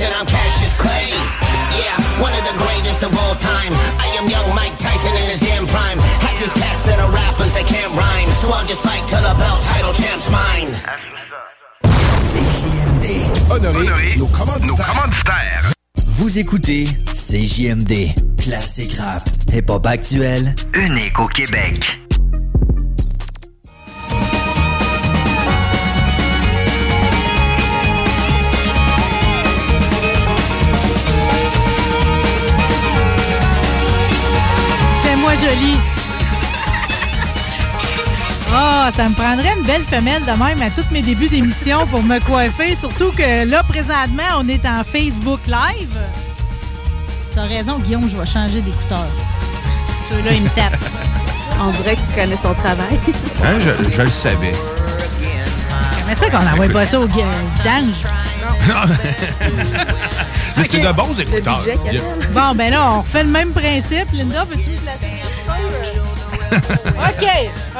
Tyson. I'm Cassius Clay. Yeah, one of the greatest of all time. I am young Mike Tyson in his damn prime. Has his cast of the rappers that can't rhyme. So I'll just fight till the belt title champ's mine. CJMD. Honoré, nos commanditaires. Nos commanditaires. Vous écoutez CJMD, classique rap, hip-hop actuel, unique au Québec. Ah, ça me prendrait une belle femelle de même à tous mes débuts d'émission pour me coiffer. Surtout que là, présentement, on est en Facebook Live. T'as raison, Guillaume, je vais changer d'écouteur. Ceux-là, ils me tapent. On dirait que tu connais son travail. Hein, je, je le savais. Mais ça qu'on n'envoie pas ça au vidange. Mais c'est de bons écouteurs. Bon, ben là, on refait le même principe. Linda, peux-tu me placer? OK,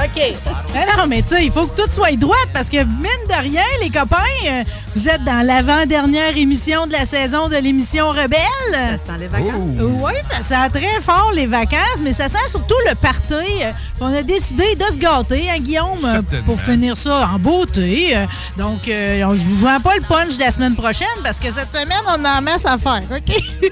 OK. Mais non, mais tu sais, il faut que tout soit droit parce que, mine de rien, les copains, euh, vous êtes dans l'avant-dernière émission de la saison de l'émission Rebelle. Ça sent les vacances. Oui, ça sent très fort les vacances, mais ça sent surtout le party. Euh, On a décidé de se gâter, hein, Guillaume, euh, pour finir ça en beauté. Euh, Donc, euh, on- je vous vends pas le punch de la semaine prochaine parce que cette semaine, on en masse à faire, OK?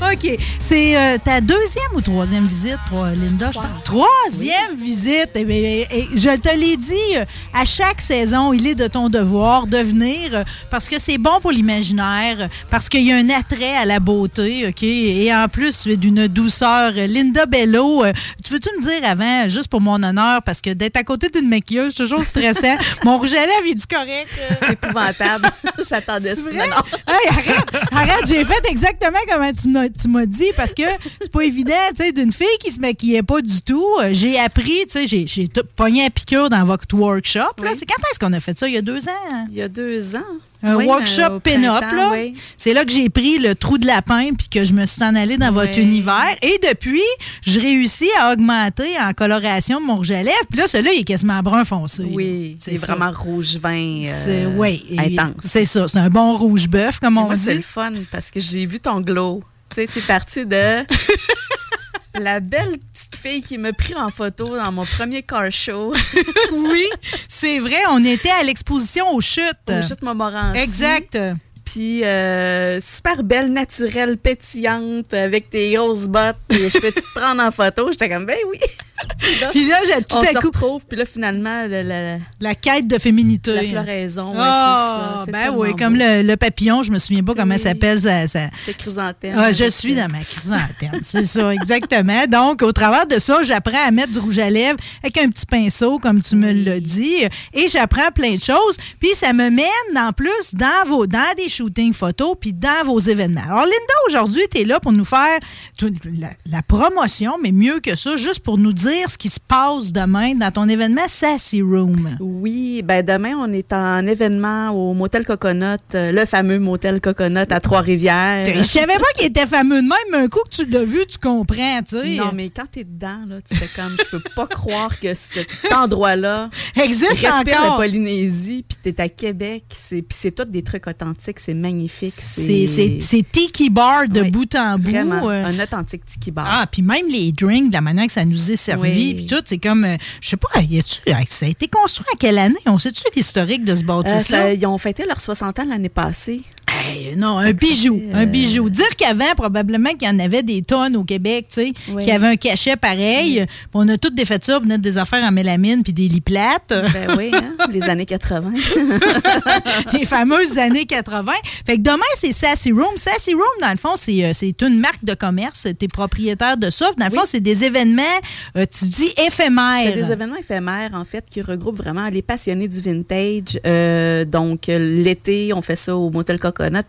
OK. C'est euh, ta deuxième ou troisième visite, toi, Linda? je pense? Troisième visite. Eh eh, eh, je te l'ai dit, à chaque saison, il est de ton devoir de venir euh, parce que c'est bon pour l'imaginaire, parce qu'il y a un attrait à la beauté, OK? Et en plus, tu es d'une douceur. Linda Bello, euh, tu veux-tu me dire avant, juste pour mon honneur, parce que d'être à côté d'une maquilleuse, c'est toujours stressant, mon rouge à lèvres, est du correct? C'est épouvantable. J'attendais ça. Hey, arrête, arrête, j'ai fait exactement comme tu m'as, tu m'as dit parce que c'est pas évident, tu sais, d'une fille qui se maquillait pas du tout. Euh, J'ai appris, tu sais, j'ai, pogné à piqûre dans votre workshop. Oui. C'est quand est-ce qu'on a fait ça? Il y a deux ans? Il y a deux ans. Un Oui, workshop pin-up, là. oui. C'est là que j'ai pris le trou de lapin puis que je me suis en allée dans votre univers. Et depuis, je réussis à augmenter en coloration mon rouge à lèvres. Puis là, celui-là, il est quasiment brun foncé. Oui, c'est vraiment rouge vin. euh, intense. C'est ça, c'est un bon rouge bœuf, comme Et on moi, dit. c'est le fun parce que j'ai vu ton glow. Tu sais, t'es parti de la belle petite fille qui m'a pris en photo dans mon premier car show Oui, c'est vrai. On était à l'exposition aux chutes. au Chute Montmorency. Exact. Puis euh, super belle, naturelle, pétillante, avec tes grosses bottes. Puis je peux te prendre en photo. J'étais comme, ben oui. Puis là, j'ai tout on à se coup retrouve. Puis là, finalement, la, la- la quête de féminité. la floraison, ouais, Ah, c'est ça. ben oui, beau. comme le, le papillon, je me souviens pas comment Oui. ça s'appelle. Ça, ça- Tes chrysanthèmes. Ah, je suis dans ma chrysanthème, c'est ça, exactement. Donc, au travers de ça, j'apprends à mettre du rouge à lèvres avec un petit pinceau, comme tu me l'as dit, et j'apprends plein de choses. Puis ça me mène en plus dans vos, dans des shootings photos, puis dans vos événements. Alors, Linda, aujourd'hui, tu es là pour nous faire la, la promotion, mais mieux que ça, juste pour nous dire ce qui se passe demain dans ton événement Sassy Room? Oui, ben demain, on est en événement au Motel Coconut, euh, le fameux Motel Coconut à Trois-Rivières. Je savais pas qu'il était fameux de même, mais un coup que tu l'as vu, tu comprends, tu sais. Non, mais quand t'es dedans, là, tu fais comme, je peux pas croire que cet endroit-là Existe respire la encore. Polynésie, puis t'es à Québec, c'est, puis c'est tout des trucs authentiques. c'est magnifique. C'est c'est- c'est tiki bar de Oui, bout en bout. Vraiment, euh. un authentique tiki bar. Ah, puis même les drinks, de la manière que ça nous est servi, Oui. puis tout, c'est comme, euh, je sais pas, y a-tu, ça a été construit en quelle année? On sait-tu l'historique de ce Euh, bâtisse-là? ils ont fêté leurs 60 ans l'année passée. Hey, non, un bijou, fait, un euh, bijou. Dire qu'avant, probablement qu'il y en avait des tonnes au Québec, tu sais, Oui. qui avaient un cachet pareil. Puis on a toutes défait ça, on a des affaires en mélamine puis des lits plates. Ben oui, hein, les années 80. les fameuses années 80. Fait que demain, c'est Sassy Room. Sassy Room, dans le fond, c'est euh, c'est une marque de commerce. Tu es propriétaire de ça. Dans le Oui. fond, c'est des événements, euh, tu dis éphémères. C'est des événements éphémères, en fait, qui regroupent vraiment les passionnés du vintage. Euh, donc, euh, l'été, on fait ça au Motel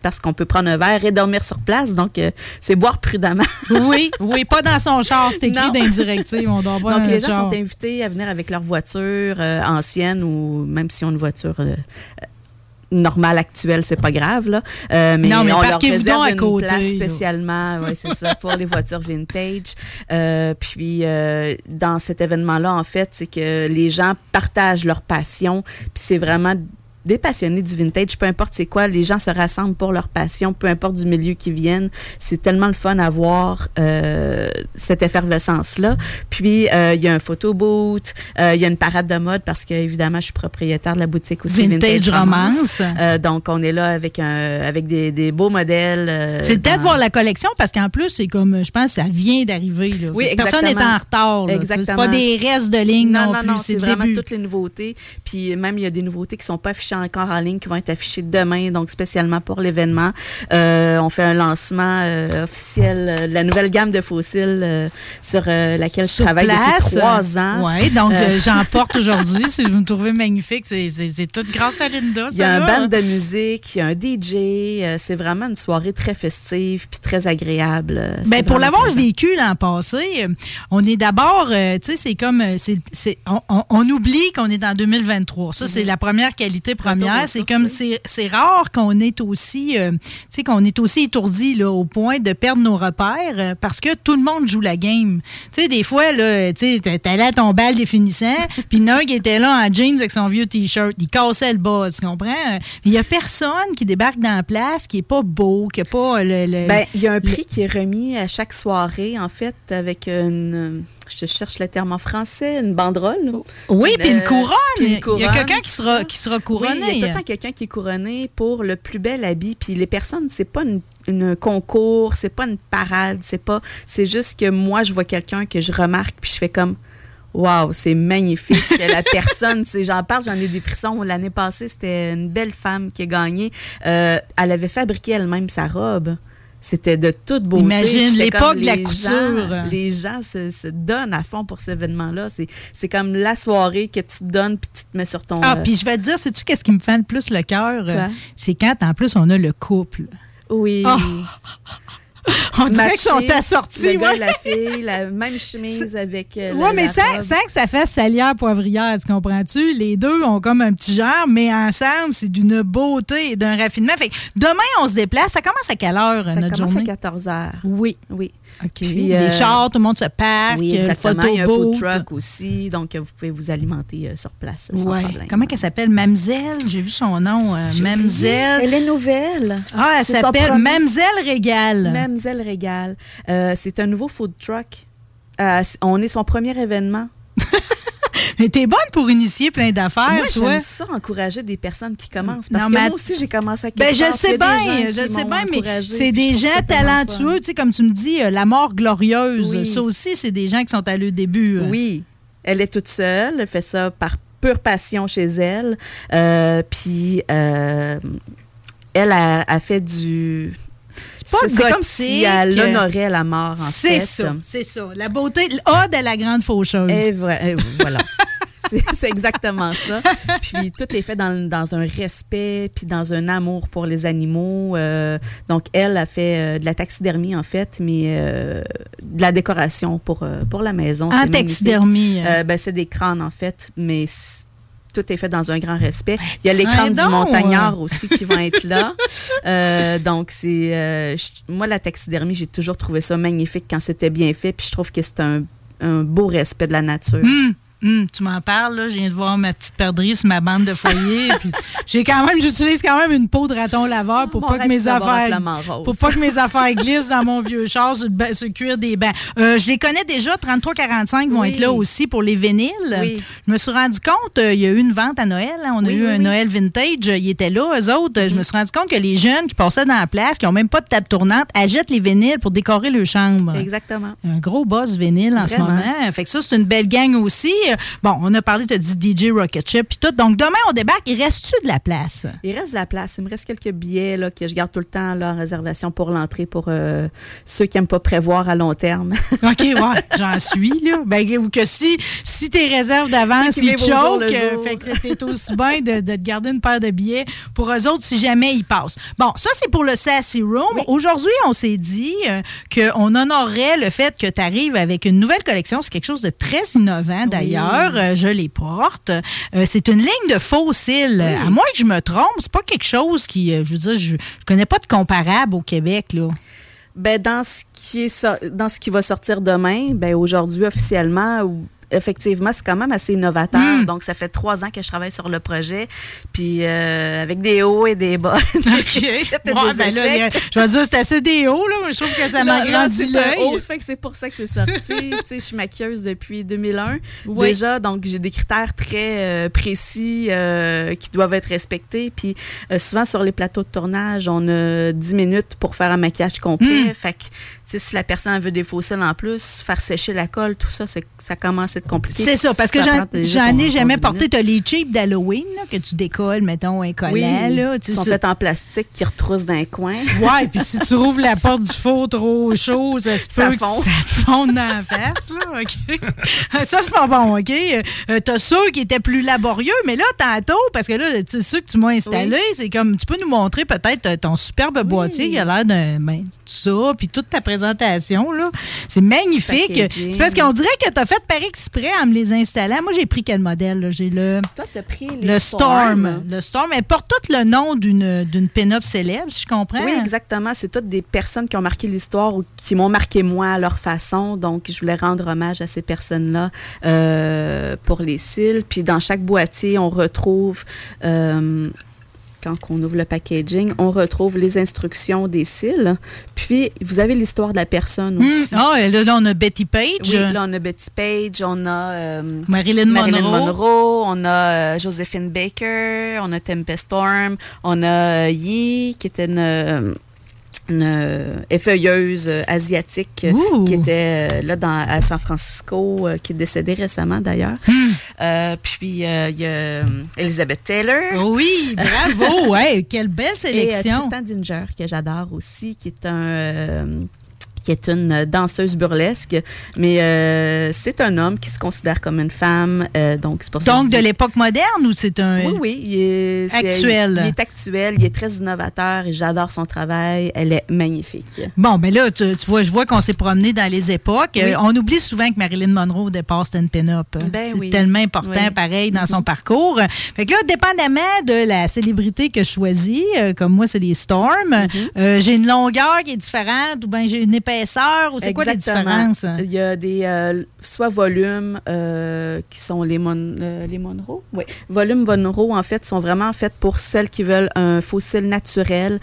Parce qu'on peut prendre un verre et dormir sur place. Donc, euh, c'est boire prudemment. Oui, oui, pas dans son char. C'est écrit dans les directives. On doit pas Donc, les gens char. sont invités à venir avec leur voiture euh, ancienne ou même si on a une voiture euh, normale, actuelle, c'est pas grave. Là. Euh, mais, Non, mais on leur réserve à une côté, place spécialement, ouais, c'est ça, pour les voitures vintage. Euh, puis, euh, dans cet événement-là, en fait, c'est que les gens partagent leur passion. Puis, c'est vraiment des passionnés du vintage, peu importe c'est quoi, les gens se rassemblent pour leur passion, peu importe du milieu qu'ils viennent. C'est tellement le fun à voir euh, cette effervescence-là. Puis, euh, il y a un photo booth, euh, il y a une parade de mode parce que, évidemment, je suis propriétaire de la boutique aussi Vintage Romance. Euh, donc, on est là avec, un, avec des, des beaux modèles. C'est peut-être dans- voir la collection parce qu'en plus, c'est comme, je pense, ça vient d'arriver. là. Oui, Personne n'est exactement. en retard. là. C'est Exactement. pas des restes de ligne non, Non, non, non, c'est vraiment début. toutes les nouveautés. Puis même, il y a des nouveautés qui sont pas affichées encore en ligne, qui vont être affichées demain, donc spécialement pour l'événement. Euh, on fait un lancement euh, officiel euh, de la nouvelle gamme de fossiles sur laquelle Sur je travaille place? depuis trois ans. Oui, donc j'en porte aujourd'hui. Si vous me trouvez magnifique, c'est- tout grâce à Linda. Il y a un band de musique, il y a un DJ. c'est vraiment une soirée très festive puis très agréable. Ben, pour l'avoir vécu l'an passé, on est d'abord, tu sais, c'est comme, on, on- on oublie qu'on est en 2023. Ça, c'est la première qualité première. C'est comme, oui. c'est, rare qu'on est aussi, euh, tu sais, qu'on est aussi étourdi là, au point de perdre nos repères euh, parce que tout le monde joue la game. Tu sais, des fois, là, tu t'allais à ton bal définissant, puis Nug était là en jeans avec son vieux T-shirt. Il cassait le bas, tu comprends? Il y a personne qui débarque dans la place qui est pas beau, qui est pas le... le- Ben, il y a un prix qui est remis à chaque soirée, en fait, avec une. Je cherche le terme en français, une banderole. Oui, puis une Euh, couronne. Il y a quelqu'un qui sera, qui sera Oui, couronné. il y a tout le temps quelqu'un qui est couronné pour le plus bel habit. Puis les personnes, c'est pas une, une concours, c'est pas une parade, c'est pas. C'est juste que moi, je vois quelqu'un que je remarque, puis je fais comme. Waouh, c'est magnifique. la personne, c'est, j'en parle, j'en ai des frissons. L'année passée, c'était une belle femme qui a gagné. Euh, elle avait fabriqué elle-même sa robe. C'était de toute beauté. Imagine l'époque de la les couture. gens- les gens se, se donnent à fond pour cet événement-là. C'est, comme la soirée que tu te donnes puis tu te mets sur ton. Ah, euh, puis je vais te dire, sais-tu qu'est-ce qui me fait le plus le cœur? C'est quand, en plus, on a le couple. oui. Oh, On dirait qu'ils sont assortis. Le gars ouais. et la fille, la même chemise avec. euh, le- mais sans, que ça fasse salière poivrière, tu comprends-tu? Les deux ont comme un petit genre, mais ensemble, c'est d'une beauté et d'un raffinement. Fait que demain, on se déplace. Ça commence à quelle heure, Ça notre commence journée? à 14 h. Oui. Oui. OK. Puis, les euh, chars, tout le monde se parque. Oui, exactement. Il y a un food truck aussi, donc euh, vous pouvez vous alimenter euh, sur place sans Ouais. problème. Comment qu'elle s'appelle? Mamzelle? J'ai vu son nom. euh. Mamzelle. Elle est nouvelle. Ah, elle s'appelle Mamzelle Régal. Mamzelle Régal. Euh, c'est un nouveau food truck. Euh, on est son premier événement. Mais t'es bonne pour initier plein d'affaires, moi, j'aime ça, encourager des personnes qui commencent. Parce Non, que mais moi aussi, j'ai commencé à Ben, quelque je part, puis sais bien, je sais bien, mais c'est des je gens talentueux, tu sais, comme tu me dis, euh, la mort glorieuse. Oui. Ça aussi, c'est des gens qui sont à le début. euh. Oui, elle est toute seule. Elle fait ça par pure passion chez elle. Euh, puis, euh, elle a, a fait du... C'est pas C'est comme si elle honorait la mort, en C'est fait. ça, c'est ça. La beauté, l'ode à la grande faucheuse. Et vra- et voilà. C'est c'est exactement ça. Puis tout est fait dans, dans un respect, puis dans un amour pour les animaux. Euh, donc elle a fait euh, de la taxidermie en fait, mais euh, de la décoration pour, pour la maison. en C'est magnifique. taxidermie. ben, c'est des crânes, en fait, mais tout est fait dans un grand respect. Il y a les crânes du montagnard aussi qui vont être là. Euh, donc, c'est. euh, moi, la taxidermie, j'ai toujours trouvé ça magnifique quand c'était bien fait, puis je trouve que c'est un, un beau respect de la nature. Hum, Hum, tu m'en parles, là. Je viens de voir ma petite perdrix sur ma bande de foyer. j'ai quand même, j'utilise quand même une peau de raton laveur pour Mon pas que mes affaires. Pour pas que mes affaires glissent dans mon vieux char sur le, ba- sur le cuir des bancs. Euh, je les connais déjà, 33-45 vont Oui. être là aussi pour les vinyles. Oui. Je me suis rendu compte, euh, il y a eu une vente à Noël. hein. On a eu un. Noël vintage. Ils étaient là, eux autres. Je me suis rendu compte que les jeunes qui passaient dans la place, qui n'ont même pas de table tournante, achètent les vinyles pour décorer leur chambre. Exactement. Un gros boss vinyle en ce moment. Fait que ça, c'est une belle gang aussi. Euh, Bon, on a parlé, tu as dit DJ Rocket Ship puis tout. Donc, demain, on débarque. Il reste-tu de la place? Il reste de la place. Il me reste quelques billets là, que je garde tout le temps là, en réservation pour l'entrée pour euh, ceux qui n'aiment pas prévoir à long terme. OK, ouais, j'en suis, là. Ben, ou que si, si tes réserves d'avance, qui ils choquent, le euh, fait que aussi bien de, de te garder une paire de billets pour eux autres si jamais ils passent. Bon, ça, c'est pour le Sassy Room. Aujourd'hui, on s'est dit euh, qu'on honorerait le fait que tu arrives avec une nouvelle collection. C'est quelque chose de très innovant, d'ailleurs. Euh, je les porte. Euh, c'est une ligne de fossiles. À moins que je me trompe, c'est pas quelque chose qui, euh, je veux dire, je, je connais pas de comparable au Québec, là. Ben, dans ce qui est dans ce qui va sortir demain, ben aujourd'hui officiellement, effectivement, c'est quand même assez innovateur. Mm. Donc, ça fait trois ans que je travaille sur le projet, puis euh, avec des hauts et des bas. OK. C'était Ouais, des ben là, a- je vais dire, c'est assez des hauts, là. mais Je trouve que ça c'est un l'œil. fait que c'est pour ça que c'est sorti. tu sais, je suis maquilleuse depuis 2001 Oui. déjà, donc j'ai des critères très euh, précis euh, qui doivent être respectés. Puis souvent sur les plateaux de tournage, on a 10 minutes pour faire un maquillage complet. Mm. Fait que tu si la personne veut des fossiles en plus, faire sécher la colle, tout ça, c'est- ça commence à être compliqué. C'est ça, parce que Ça j'en- ai jamais 10 porté. minutes. T'as les cheap d'Halloween, que tu décolles, mettons, un collant, Oui, là. tu sont faits en plastique, qui retroussent d'un coin. Ouais, puis si tu rouvres la porte du four trop chaud, ça se Ça peut que fond. ça te fonde dans la face, là, OK? ça, c'est pas bon, OK? Euh, T'as ceux qui étaient plus laborieux, mais là, tantôt, parce que là, tu sais, ceux que tu m'as installés, c'est comme, tu peux nous montrer peut-être ton superbe boîtier qui a l'air d'un, ben, ça, puis toute ta présentation, là. C'est magnifique. C'est parce qu'on dirait que t'as fait par exprès en me les installant. Moi, j'ai pris quel modèle, là? J'ai le... Toi, t'as pris Le Storm. Le Storm. Elle porte tout le nom d'une d'une pin-up célèbre, si je comprends. Oui, exactement. C'est toutes des personnes qui ont marqué l'histoire ou qui m'ont marqué moi à leur façon. Donc, je voulais rendre hommage à ces personnes-là euh, pour les cils. Puis, dans chaque boîtier, on retrouve, euh, quand on ouvre le packaging, on retrouve les instructions des cils. Puis, vous avez l'histoire de la personne Hmm. aussi. Ah, là, là, on a Betty Page. Oui, là, on a Betty Page, on a euh, Marilyn, Marilyn Monroe. Monroe, on a euh, Josephine Baker, on a Tempest Storm, on a euh, Yi, qui était une, une euh, effeuilleuse euh, asiatique euh, Ouh. qui était là dans, à San Francisco, qui est décédée récemment d'ailleurs. Hmm. Euh, puis euh, il y a Elizabeth Taylor. Oui, bravo. ouais, quelle belle Et sélection. Tristan Dinger, que j'adore aussi, qui est un. Euh, qui est une danseuse burlesque, mais euh, c'est un homme qui se considère comme une femme, euh, donc c'est pour ça Donc, de l'époque moderne ou c'est un. Oui, oui, il est, Actuel? Il, est actuel, il est très innovateur et j'adore son travail. Elle est magnifique. Bon, ben là, tu, tu vois, je vois qu'on s'est promené dans les époques. Oui. Euh, on oublie souvent que Marilyn Monroe, au départ, c'était une pin-up. Ben c'est oui. tellement important, Oui. pareil, dans son parcours. Fait que là, dépendamment de la célébrité que je choisis, euh, comme moi, c'est des Storms, Mm-hmm. euh, j'ai une longueur qui est différente ou bien j'ai une épaisseur ou c'est quoi les Exactement. différences? Il y a des euh, soit volumes euh, qui sont les, mon, euh, les Monroe? Oui. Volumes Monroe, en fait, sont vraiment faits pour celles qui veulent un fossile naturel,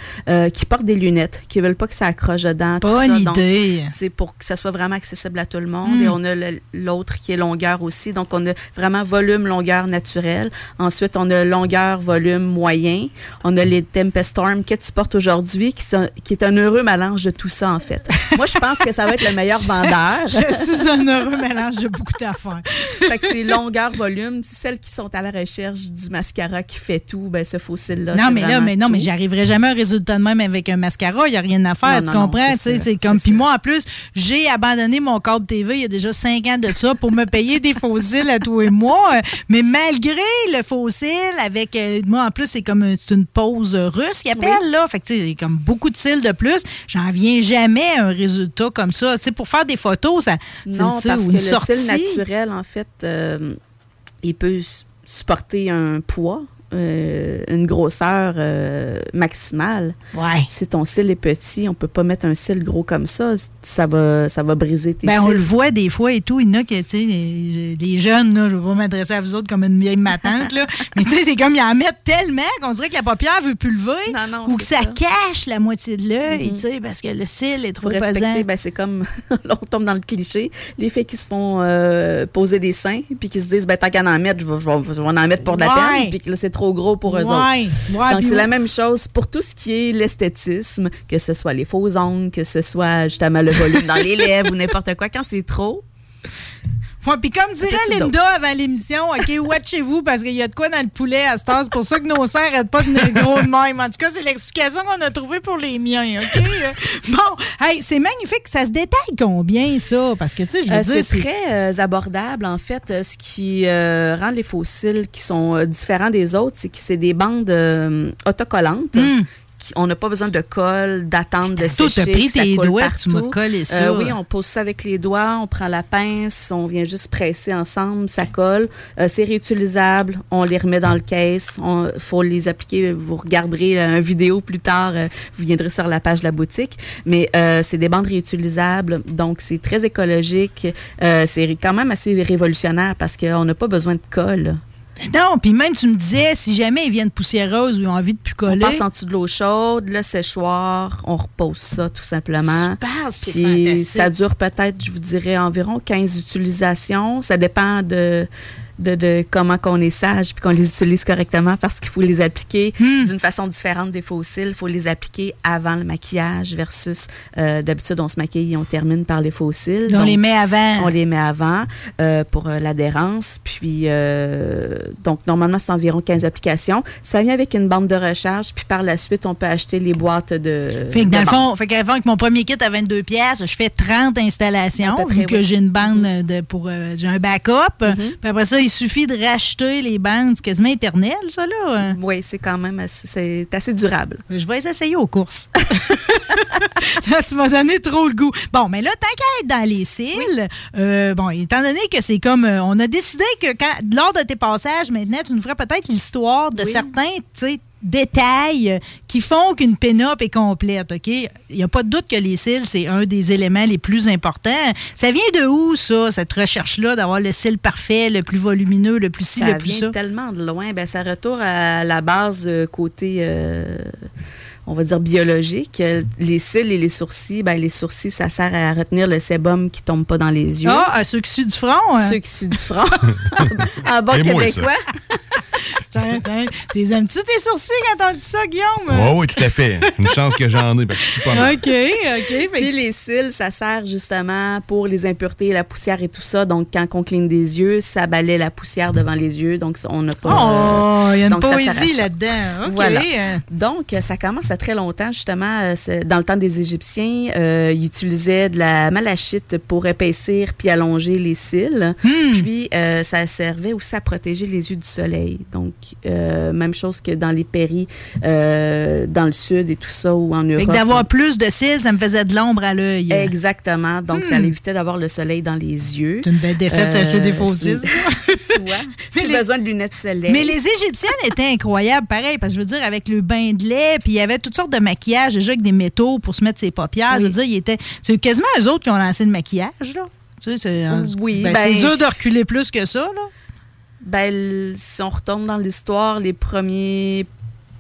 qui portent des lunettes, qui veulent pas que ça accroche dedans. tout Bonne ça. Idée. c'est pour que ça soit vraiment accessible à tout le monde. Mm. Et on a l'autre qui est longueur aussi. Donc, on a vraiment volume, longueur naturelle. Ensuite, on a longueur, volume moyen. On a les Tempest Storm que tu portes aujourd'hui, qui, qui est un heureux mélange de tout ça, en fait. Moi, je pense que ça va être le meilleur vendeur. Je suis un heureux mélange de beaucoup d'affaires. fait que c'est longueur, volume. Celles qui sont à la recherche du mascara qui fait tout, ben ce fossile-là, Non, mais là, mais non, mais tout. j'arriverai jamais à un résultat de même avec un mascara. Il n'y a rien à faire, Non, tu non, comprends? c'est comme. Puis moi, en plus, j'ai abandonné mon câble TV il y a déjà cinq ans de ça pour me payer des fossiles à tous mois. Euh, Mais malgré le fossile, avec. euh, moi, en plus, c'est comme un- c'est une pause russe qu'ils appellent, là. Fait que, tu sais, comme beaucoup de cils de plus. J'en viens jamais à un résultat comme ça. Tu sais, pour faire des photos, ça. Non, parce que le sortie. cil naturel, en fait, euh, il peut supporter un poids euh, une grosseur euh, maximale. Ouais. Si ton cil est petit, on peut pas mettre un cil gros comme ça. Ça va, ça va briser tes Ben, cils. on le voit des fois et tout. Il y en a que, tu sais, les, jeunes, là, je vais pas m'adresser à vous autres comme une vieille matante, là. Mais tu sais, c'est comme ils en mettent tellement qu'on dirait que la paupière veut plus lever. Non, non, ou que ça, ça. cache la moitié de l'œil, tu sais, parce que le cil est trop faut respecter, ben, c'est comme, là, on tombe dans le cliché, les filles qui se font euh, poser des seins, puis qui se disent, ben, tant qu'à en mettre, je vais, je vais- je vais en mettre pour de la Ouais. peine, puis que là, c'est trop gros pour eux Ouais, autres. ouais, Donc, c'est la même chose pour tout ce qui est l'esthétisme, que ce soit les faux ongles, que ce soit justement le volume dans les lèvres ou n'importe quoi. Quand c'est trop, Ouais, puis comme dirait Linda avant l'émission, OK, watchez-vous parce qu'il y a de quoi dans le poulet à cette heure. C'est pour ça que nos seins n'arrêtent pas de gros de même. En tout cas, c'est l'explication qu'on a trouvée pour les miens, OK? bon, hey, c'est magnifique. Ça se détaille combien, ça? Parce que, tu sais, je veux Euh, dire, c'est très euh, abordable, en fait. Euh, ce qui euh, rend les fossiles qui sont euh, différents des autres, c'est que c'est des bandes euh, autocollantes. Hmm. On n'a pas besoin de colle, d'attente, de sécher. t'as pris tes doigts, partout. tu m'as collé ça. Euh, oui, on pose ça avec les doigts, on prend la pince, on vient juste presser ensemble, ça colle. Euh, c'est réutilisable, on les remet dans le caisse, il faut les appliquer. Vous regarderez une vidéo plus tard, euh, vous viendrez sur la page de la boutique. Mais euh, c'est des bandes réutilisables, donc c'est très écologique. C'est quand même assez révolutionnaire parce qu'on n'a pas besoin de colle. Non, puis même, tu me disais, si jamais ils viennent poussiéreuses ou ils ont envie de plus On passe en dessous de l'eau chaude, le séchoir, on repose ça tout simplement. Super, c'est fantastique. ça dure peut-être, je vous dirais, environ 15 utilisations. Ça dépend de, de, de comment qu'on est sage puis qu'on les utilise correctement parce qu'il faut les appliquer Hmm. d'une façon différente des fossiles. Il faut les appliquer avant le maquillage versus euh, d'habitude, on se maquille et on termine par les fossiles. on Donc, les met avant. on les met avant euh, pour euh, l'adhérence. Puis, euh, donc, normalement, c'est environ 15 applications. Ça vient avec une bande de recharge. Puis, par la suite, on peut acheter les boîtes de. Fait que dans le fond, fait qu'avant que mon premier kit à 22 pièces, je fais 30 installations près, vu que oui. J'ai une bande de pour j'ai un backup. Puis après ça, il suffit de racheter les bandes, c'est quasiment éternel ça là. Oui, c'est quand même assez, c'est assez durable. Je vais les essayer aux courses. là, tu m'as donné trop le goût. Bon, mais là, être dans les cils, euh, bon, étant donné que c'est comme. euh, on a décidé que quand, lors de tes passages, maintenant, tu nous ferais peut-être l'histoire de Oui. certains, tu sais, détails qui font qu'une pin-up est complète, OK? Il n'y a pas de doute que les cils, c'est un des éléments les plus importants. Ça vient de où, ça, cette recherche-là, d'avoir le cil parfait, le plus volumineux, le plus ci, ça le plus vient ça? tellement de loin. Ben, ça retourne à la base euh, côté, euh, on va dire, biologique. Euh, Les cils et les sourcils, ben, les sourcils, ça sert à retenir le sébum qui tombe pas dans les yeux. Ah, à ceux qui suent du front? hein? Ceux qui suent du front. en bon Et québécois. Tiens, tiens, T'es aimes-tu tes sourcils quand on dit ça, Guillaume? Oui, oui, tout à fait. Une chance que j'en ai, parce que je suis pas mal. OK, OK. Fait Puis les cils, ça sert justement pour les impuretés, la poussière et tout ça. Donc, quand on cligne des yeux, ça balaie la poussière devant les yeux. Donc, on n'a pas. Oh, il y a une donc, poésie là-dedans. OK. Voilà. Donc, ça commence à très longtemps, justement. euh, Dans le temps des Égyptiens, euh, ils utilisaient de la malachite pour épaissir puis allonger les cils. hmm. Puis, euh, ça servait aussi à protéger les yeux du soleil. Donc, euh, même chose que dans les péris, dans le sud et tout ça, ou en Europe. d'avoir plus de cils, ça me faisait de l'ombre à l'œil. Exactement. Donc, ça Hmm. l'évitait d'avoir le soleil dans les yeux. C'est une belle défaite, s'acheter des faux cils. tu vois. Mais Plus les- besoin de lunettes soleil. Mais les Égyptiennes étaient incroyables, pareil, parce que je veux dire, avec le bain de lait, puis il y avait toutes sortes de maquillages, déjà avec des métaux pour se mettre ses paupières. Oui. Je veux dire, ils étaient. C'est quasiment eux autres qui ont lancé le maquillage, là. Tu sais, c'est Oui, ben, ben- c'est dur de reculer plus que ça, là. Ben, si on retourne dans l'histoire, les premiers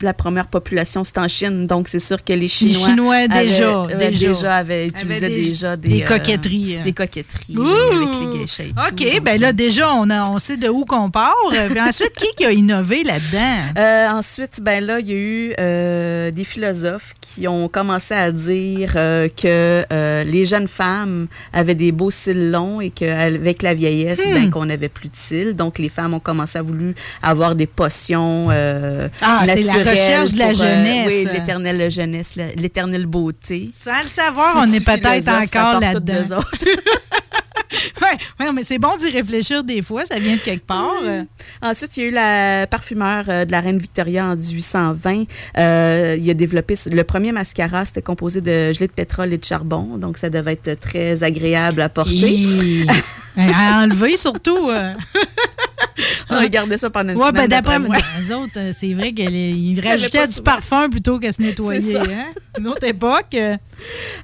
la première population, c'est en Chine. Donc, c'est sûr que les Chinois, Chinois, avaient- déjà, avaient déjà. avaient utilisé des- déjà des, des euh, coquetteries. des coquetteries Ouh! avec les geishas. OK, ben là, déjà, on, a, on sait de où qu'on part. Euh, Puis ensuite, qui, qui a innové là-dedans? Euh, ensuite, ben là, il y a eu euh, des philosophes qui ont commencé à dire que les jeunes femmes avaient des beaux cils longs et qu'avec la vieillesse, Hmm. ben, qu'on avait plus de cils. Donc, les femmes ont commencé à vouloir avoir des potions Ah, naturelles recherche de la pour, euh, jeunesse. oui, l'éternelle jeunesse, l'éternelle beauté. Sans le savoir, on est peut-être encore là-dedans. d'eux autres. Ouais, ouais, non, mais c'est bon d'y réfléchir des fois, ça vient de quelque part. Euh, Ensuite, il y a eu la parfumeur euh, de la reine Victoria en 1820. Euh, il a développé le premier mascara, c'était composé de gelée de pétrole et de charbon, donc ça devait être très agréable à porter. Et- à enlever surtout. euh. On gardé ça pendant une Ouais, semaine. ben d'après moi. les autres, euh, c'est vrai qu'ils avait rajoutaient du souvent. parfum plutôt que se nettoyer. Hein? Une autre époque. euh,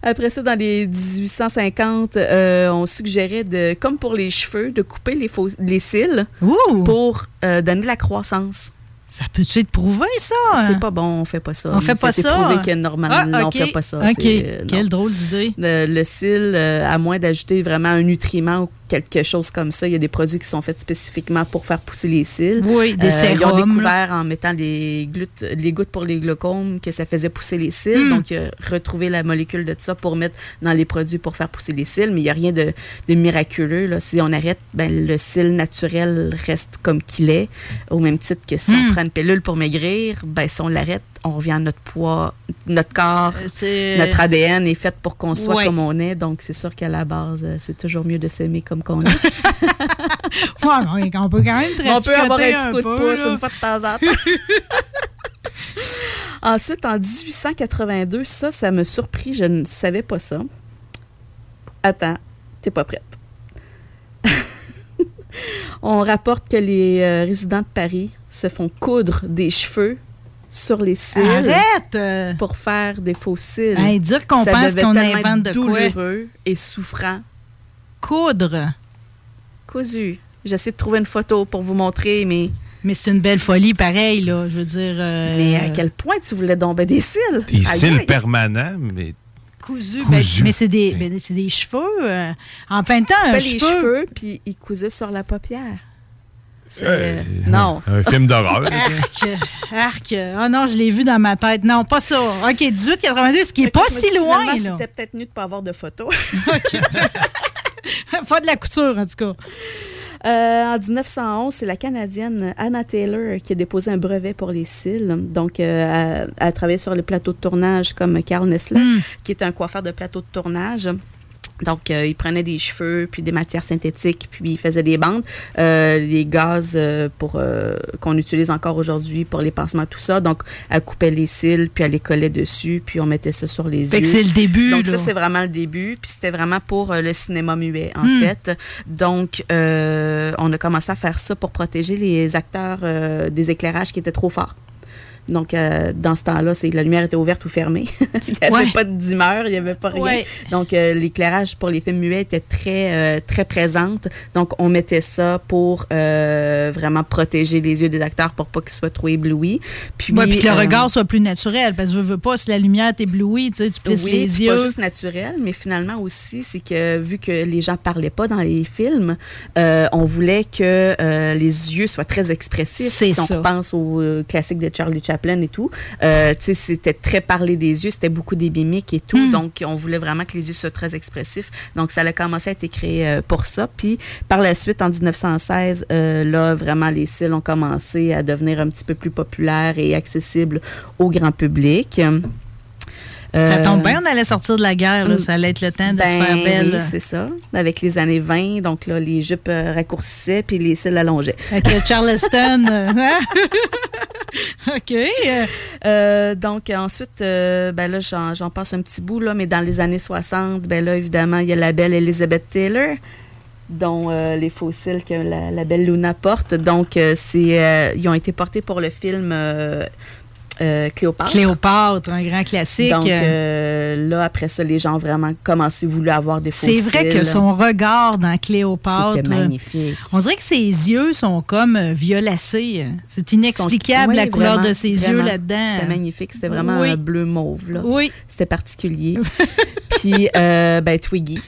Après ça, dans les 1850, euh, on suggérait, de, comme pour les cheveux, de couper les, faux- les cils Ouh! pour euh, donner de la croissance. Ça peut-tu être prouvé, ça? C'est pas bon, on fait pas ça. On fait pas C'est ça? prouvé que normalement, Ah, on fait pas ça. OK. C'est, euh. Quelle drôle d'idée. Le, le cil, euh, à moins d'ajouter vraiment un nutriment ou quelque chose comme ça, il y a des produits qui sont faits spécifiquement pour faire pousser les cils. Oui, des Euh, Ils ont découvert en mettant les, les gouttes pour les glaucomes que ça faisait pousser les cils. Mm. Donc, retrouver la molécule de ça pour mettre dans les produits pour faire pousser les cils. Mais il n'y a rien de, de miraculeux. Là. Si on arrête, ben, le cil naturel reste comme qu'il est. Au même titre que si Mm. on prend une pilule pour maigrir, ben, si on l'arrête, on revient à notre poids, notre corps. Euh. Notre ADN est fait pour qu'on soit Ouais. comme on est, donc c'est sûr qu'à la base, euh, c'est toujours mieux de s'aimer comme qu'on est. Ouais, on peut quand même On peut avoir un petit coup de peu, pouce là. une fois de temps en temps. Ensuite, en 1882, ça, ça me surpris. Je ne savais pas ça. Attends, t'es pas prête. On rapporte que les euh, résidents de Paris se font coudre des cheveux sur les cils Arrête! pour faire des faux cils. hey, dire qu'on pense qu'on invente de quoi. douloureux et souffrant. Coudre. Cousu. J'essaie de trouver une photo pour vous montrer, mais, Mais c'est une belle folie, pareil, là. Je veux dire... euh, mais à quel point tu voulais tomber des cils? Des Aïe, cils permanents, mais Cousu. Cousu. ben, mais c'est des, ben, c'est des cheveux. euh, en plein temps, un les cheveux, puis il cousait sur la paupière. C'est- euh, non. Un, film d'horreur. Arc, arc. Ah non, je l'ai vu dans ma tête. Non, pas ça. OK, 1882, ce qui est pas si dis, loin. C'était peut-être mieux de ne pas avoir de photos. pas de la couture, en tout cas. Euh, en 1911, c'est la Canadienne Anna Taylor qui a déposé un brevet pour les cils. Donc, euh, elle, elle travaillait sur les plateaux de tournage comme Carl Nessler, Hmm. qui est un coiffeur de plateau de tournage. Donc, euh, il prenait des cheveux, puis des matières synthétiques, puis il faisait des bandes. Euh, les gaz euh, pour euh, qu'on utilise encore aujourd'hui pour les pansements, tout ça. Donc, elle coupait les cils, puis elle les collait dessus, puis on mettait ça sur les Fait yeux. c'est le début, Donc là. ça, c'est vraiment le début. Puis c'était vraiment pour euh, le cinéma muet, en Hmm. fait. Donc, euh, on a commencé à faire ça pour protéger les acteurs euh, des éclairages qui étaient trop forts. Donc, euh, dans ce temps-là, c'est la lumière était ouverte ou fermée. il n'y avait Ouais. pas de dimmer, il n'y avait pas rien. Ouais. Donc, euh, l'éclairage pour les films muets était très, euh, très présente. Donc, on mettait ça pour euh, vraiment protéger les yeux des acteurs pour pas qu'ils soient trop éblouis. Puis, Ouais, puis que le regard soit plus naturel, parce que je veux pas, si la lumière t'éblouit, tu sais, tu plisses oui, les yeux. pas juste naturel, mais finalement aussi, c'est que vu que les gens parlaient pas dans les films, on voulait que les yeux soient très expressifs. C'est si ça. on pense aux euh, classiques de Charlie Chaplin et tout, euh, c'était très parler des yeux, c'était beaucoup des mimiques et tout, Hmm. donc on voulait vraiment que les yeux soient très expressifs. Donc ça a commencé à être créé euh, pour ça. Puis par la suite, en 1916, euh, là, vraiment, les cils ont commencé à devenir un petit peu plus populaires et accessibles au grand public. Ça Euh, tombe bien, on allait sortir de la guerre, là. ça allait être le temps de se ben faire belle. Oui, c'est ça. Avec les années 20, donc là, les jupes euh, raccourcissaient puis les cils allongeaient. Avec le Charleston. euh, hein? OK. euh, donc ensuite, euh, ben là, j'en j'en passe un petit bout, là, mais dans les années 60, ben là, évidemment, il y a la belle Elizabeth Taylor dont euh, les fossiles que la, la belle Luna porte. Donc, euh, c'est, euh, ils ont été portés pour le film euh, Cléopâtre. Cléopâtre, un grand classique. Donc euh, là, après ça, les gens ont vraiment commencé, voulu avoir des c'est fossiles. vrai que son regard dans Cléopâtre. C'était magnifique. On dirait que ses yeux sont comme euh, violacés. C'est inexplicable Oui, la couleur vraiment, de ses vraiment. yeux là-dedans. C'était magnifique. C'était vraiment Oui. un bleu mauve. Là. Oui. C'était particulier. Puis, euh, ben, Twiggy.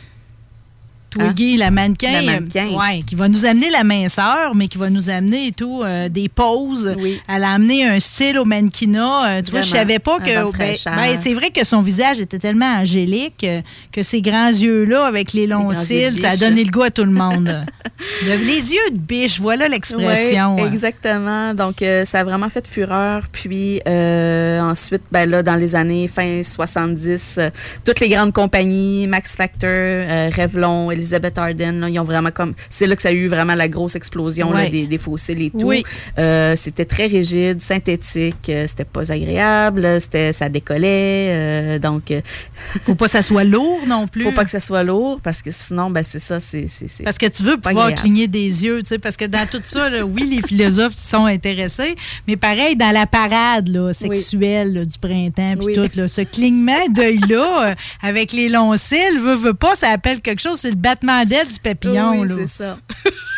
Twiggy, la mannequin. La mannequin. euh, ouais, qui va nous amener la minceur, mais qui va nous amener et tout, euh, des poses. Oui. Elle a amené un style au mannequinat. Euh, tu vois, je savais pas que. ben, ben, c'est vrai que son visage était tellement angélique euh, que ses grands yeux-là, avec les longs yeux cils, ça a donné le goût à tout le monde. Le- les yeux de biche, voilà l'expression. Oui, exactement. Donc, ça a vraiment fait fureur. Puis, ensuite, ben là, dans les années fin 70, euh, toutes les grandes compagnies, Max Factor, Revlon, Elizabeth Arden. là, ils ont vraiment comme. C'est là que ça a eu vraiment la grosse explosion là, des, des fossiles et tout. Oui. Euh, c'était très rigide, synthétique, euh, c'était pas agréable, c'était, ça décollait. euh, donc, Faut pas que ça soit lourd non plus. faut pas que ça soit lourd parce que sinon, ben, c'est ça, c'est. c'est, c'est- Parce que tu veux Pas pouvoir agréable. cligner des yeux, tu sais, parce que dans tout ça, là, oui, les philosophes sont intéressés, mais pareil, dans la parade là, sexuelle là, du printemps, puis Oui. tout, là, ce clignement d'œil-là, euh, avec les longs cils, veut, veut pas, ça appelle quelque chose, c'est le battement d'aile du papillon. Oui, c'est ça.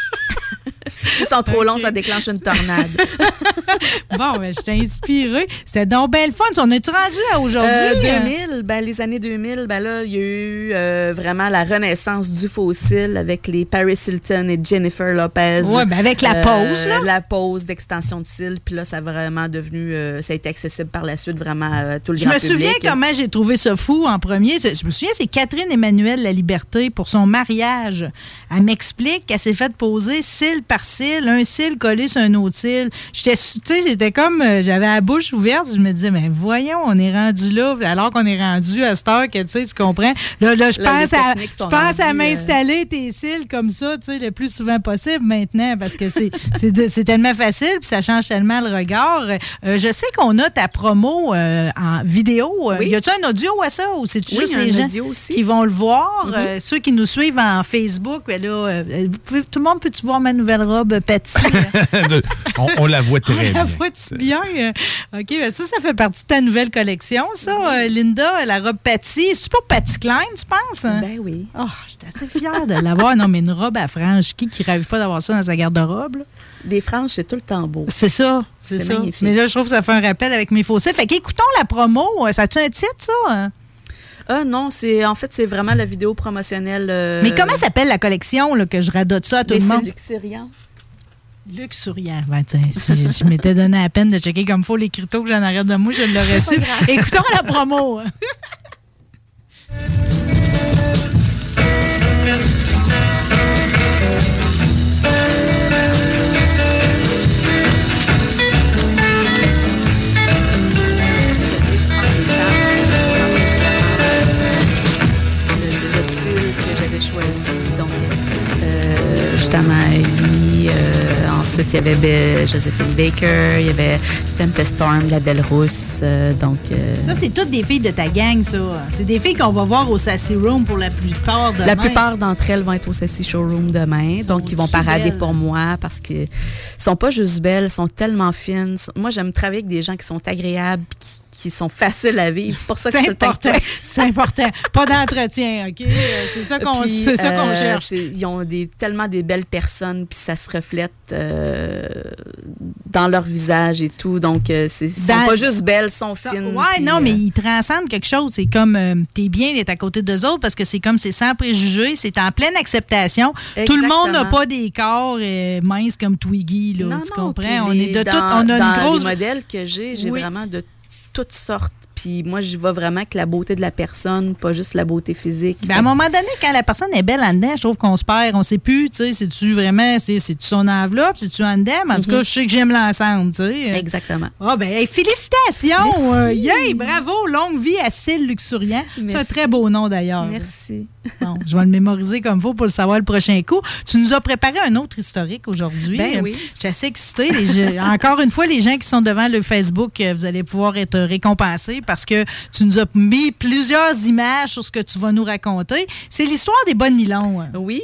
Sont trop longs, ça déclenche une tornade. Bon, ben, je t'ai inspiré. C'était donc bien le fun. On est rendu à aujourd'hui? Euh, hein? 2000, ben, les années 2000, ben là, il y a eu euh, vraiment la renaissance du fossile avec les Paris Hilton et Jennifer Lopez. Ouais, ben, avec la Euh, pause, là. La pause d'extension de cils. Puis là, ça a vraiment devenu, euh, ça a été accessible par la suite vraiment à tout le Je grand me souviens public. comment j'ai trouvé ça fou en premier. Je me souviens, c'est Catherine Emmanuel La Liberté pour son mariage. Elle m'explique qu'elle s'est fait poser cil par un cil collé sur un autre cil. J'étais, tu sais, j'étais comme, euh, j'avais la bouche ouverte. Je me disais, mais voyons, on est rendu là, alors qu'on est rendu à cette heure que, tu sais, tu comprends? Là, là je pense à, je pense à euh, m'installer tes cils comme ça, tu sais, le plus souvent possible maintenant, parce que c'est, c'est, tellement facile, puis ça change tellement le regard. Euh, je sais qu'on a ta promo euh, en vidéo. Oui. Y a-tu un audio à ça ou c'est Oui, juste les gens aussi. qui vont le voir? Mhm. Euh, ceux qui nous suivent en Facebook, ben là, tout le monde peut-tu voir ma nouvelle robe? Patty? on, on la voit très On la bien. voit-tu bien? Euh, OK, ben ça, ça fait partie de ta nouvelle collection, ça, euh, Linda, la robe Patty. C'est pour Patty Klein, tu penses? Ben oui. Oh, j'étais assez fière de l'avoir. Non, mais une robe à franges, qui qui rêve pas d'avoir ça dans sa garde-robe? Des franges, c'est tout le temps beau. C'est ça. C'est C'est ça. magnifique. Mais là, je trouve que ça fait un rappel avec mes fossés. Fait qu'écoutons la promo. Euh, Ça a-tu un titre, ça? Ah non, c'est en fait, c'est vraiment la vidéo promotionnelle. euh, Mais comment s'appelle la collection là, que je radote ça à tout le monde? luxuriants. Luxuriant. Ben, tiens, si je, je m'étais donné la peine de checker comme faut les cryptos que j'en arrête de moi, je l'aurais su. Écoutons la promo. temps, le, le cil que j'avais choisi. Donc, euh, justement, il, euh, ensuite, il y avait Josephine Baker, il y avait Tempest Storm, La Belle Rousse. euh, donc, euh, Ça, c'est toutes des filles de ta gang, ça. C'est des filles qu'on va voir au Sassy Room pour la plupart de la plupart d'entre elles vont être au Sassy Showroom demain. donc, ils vont parader belles? pour moi parce qu'ils sont pas juste belles, elles sont tellement fines. Moi, j'aime travailler avec des gens qui sont agréables, qui, qui sont faciles à vivre. C'est pour ça que C'est important. C'est important. Pas d'entretien, OK? Euh, C'est ça qu'on qu'on euh, cherche. Ils ont des, tellement des belles personnes, puis ça se reflète euh, dans leur visage et tout. Donc, euh, c'est- ils sont pas juste belles, sont Ça- fines. ouais, non, euh, mais ils transcendent quelque chose. C'est comme, t'es bien d'être à côté d'eux autres parce que c'est comme, c'est sans préjugés, c'est en pleine acceptation. Tout le monde n'a pas des corps minces comme Twiggy, là, Non, tu non, comprends? On les- est de dans, tout, on a dans une grosse... les modèles que j'ai, j'ai Oui. vraiment de toutes sortes. Puis moi, j'y vais vraiment avec la beauté de la personne, pas juste la beauté physique. Ben, à un moment donné, quand la personne est belle en dedans, je trouve qu'on se perd. On sait plus, tu sais, c'est-tu vraiment, c'est- c'est-tu son enveloppe, c'est-tu en dedans? Mais en tout cas, je sais que j'aime l'ensemble, tu sais. Exactement. Ah, ben, hey, félicitations! Merci. Euh, yay, bravo! Longue vie à Cille Luxuriant. C'est un très beau nom, d'ailleurs. Merci. Bon, je vais le mémoriser comme faut pour le savoir le prochain coup. Tu nous as préparé un autre historique aujourd'hui. Ben oui. Je suis assez excitée. Encore une fois, les gens qui sont devant le Facebook, euh, vous allez pouvoir être récompensés parce que tu nous as mis plusieurs images sur ce que tu vas nous raconter. C'est l'histoire des bonnes nylons. hein. Oui.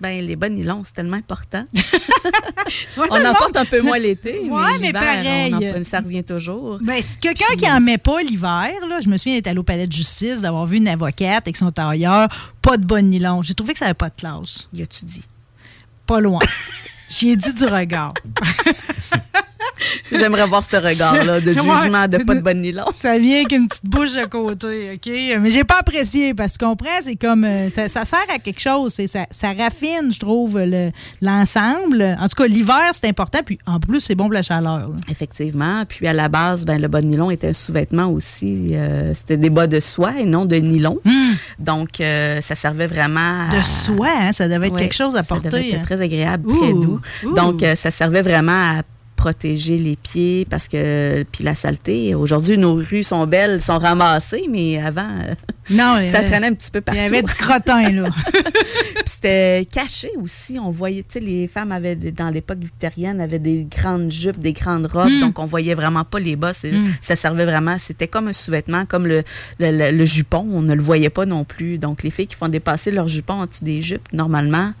Ben, les bonnes nylons, c'est tellement important. On en porte un peu moins l'été, Ouais, mais mais l'hiver, pareil. on en- ça revient toujours. Ben, c'est quelqu'un qui n'en met pas l'hiver, là, je me souviens d'être allé au palais de justice, d'avoir vu une avocate avec son tailleur, pas de bonnes nylons. J'ai trouvé que ça n'avait pas de classe. Y a-tu dit? Pas loin. J'y ai dit du regard. J'aimerais voir ce regard-là de jugement de pas de bonnes nylons. Ça vient avec une petite bouche de côté, OK? Mais j'ai pas apprécié parce que tu comprends, c'est comme. euh, ça, ça sert à quelque chose. Ça, ça raffine, je trouve, le- l'ensemble. en tout cas, l'hiver, c'est important. Puis en plus, c'est bon pour la chaleur. là. Effectivement. Puis à la base, ben, le bas de nylon était un sous-vêtement aussi. Euh, C'était des bas de soie et non de nylon. Donc, euh, ça servait vraiment à... De soie, hein, ça devait être Ouais, quelque chose à Ça devait porter. être hein? très agréable, très Ouh, doux. ouh. Donc, euh, ça servait vraiment à protéger les pieds parce que puis la saleté aujourd'hui nos rues sont belles sont ramassées mais avant euh, Non, il ça avait- traînait un petit peu Il partout. y avait du crottin, là. Puis c'était caché aussi. On voyait, tu sais, les femmes avaient, dans l'époque victorienne, avaient des grandes jupes, des grandes robes. Mm. Donc, on voyait vraiment pas les bas. C'est- Mm. Ça servait vraiment, c'était comme un sous-vêtement, comme le, le, le- le jupon. On ne le voyait pas non plus. Donc, les filles qui font dépasser leur jupon en dessous des jupes, normalement,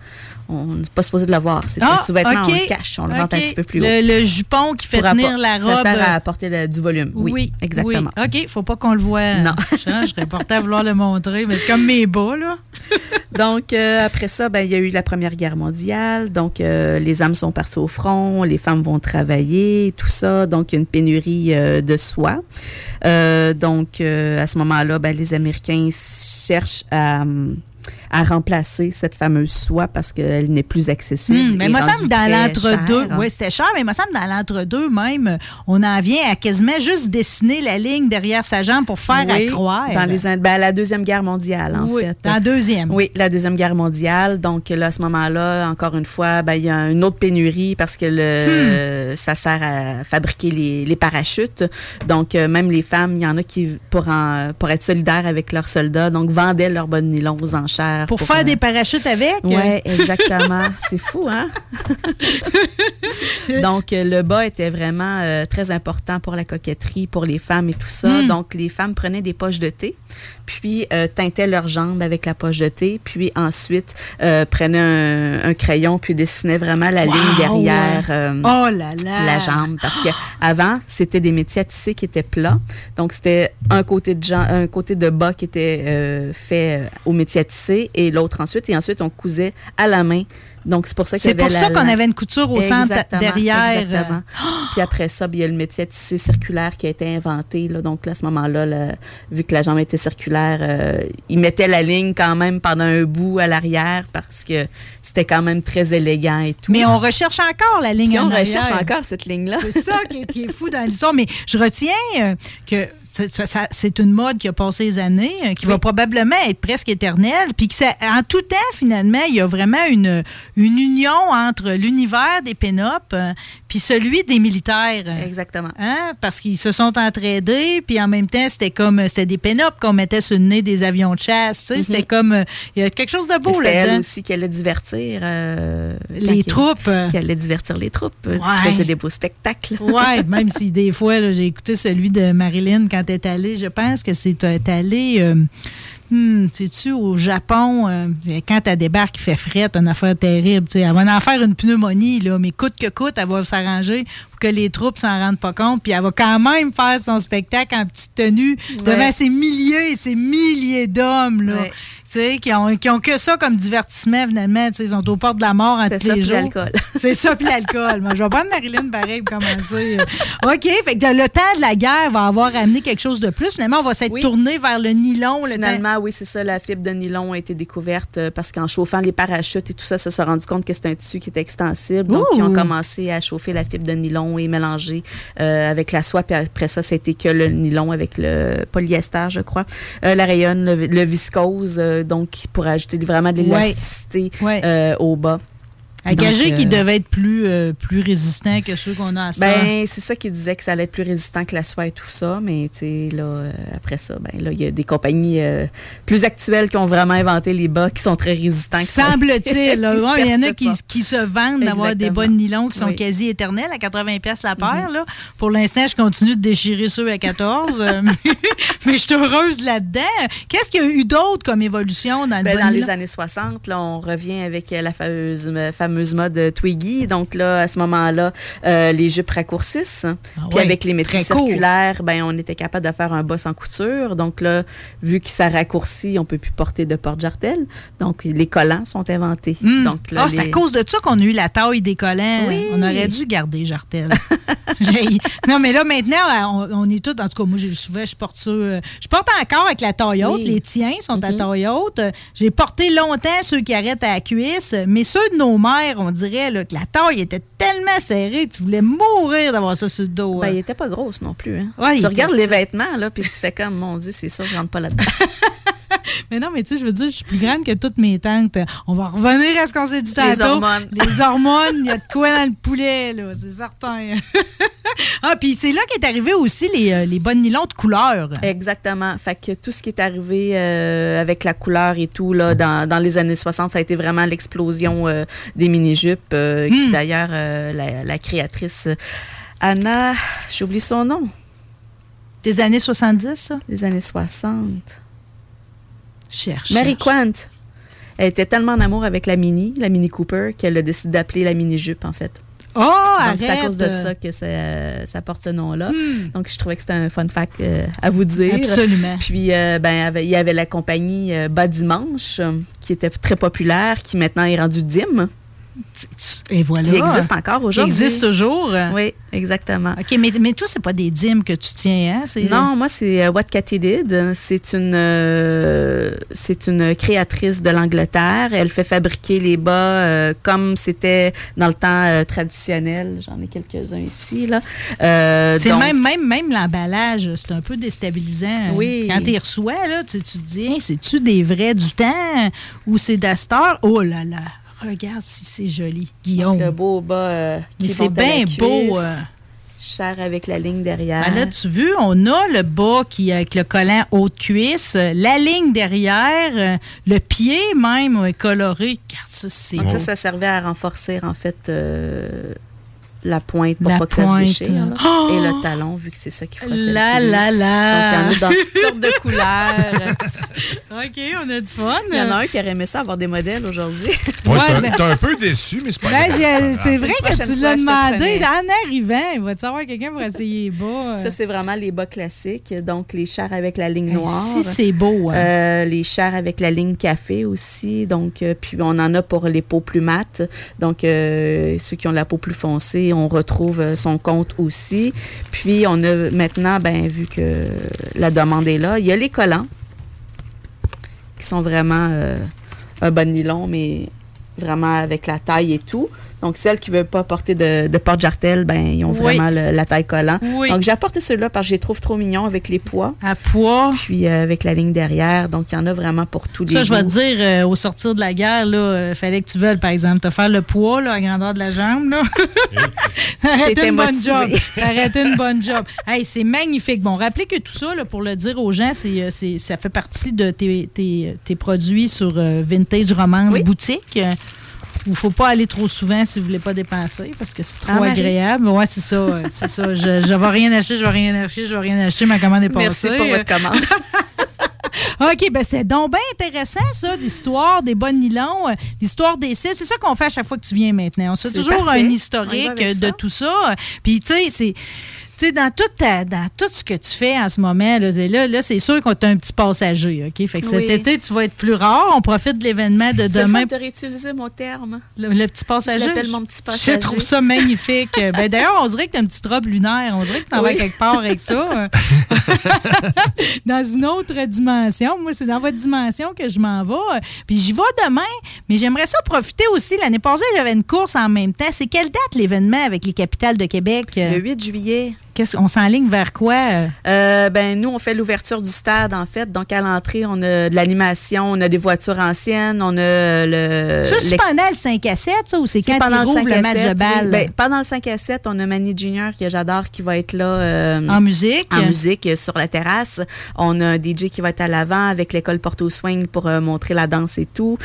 on n'est pas supposé de le voir. C'est sous-vêtement, Ah, OK. on le cache, on le rentre un petit peu plus haut. Le, le jupon qui fait Pour tenir la Ça robe. sert à apporter le- du volume. Oui, exactement. oui. OK, faut pas qu'on le voit. Non. Je serais portée à vouloir le montrer, mais c'est comme mes bas, là. Donc, euh, après ça, ben, il y a eu la Première Guerre mondiale. Donc, euh, les hommes sont partis au front, les femmes vont travailler, tout ça. Donc, il y a une pénurie euh, de soie. Euh, donc, euh, à ce moment-là, ben, les Américains cherchent à, hum, à remplacer cette fameuse soie parce qu'elle n'est plus accessible. Hum, mais rendue semble dans l'entre-deux, oui, c'était cher, mais me semble dans l'entre-deux même, on en vient à quasiment juste dessiner la ligne derrière sa jambe pour faire Oui, à croire. Dans les, ben, la Deuxième Guerre mondiale, en Oui, fait. dans la deuxième. Oui, la Deuxième Guerre mondiale. Donc, là, à ce moment-là, encore une fois, ben, il y a une autre pénurie parce que le, ça sert à fabriquer les, les parachutes. Donc, euh, même les femmes, il y en a qui, pour, en- pour être solidaires avec leurs soldats, donc vendaient leur bonne nylon aux enchères. Pour, faire euh, des parachutes avec. oui, exactement. C'est fou, hein? Donc, euh, le bas était vraiment euh, très important pour la coquetterie, pour les femmes et tout ça. Mm. Donc, les femmes prenaient des poches de thé, puis euh, teintaient leurs jambes avec la poche de thé, puis ensuite euh, prenaient un, un crayon, puis dessinaient vraiment la Wow! ligne derrière. euh, Oh là là. la jambe parce que avant c'était des métiers à tisser qui étaient plats donc c'était un côté de un côté de bas qui était euh, fait euh, au métier à tisser et l'autre ensuite et ensuite on cousait à la main donc c'est pour ça qu'il y C'est avait pour la- ça qu'on la- avait une couture au centre derrière. euh, Exactement. Puis après ça, il y a le métier à tisser circulaire qui a été inventé. Là. Donc, là, à ce moment-là, là, vu que la jambe était circulaire, euh, ils mettaient la ligne quand même pendant un bout à l'arrière parce que c'était quand même très élégant et tout. Mais on recherche encore la ligne Puis on en recherche arrière. encore cette ligne-là. C'est ça qui est, qui est fou dans l'histoire. Mais je retiens euh, que c'est- une mode qui a passé les années, euh, qui va probablement être presque éternelle, puis que ça- en tout temps, finalement, il y a vraiment une, une union entre l'univers des pin-up euh, puis celui des militaires. euh, Exactement. Hein? Parce qu'ils se sont entraidés, puis en même temps, c'était comme c'était des pin-up qu'on mettait sur le nez des avions de chasse. C'était comme euh, il y a quelque chose de beau C'était elle là-dedans. aussi qui allait divertir euh, Les troupes. euh. Qui allait divertir les troupes. euh, Ouais. Qui faisait des beaux spectacles. Oui, même si des fois, j'ai écouté celui de Marilyn quand elle est allée. Je pense que c'est elle euh, hmm, sais-tu, au Japon, euh, quand elle débarque, il fait fret, une affaire terrible. Elle va en faire une pneumonie, là, mais coûte que coûte, elle va s'arranger pour que les troupes s'en rendent pas compte. Puis elle va quand même faire son spectacle en petite tenue devant ces milliers et ces milliers d'hommes. là. Ouais. Tu sais, qui ont, qui ont que ça comme divertissement, finalement. Tu sais, Ils sont au port de la mort en C'était tous ça, les jours. l'alcool. C'est ça, puis l'alcool. Moi, je vais prendre Marilyn pareil pour commencer. OK, fait que le temps de la guerre va avoir amené quelque chose de plus. Finalement, on va s'être Oui. tourné vers le nylon. Le Finalement, oui, c'est ça. La fibre de nylon a été découverte euh, parce qu'en chauffant les parachutes et tout ça, se sont rendu compte que c'est un tissu qui était extensible. Donc, Ouh. ils ont commencé à chauffer la fibre de nylon et mélanger euh, avec la soie. Puis après ça, c'était que le nylon avec le polyester, je crois. Euh, la rayonne, le, le viscose, donc pour ajouter vraiment de l'élasticité Ouais. au bas. À gager Donc, qu'il euh, devait être plus, euh, plus résistant que ceux qu'on a à ça. Ben, c'est ça qui disait que ça allait être plus résistant que la soie et tout ça. Mais, là, euh, après ça, ben, là, il y a des compagnies euh, plus actuelles qui ont vraiment inventé les bas qui sont très résistants. Semble-t-il. Il y en a qui, qui se vendent d'avoir des bonnes nylons qui sont Oui. Mhm. quasi éternels à 80 pièces la paire. là. Pour l'instant, je continue de déchirer ceux à 14. euh, mais, mais je suis heureuse là-dedans. Qu'est-ce qu'il y a eu d'autre comme évolution dans Ben, dans les années 60, là, on revient avec la fameuse, euh, fameuse mode euh, Twiggy. Donc là, à ce moment-là, euh, les jupes raccourcissent. Puis ouais, avec les métiers circulaires, ben, on était capable de faire un bas sans couture. Donc là, vu que ça raccourcit, on peut plus porter de porte-jartel. Donc les collants sont inventés. Hmm. Donc, là, Ah, c'est à cause de ça qu'on a eu la taille des collants. Oui. On aurait dû garder Jartel. Non, mais là, maintenant, on, on est tous, en tout cas, moi, j'ai souvent, je porte ça. euh, Je porte encore avec la taille haute. Oui. Les tiens sont à Mhm. taille haute. J'ai porté longtemps ceux qui arrêtent à la cuisse, mais ceux de nos mères, on dirait là, que la taille était tellement serrée, tu voulais mourir d'avoir ça sur le dos. Ben, hein. il était pas grosse non plus. Hein. Ouais, tu regardes les vêtements, là, puis tu fais comme, mon Dieu, c'est sûr, je rentre pas là-dedans. mais non, mais tu sais, je veux dire, je suis plus grande que toutes mes tantes. On va revenir à ce qu'on s'est dit tantôt. Les hormones. Les hormones, il y a de quoi dans le poulet, là, c'est certain. ah, puis c'est là qu'est arrivé aussi les, euh, les bonnes nylons de couleur. Exactement. Fait que tout ce qui est arrivé euh, avec la couleur et tout, là, dans, dans les années 60, ça a été vraiment l'explosion euh, des mini-jupes, euh, qui Hmm. d'ailleurs, la, la créatrice Anna, j'ai oublié son nom, Des années 70, ça? des années 60. Cherche. Mary. Quant. Elle était tellement en amour avec la Mini, la Mini Cooper, qu'elle a décidé d'appeler la Mini-jupe, en fait. Oh, Donc, c'est à cause de ça que ça, ça porte ce nom-là. Hmm. Donc, je trouvais que c'était un fun fact euh, à vous dire. Absolument. Puis, euh, ben, il y avait la compagnie euh, Bas Dimanche, qui était très populaire, qui maintenant est rendue DIM, Et voilà. qui existe encore Qui aujourd'hui. existe toujours. Oui, exactement. OK, mais, mais toi, c'est pas des dîmes que tu tiens, hein? Non, moi, c'est euh, What Cathy Did. C'est une, euh, c'est une créatrice de l'Angleterre. Elle fait fabriquer les bas euh, comme c'était dans le temps euh, traditionnel. J'en ai quelques-uns ici. là. C'est même, même, même l'emballage, c'est un peu déstabilisant. Oui. Quand tu reçois, là, tu, tu te dis, Hein, c'est-tu des vrais du temps ou c'est d'Astor? Oh là là, regarde si c'est joli, Guillaume. donc, le beau bas euh, qui c'est bien beau. euh. Cher avec la ligne derrière. Ben là, tu veux, on a le bas qui avec le collant haute cuisse, la ligne derrière, euh, le pied même euh, coloré. Regarde ça, c'est Donc ça, beau. ça servait à renforcer en fait euh, la pointe pour La pas que ça se pointe. déchire. là. Oh! Et le talon, vu que c'est ça qui Là, plus. là, là. Donc, il y en a dans toutes sortes de couleurs. OK, on a du fun. Il y en a un qui aurait aimé ça avoir des modèles aujourd'hui. Ouais, Ouais, t'es un- t'es un peu déçu, mais c'est pas Ben, c'est vrai que tu l'as te demandé en arrivant. Il va-tu avoir quelqu'un pour essayer les bas? Ça, c'est vraiment les bas classiques. Donc, les chars avec la ligne noire. Si c'est beau. hein. Euh, les chars avec la ligne café aussi. Donc, euh, puis on en a pour les peaux plus mates. Donc, euh, ceux qui ont la peau plus foncée, on retrouve euh, son compte aussi. Puis, on a maintenant, ben, vu que la demande est là, il y a les collants qui sont vraiment euh, un bon nylon, mais vraiment avec la taille et tout. Donc, celles qui ne veulent pas porter de, de porte-jartel, ben, ils ont Oui. vraiment le- la taille collant. Oui. Donc, j'ai apporté ceux-là parce que je les trouve trop mignons avec les poids à poids. puis euh, avec la ligne derrière. Donc, il y en a vraiment pour tous les Ça, je vais te dire, euh, au sortir de la guerre, il fallait que tu veuilles, par exemple, te faire le poids, là, la grandeur de la jambe. Là. Arrêtez une bonne job. Arrêtez une bonne job. Hey, c'est magnifique. Bon, rappelez que tout ça, là, pour le dire aux gens, c'est, euh, c'est- ça fait partie de tes, tes- tes produits sur euh, Vintage Romance Oui. Boutique. Il ne faut pas aller trop souvent si vous ne voulez pas dépenser parce que c'est Ah, trop Marie? agréable. Oui, c'est ça. c'est ça. Je ne vais rien acheter, je ne vais rien acheter, je ne vais rien acheter. Ma commande est Merci passée. pour Euh, votre commande. OK, ben c'était donc bien intéressant, ça, l'histoire des bonnes nylons, euh, l'histoire des cils. C'est ça qu'on fait à chaque fois que tu viens maintenant. On se fait toujours parfait. un historique euh, de ça. tout ça. Puis, tu sais, c'est. Tu sais, dans tout, ta- dans tout ce que tu fais en ce moment, là, c'est- là, là, c'est sûr qu'on est un petit passager, OK? Fait que cet été, tu vas être plus rare. On profite de l'événement de demain. de réutiliser mon terme. Le, le petit passager. Je l'appelle mon petit Je passager. trouve ça magnifique. ben, D'ailleurs, on dirait que tu as une petite robe lunaire. On dirait que tu en vas quelque part avec ça. dans une autre dimension. Moi, c'est dans votre dimension que je m'en vais. Puis j'y vais demain, mais j'aimerais ça profiter aussi. L'année passée, j'avais une course en même temps. C'est quelle date l'événement avec les capitales de Québec? Le 8 juillet. Qu'est-ce- on s'enligne vers quoi? Euh, ben, nous, on fait l'ouverture du stade, en fait. Donc, à l'entrée, on a de l'animation, on a des voitures anciennes, on a le. ça, c'est pendant le 5 à 7, ça, ou c'est quand pendant ils le rouvrent 5 le match 7, de balle? oui. Ben, pendant le 5 à 7, on a Manny Junior, que j'adore, qui va être là. euh, en musique? en musique euh, sur la terrasse. On a un DJ qui va être à l'avant avec l'école Porto Swing pour euh, montrer la danse et tout.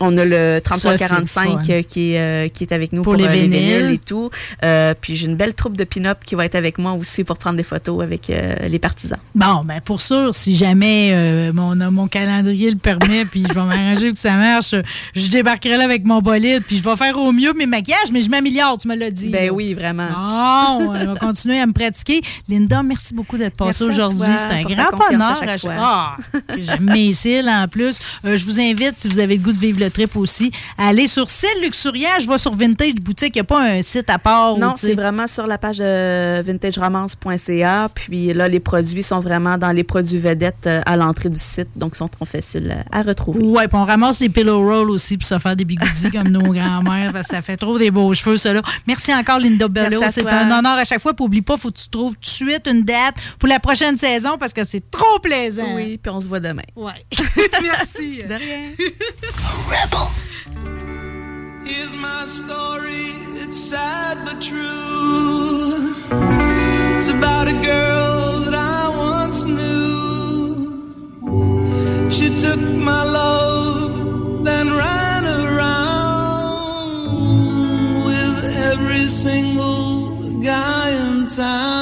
Euh, on a le Ça, c'est le 3345 fun. euh, qui, est, euh, qui est avec nous Pour pour, les euh, les vinyles. vinyles et tout. Euh, puis j'ai une belle troupe de pin-up qui va être avec moi aussi pour prendre des photos avec euh, les partisans. Bon, ben pour sûr, si jamais euh, mon, mon calendrier le permet, puis je vais m'arranger que ça marche, je débarquerai là avec mon bolide, puis je vais faire au mieux mes maquillages, mais je m'améliore, tu me l'as dit. Ben là. oui, vraiment. Bon, on va continuer à me pratiquer. Linda, merci beaucoup d'être passée aujourd'hui. C'est un grand bonheur. Ah, J'aime mes cils en plus. Euh, je vous invite, si vous avez le goût de vivre le trip aussi. Allez sur site luxuriant, je vois sur Vintage Boutique, il n'y a pas un site à part. Non, c'est vraiment sur la page de vintageromance.ca. Puis là, les produits sont vraiment dans les produits vedettes euh, à l'entrée du site, donc sont trop faciles euh, à retrouver. Ouais, puis on ramasse des pillow rolls aussi pour se faire des bigoudis comme nos grands-mères, parce que ça fait trop des beaux cheveux, ça là. Merci encore, Linda Bello. C'est un honneur à chaque fois. Puis oublie pas, faut que tu trouves tout de suite une date pour la prochaine saison parce que c'est trop plaisant. Oui, puis on se voit demain. Ouais. Merci. De rien. Here's my story, it's sad but true. It's about a girl that I once knew. She took my love, then ran around with every single guy in town.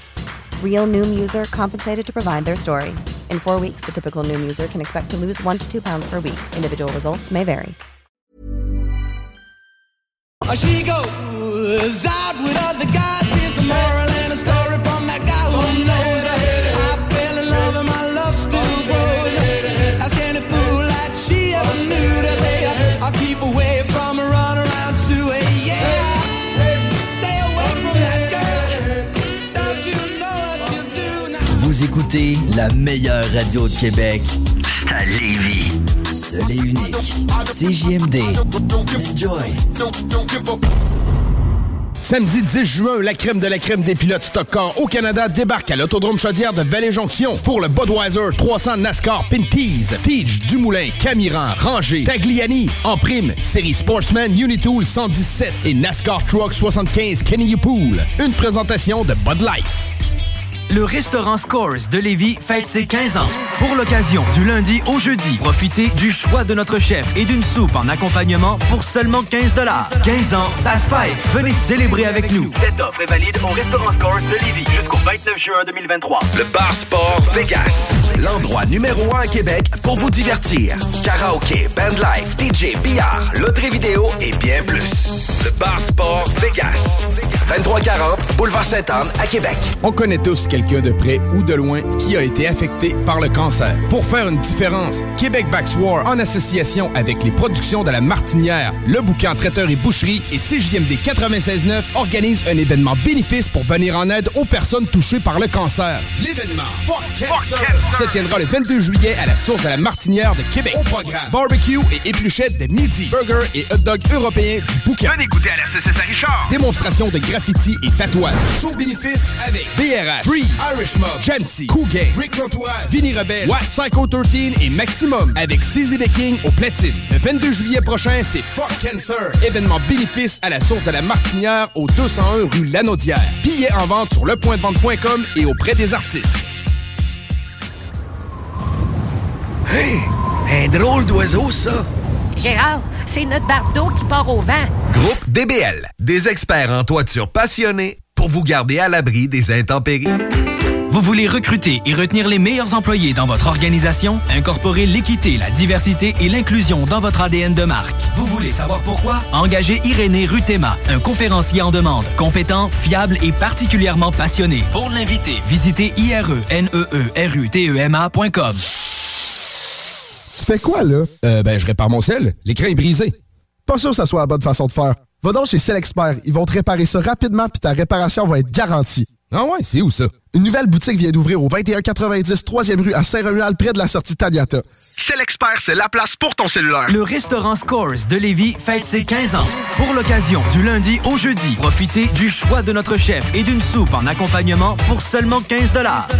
Real Noom user compensated to provide their story. In four weeks, the typical Noom user can expect to lose one to two pounds per week. Individual results may vary. She goes out with other guys. Écoutez la meilleure radio de Québec. C'est à Lévis. Seul et unique. CJMD. Enjoy. Samedi 10 juin, la crème de la crème des pilotes Stock Car au Canada débarque à l'Autodrome Chaudière de Vallée-Jonction pour le Budweiser 300 NASCAR Pinties. Tige, Dumoulin, Camiran, Ranger, Tagliani, en prime, série Sportsman Unitool 117 et NASCAR Truck 75 Kenny Pool. Une présentation de Bud Light. Le restaurant Scores de Lévis fête ses 15 ans. Pour l'occasion, du lundi au jeudi, profitez du choix de notre chef et d'une soupe en accompagnement pour seulement 15 15 ans, ça se fête. Venez célébrer avec nous. Cette offre est valide au restaurant Scores de Lévis jusqu'au 29 juin 2023. Le Bar Sport Vegas, l'endroit numéro un à Québec pour vous divertir. Karaoke, bandlife, DJ, billard, loterie vidéo et bien plus. Le Bar Sport Vegas, 2340 Boulevard Sainte-Anne à Québec. On connaît tous quelqu'un de près ou de loin qui a été affecté par le cancer. Pour faire une différence, Québec Backs War, en association avec les productions de la Martinière, le bouquin Traiteur et Boucherie et CJMD 96.9 organise un événement bénéfice pour venir en aide aux personnes touchées par le cancer. L'événement Fuck Cancer se tiendra le 22 juillet à la source de la Martinière de Québec. Au programme, barbecue et épluchettes de midi, burger et hot dog européens du bouquin. Venez goûter à la CCS Richard. Démonstration de graffiti et tatouage. Show bénéfice avec BRF, Free, Irish Mob, Jamsey, Cool Gang, Rick Rotoise, Vinny Rebelle, Watt, Psycho 13 et Maximum avec CZ the King au platine. Le 22 juillet prochain, c'est Fuck Cancer. Événement bénéfice à la source de la Martinière au 201 rue Lanaudière. Billets en vente sur lepointdevente.com et auprès des artistes. Hey, un drôle d'oiseau, ça. Gérard, c'est notre bardeau qui part au vent. Groupe DBL, des experts en toiture passionnés pour vous garder à l'abri des intempéries. Vous voulez recruter et retenir les meilleurs employés dans votre organisation? Incorporer l'équité, la diversité et l'inclusion dans votre ADN de marque. Vous voulez savoir pourquoi? Engagez Irénée Rutema, un conférencier en demande, compétent, fiable et particulièrement passionné. Pour l'inviter, visitez E ireneerutema.com. Tu fais quoi, là? Euh, ben, je répare mon sel. L'écran est brisé. Pas sûr que ça soit la bonne façon de faire. Va donc chez Selexpert. Ils vont te réparer ça rapidement puis ta réparation va être garantie. Ah ouais, c'est où ça? Une nouvelle boutique vient d'ouvrir au 2190 3e rue à Saint-Romuald, près de la sortie Taniata. C'est l'expert, c'est la place pour ton cellulaire. Le restaurant Scores de Lévis fête ses 15 ans. Pour l'occasion, du lundi au jeudi, profitez du choix de notre chef et d'une soupe en accompagnement pour seulement 15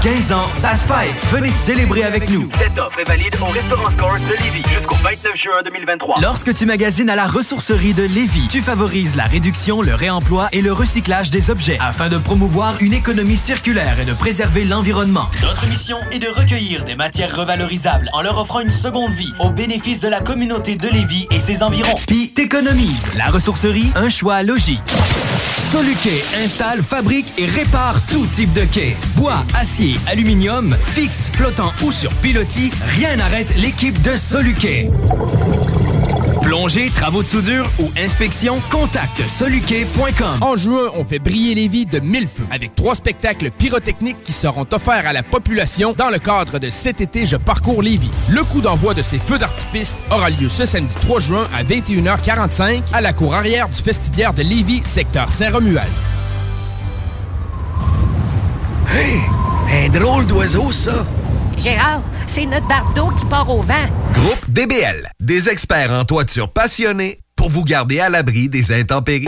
15 ans, ça se fête. Venez célébrer avec nous. Cette offre est valide au restaurant Scores de Lévis jusqu'au 29 juin 2023. Lorsque tu magasines à la ressourcerie de Lévis, tu favorises la réduction, le réemploi et le recyclage des objets afin de promouvoir une économie circulaire de préserver l'environnement. Notre mission est de recueillir des matières revalorisables en leur offrant une seconde vie au bénéfice de la communauté de Lévis et ses environs. Puis t'économises. La ressourcerie, un choix logique. Soluquet installe, fabrique et répare tout type de quai. Bois, acier, aluminium, fixe, flottant ou sur pilotis, rien n'arrête l'équipe de Soluquet. Plongée, travaux de soudure ou inspection, contacte soluquet.com. En juin, on fait briller les vies de mille feux avec trois spectacles pyrotechniques qui seront offerts à la population dans le cadre de cet été Je parcours Lévis. Le coup d'envoi de ces feux d'artifice aura lieu ce samedi 3 juin à 21h45 à la cour arrière du vestibiaire de Lévis, secteur Saint-Romuald. Hey, un drôle d'oiseau, ça. Gérard, c'est notre bardeau qui part au vent. Groupe DBL, des experts en toiture passionnés pour vous garder à l'abri des intempéries.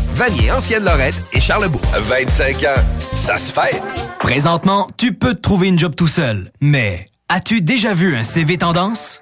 Vanier, Ancienne Lorette et Charlebourg. 25 ans, ça se fait. Présentement, tu peux te trouver une job tout seul. Mais as-tu déjà vu un CV tendance?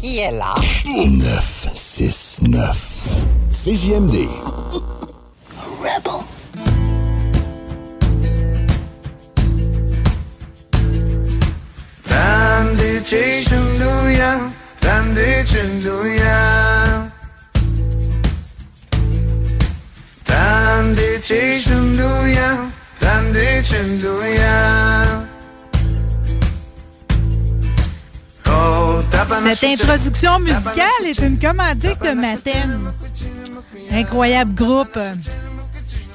qui est là. 969. CJMD. Rebel. 단디지 중두야 단디 중두야 단디지 중두야 단디 중두야 Cette introduction musicale est une commandite de Mathen. Incroyable groupe.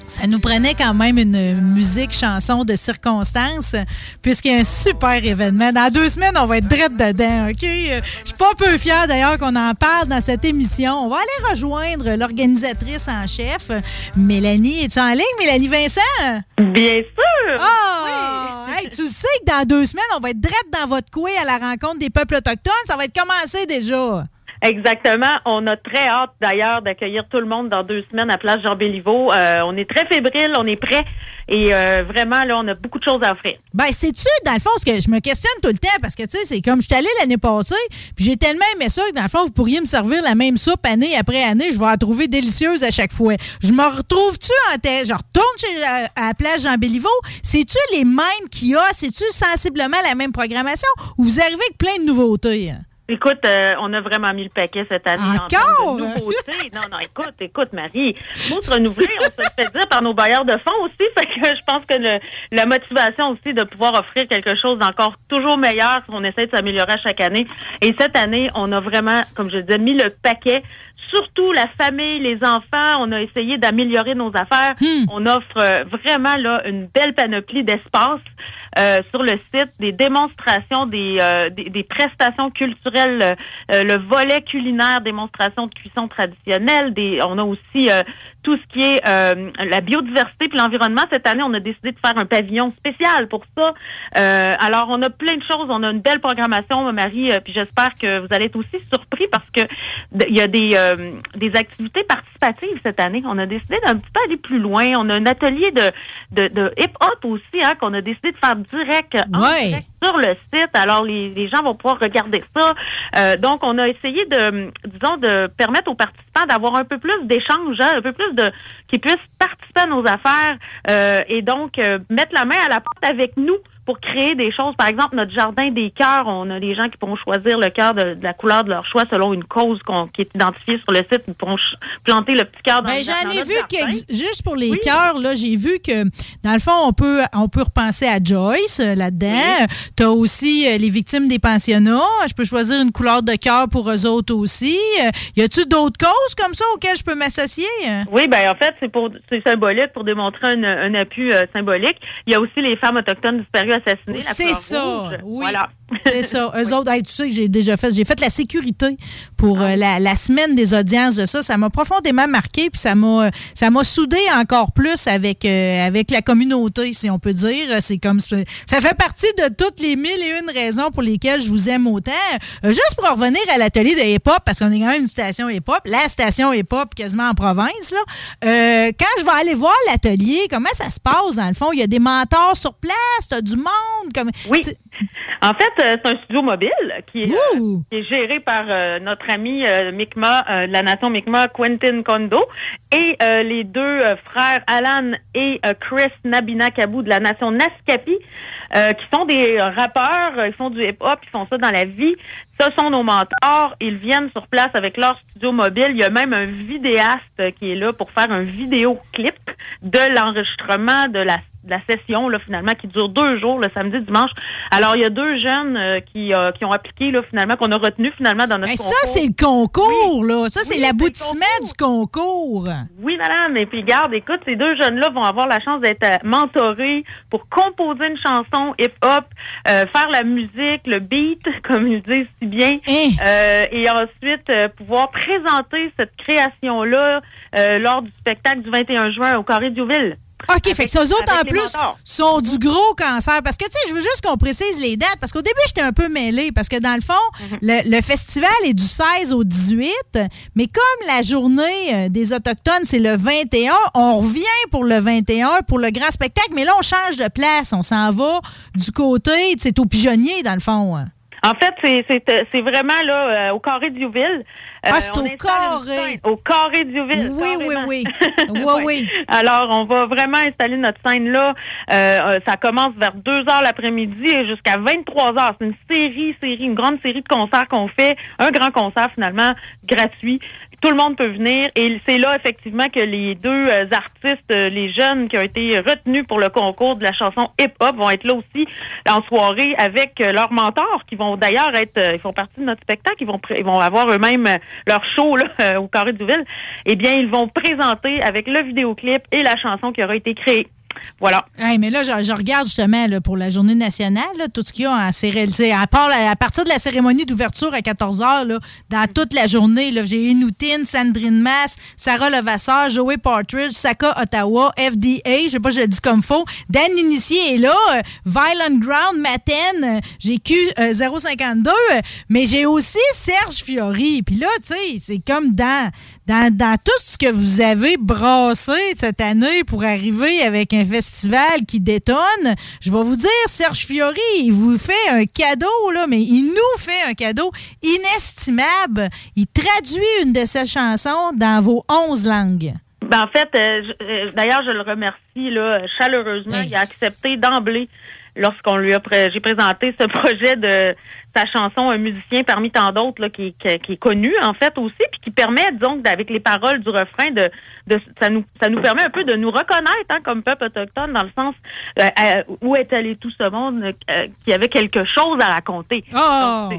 Ça nous prenait quand même une musique, chanson de circonstance, puisqu'il y a un super événement. Dans deux semaines, on va être drette dedans, OK? Je suis pas peu fière d'ailleurs qu'on en parle dans cette émission. On va aller rejoindre l'organisatrice en chef, Mélanie. Es-tu en ligne, Mélanie Vincent? Bien sûr! Oh! Hey, tu sais que dans deux semaines, on va être drette dans votre coué à la rencontre des peuples autochtones. Ça va être commencé déjà. Exactement. On a très hâte d'ailleurs d'accueillir tout le monde dans deux semaines à Place Jean Béliveau. Euh, on est très fébrile, on est prêt et euh, vraiment là, on a beaucoup de choses à offrir. Ben, c'est-tu, dans le fond, ce que je me questionne tout le temps parce que, tu sais, c'est comme je suis allée l'année passée, puis j'ai tellement aimé ça que, dans le fond, vous pourriez me servir la même soupe année après année. Je vais la trouver délicieuse à chaque fois. Je me retrouve-tu en? Je retourne chez, à la place Jean Béliveau. C'est-tu les mêmes qu'il y a? C'est-tu sensiblement la même programmation? Ou vous arrivez avec plein de nouveautés? Écoute, euh, on a vraiment mis le paquet cette année. en Encore? termes de nouveautés. Non, non, écoute, écoute, Marie. Faut se renouveler, on se fait dire par nos bailleurs de fonds aussi. Fait que je pense que le, la motivation aussi de pouvoir offrir quelque chose d'encore toujours meilleur, on essaie de s'améliorer à chaque année. Et cette année, on a vraiment, comme je disais, mis le paquet surtout la famille, les enfants. On a essayé d'améliorer nos affaires. On offre euh, vraiment là une belle panoplie d'espace euh, sur le site, des démonstrations, des, euh, des, des prestations culturelles, euh, le volet culinaire, démonstrations de cuisson traditionnelle. Des, on a aussi euh, tout ce qui est euh, la biodiversité puis l'environnement. Cette année, on a décidé de faire un pavillon spécial pour ça. Euh, alors, on a plein de choses. On a une belle programmation, Marie, puis j'espère que vous allez être aussi surpris parce que il y a des, des activités participatives cette année. On a décidé d'un petit peu aller plus loin. On a un atelier de, de, de hip-hop aussi hein, qu'on a décidé de faire direct, en Ouais. direct sur le site. Alors, les, les gens vont pouvoir regarder ça. Euh, donc, on a essayé de, disons, de permettre aux participants d'avoir un peu plus d'échanges, hein, un peu plus de qu'ils puissent participer à nos affaires euh, et donc euh, mettre la main à la porte avec nous pour créer des choses. Par exemple, notre jardin des cœurs, on a des gens qui pourront choisir le cœur de, de la couleur de leur choix selon une cause qui est identifiée sur le site. Ils pourront planter le petit cœur dans Ben, le- j'en ai vu jardin. que juste pour les cœurs, là, j'ai vu que dans le fond, on peut on peut repenser à Joyce euh, là-dedans. Tu as aussi euh, les victimes des pensionnats. Je peux choisir une couleur de cœur pour eux autres aussi. Euh, y a-tu d'autres causes comme ça auxquelles je peux m'associer? Oui, ben en fait, c'est pour c'est symbolique pour démontrer un, un appui euh, symbolique. Il y a aussi les femmes autochtones disparues C'est ça, rouge. oui. Voilà. C'est ça. Eux autres, hey, tu sais que j'ai déjà fait, j'ai fait la sécurité pour euh, la, la semaine des audiences de ça. Ça m'a profondément marqué, puis ça m'a, ça m'a soudé encore plus avec, euh, avec la communauté, si on peut dire. C'est comme, ça fait partie de toutes les mille et une raisons pour lesquelles je vous aime autant. Euh, juste pour revenir à l'atelier de hip-hop, parce qu'on est quand même une station hip-hop, la station hip-hop quasiment en province, là. Euh, quand je vais aller voir l'atelier, comment ça se passe dans le fond? Il y a des mentors sur place, t'as du monde, comme. Oui. En fait, c'est un studio mobile qui est, euh, qui est géré par euh, notre ami euh, euh, de la nation Mi'kmaq, Quentin Kondo, et les deux frères Alan et Chris Nabinakabu de la nation Naskapi, qui sont des rappeurs, ils font du hip-hop, ils font ça dans la vie. Ce sont nos mentors. Ils viennent sur place avec leur studio mobile. Il y a même un vidéaste qui est là pour faire un vidéoclip de l'enregistrement de la de la session là finalement qui dure deux jours le samedi dimanche. Alors il y a deux jeunes euh, qui euh, qui ont appliqué là finalement qu'on a retenu finalement dans notre Mais concours. ça, c'est le concours, là. Ça, c'est l'aboutissement du concours. Oui, madame. Et puis, garde, écoute, ces deux jeunes-là vont avoir la chance d'être euh, mentorés pour composer une chanson hip-hop, euh, faire la musique, le beat, comme ils disent si bien, euh, et ensuite euh, pouvoir présenter cette création-là euh, lors du spectacle du 21 juin au Carré Diouville. OK, fait que ces autres, en plus, mentors. sont du gros cancer. Parce que, tu sais, je veux juste qu'on précise les dates. Parce qu'au début, j'étais un peu mêlée. Parce que, dans le fond, Mhm. le, le festival est du 16 au 18. Mais comme la journée euh, des Autochtones, c'est le 21, on revient pour le 21, pour le grand spectacle. Mais là, on change de place. On s'en va du côté, c'est au pigeonnier, dans le fond. En fait, c'est- c'est euh, c'est vraiment là euh, au carré de Diouville. Euh, Ah, c'est au carré. Au carré. Oui, oui, oui. Oui, Ouais. oui. Alors, on va vraiment installer notre scène là. Euh, euh, ça commence vers 2 heures l'après-midi et jusqu'à 23 heures. C'est une série, série, une grande série de concerts qu'on fait. Un grand concert finalement gratuit. Tout le monde peut venir et c'est là effectivement que les deux euh, artistes, euh, les jeunes qui ont été retenus pour le concours de la chanson hip-hop vont être là aussi en soirée avec euh, leurs mentors qui vont d'ailleurs être, ils font partie de notre spectacle, ils vont, ils vont avoir eux-mêmes leur show là, au Carré de Douville. Eh bien, ils vont présenter avec le vidéoclip et la chanson qui aura été créée. Voilà. Mais là, je, regarde justement là, pour la journée nationale, tout ce qu'il y a en cérémonie. À, à partir de la cérémonie d'ouverture à 14 h, dans toute la journée, j'ai Inoutine, Sandrine Mass, Sarah Levasseur, Joey Partridge, Saka Ottawa, FDA, je sais pas, je le dis comme faux. Dan Initié est là, euh, Violent Ground, Maten, euh, j'ai Q euh, 052, euh, mais j'ai aussi Serge Fiori. Puis là, tu sais, c'est comme dans, dans, dans tout ce que vous avez brassé cette année pour arriver avec un festival qui détonne, je vais vous dire, Serge Fiori, il vous fait un cadeau, là, mais il nous fait un cadeau inestimable. Il traduit une de ses chansons dans vos 11 langues. Ben, en fait, euh, euh, d'ailleurs, je le remercie là, chaleureusement. Il a accepté d'emblée lorsqu'on lui a pré- j'ai présenté ce projet de sa chanson Un musicien parmi tant d'autres là, qui, qui, qui est connu en fait aussi, puis qui permet donc avec les paroles du refrain de, de ça nous ça nous permet un peu de nous reconnaître hein, comme peuple autochtone dans le sens euh, euh, où est allé tout ce monde euh, qui avait quelque chose à raconter. Donc,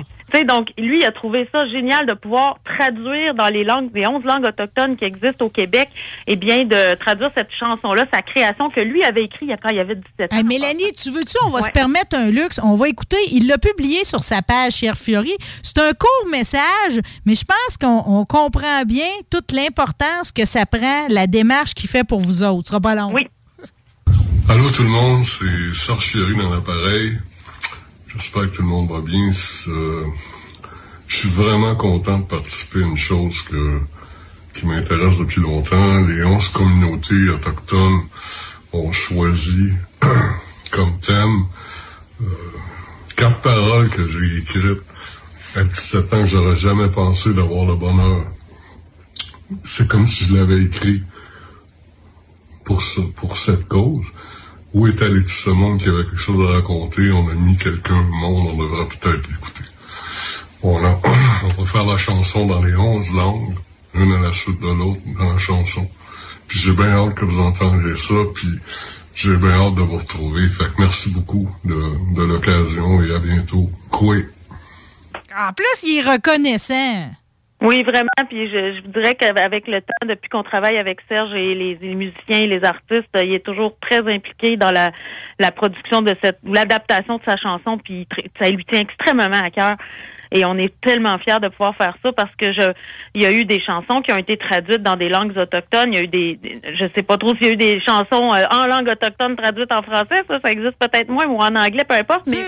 c'est- tu sais, donc, lui, il a trouvé ça génial de pouvoir traduire dans les langues, les 11 langues autochtones qui existent au Québec, et bien, de traduire cette chanson-là, sa création que lui avait écrite quand il avait 17 ans. Hey, Mélanie, tu veux-tu, on va se permettre un luxe. On va écouter. Il l'a publié sur sa page Cher Fiori. C'est un court message, mais je pense qu'on on comprend bien toute l'importance que ça prend, la démarche qu'il fait pour vous autres. Ce sera pas long. Oui. Allô tout le monde, c'est Serge Fiori dans l'appareil. J'espère que tout le monde va bien. Euh, je suis vraiment content de participer à une chose que, qui m'intéresse depuis longtemps. Les 11 communautés autochtones ont choisi comme thème euh, quatre paroles que j'ai écrites à 17 ans que j'aurais jamais pensé d'avoir le bonheur. C'est comme si je l'avais écrit pour, pour cette cause. Où est allé tout ce monde qui avait quelque chose à raconter? On a mis quelqu'un au monde, on devrait peut-être l'écouter. On, a- on va faire la chanson dans les onze langues, une à la suite de l'autre dans la chanson. Puis j'ai bien hâte que vous entendiez ça, puis j'ai bien hâte de vous retrouver. Fait que merci beaucoup de, de l'occasion et à bientôt. Coué. En plus, il est reconnaissant. Oui, vraiment. Puis je, je dirais qu'avec le temps, depuis qu'on travaille avec Serge et les, les musiciens et les artistes, il est toujours très impliqué dans la, la production de cette, ou l'adaptation de sa chanson. Puis ça lui tient extrêmement à cœur. Et on est tellement fiers de pouvoir faire ça parce que je, il y a eu des chansons qui ont été traduites dans des langues autochtones. Il y a eu des, des- je sais pas trop s'il y a eu des chansons euh, en langue autochtone traduites en français. Ça, ça existe peut-être moins ou en anglais, peu importe. Mais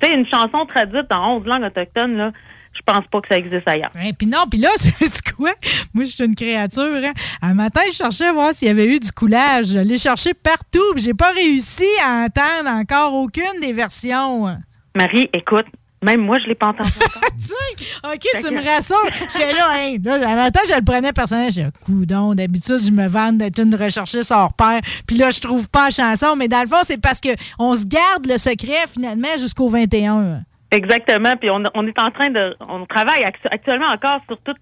tu sais, une chanson traduite dans 11 langues autochtones là, je pense pas que ça existe ailleurs. Hein, puis non, puis là, c'est quoi? Moi, je suis une créature. Hein? Un matin, je cherchais à voir s'il y avait eu du coulage. Je l'ai cherché partout, puis j'ai pas réussi à entendre encore aucune des versions. Marie, écoute, même moi, je l'ai pas entendu. OK, tu me rassures. J'étais là, hein, là, matin, je le prenais personnel. J'ai coudon, d'habitude, je me vante d'être une recherchiste hors pair. Puis là, je trouve pas la chanson. Mais dans le fond, c'est parce que on se garde le secret, finalement, jusqu'au 21. Exactement. Puis on, on est en train de, on travaille actu- actuellement encore sur toute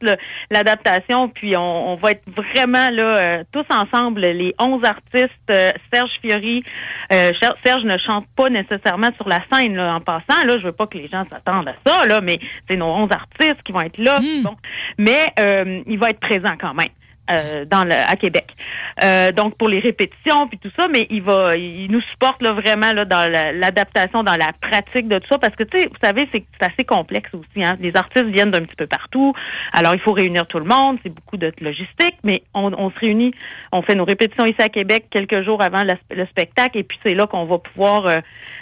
l'adaptation. Puis on, on va être vraiment là euh, tous ensemble, les 11 artistes. euh, Serge Fiori, euh, Serge ne chante pas nécessairement sur la scène là, en passant. Là, je veux pas que les gens s'attendent à ça là, mais c'est nos 11 artistes qui vont être là. Bon, mais euh, il va être présent quand même. Euh, dans le, à Québec. Euh, donc pour les répétitions puis tout ça, mais il va, il nous supporte là vraiment là dans la- l'adaptation, dans la pratique de tout ça, parce que tu sais, vous savez, c'est assez complexe aussi. Hein? Les artistes viennent d'un petit peu partout, alors il faut réunir tout le monde, c'est beaucoup de logistique, mais on, on se réunit, on fait nos répétitions ici à Québec quelques jours avant le spectacle, et puis c'est là qu'on va pouvoir, euh,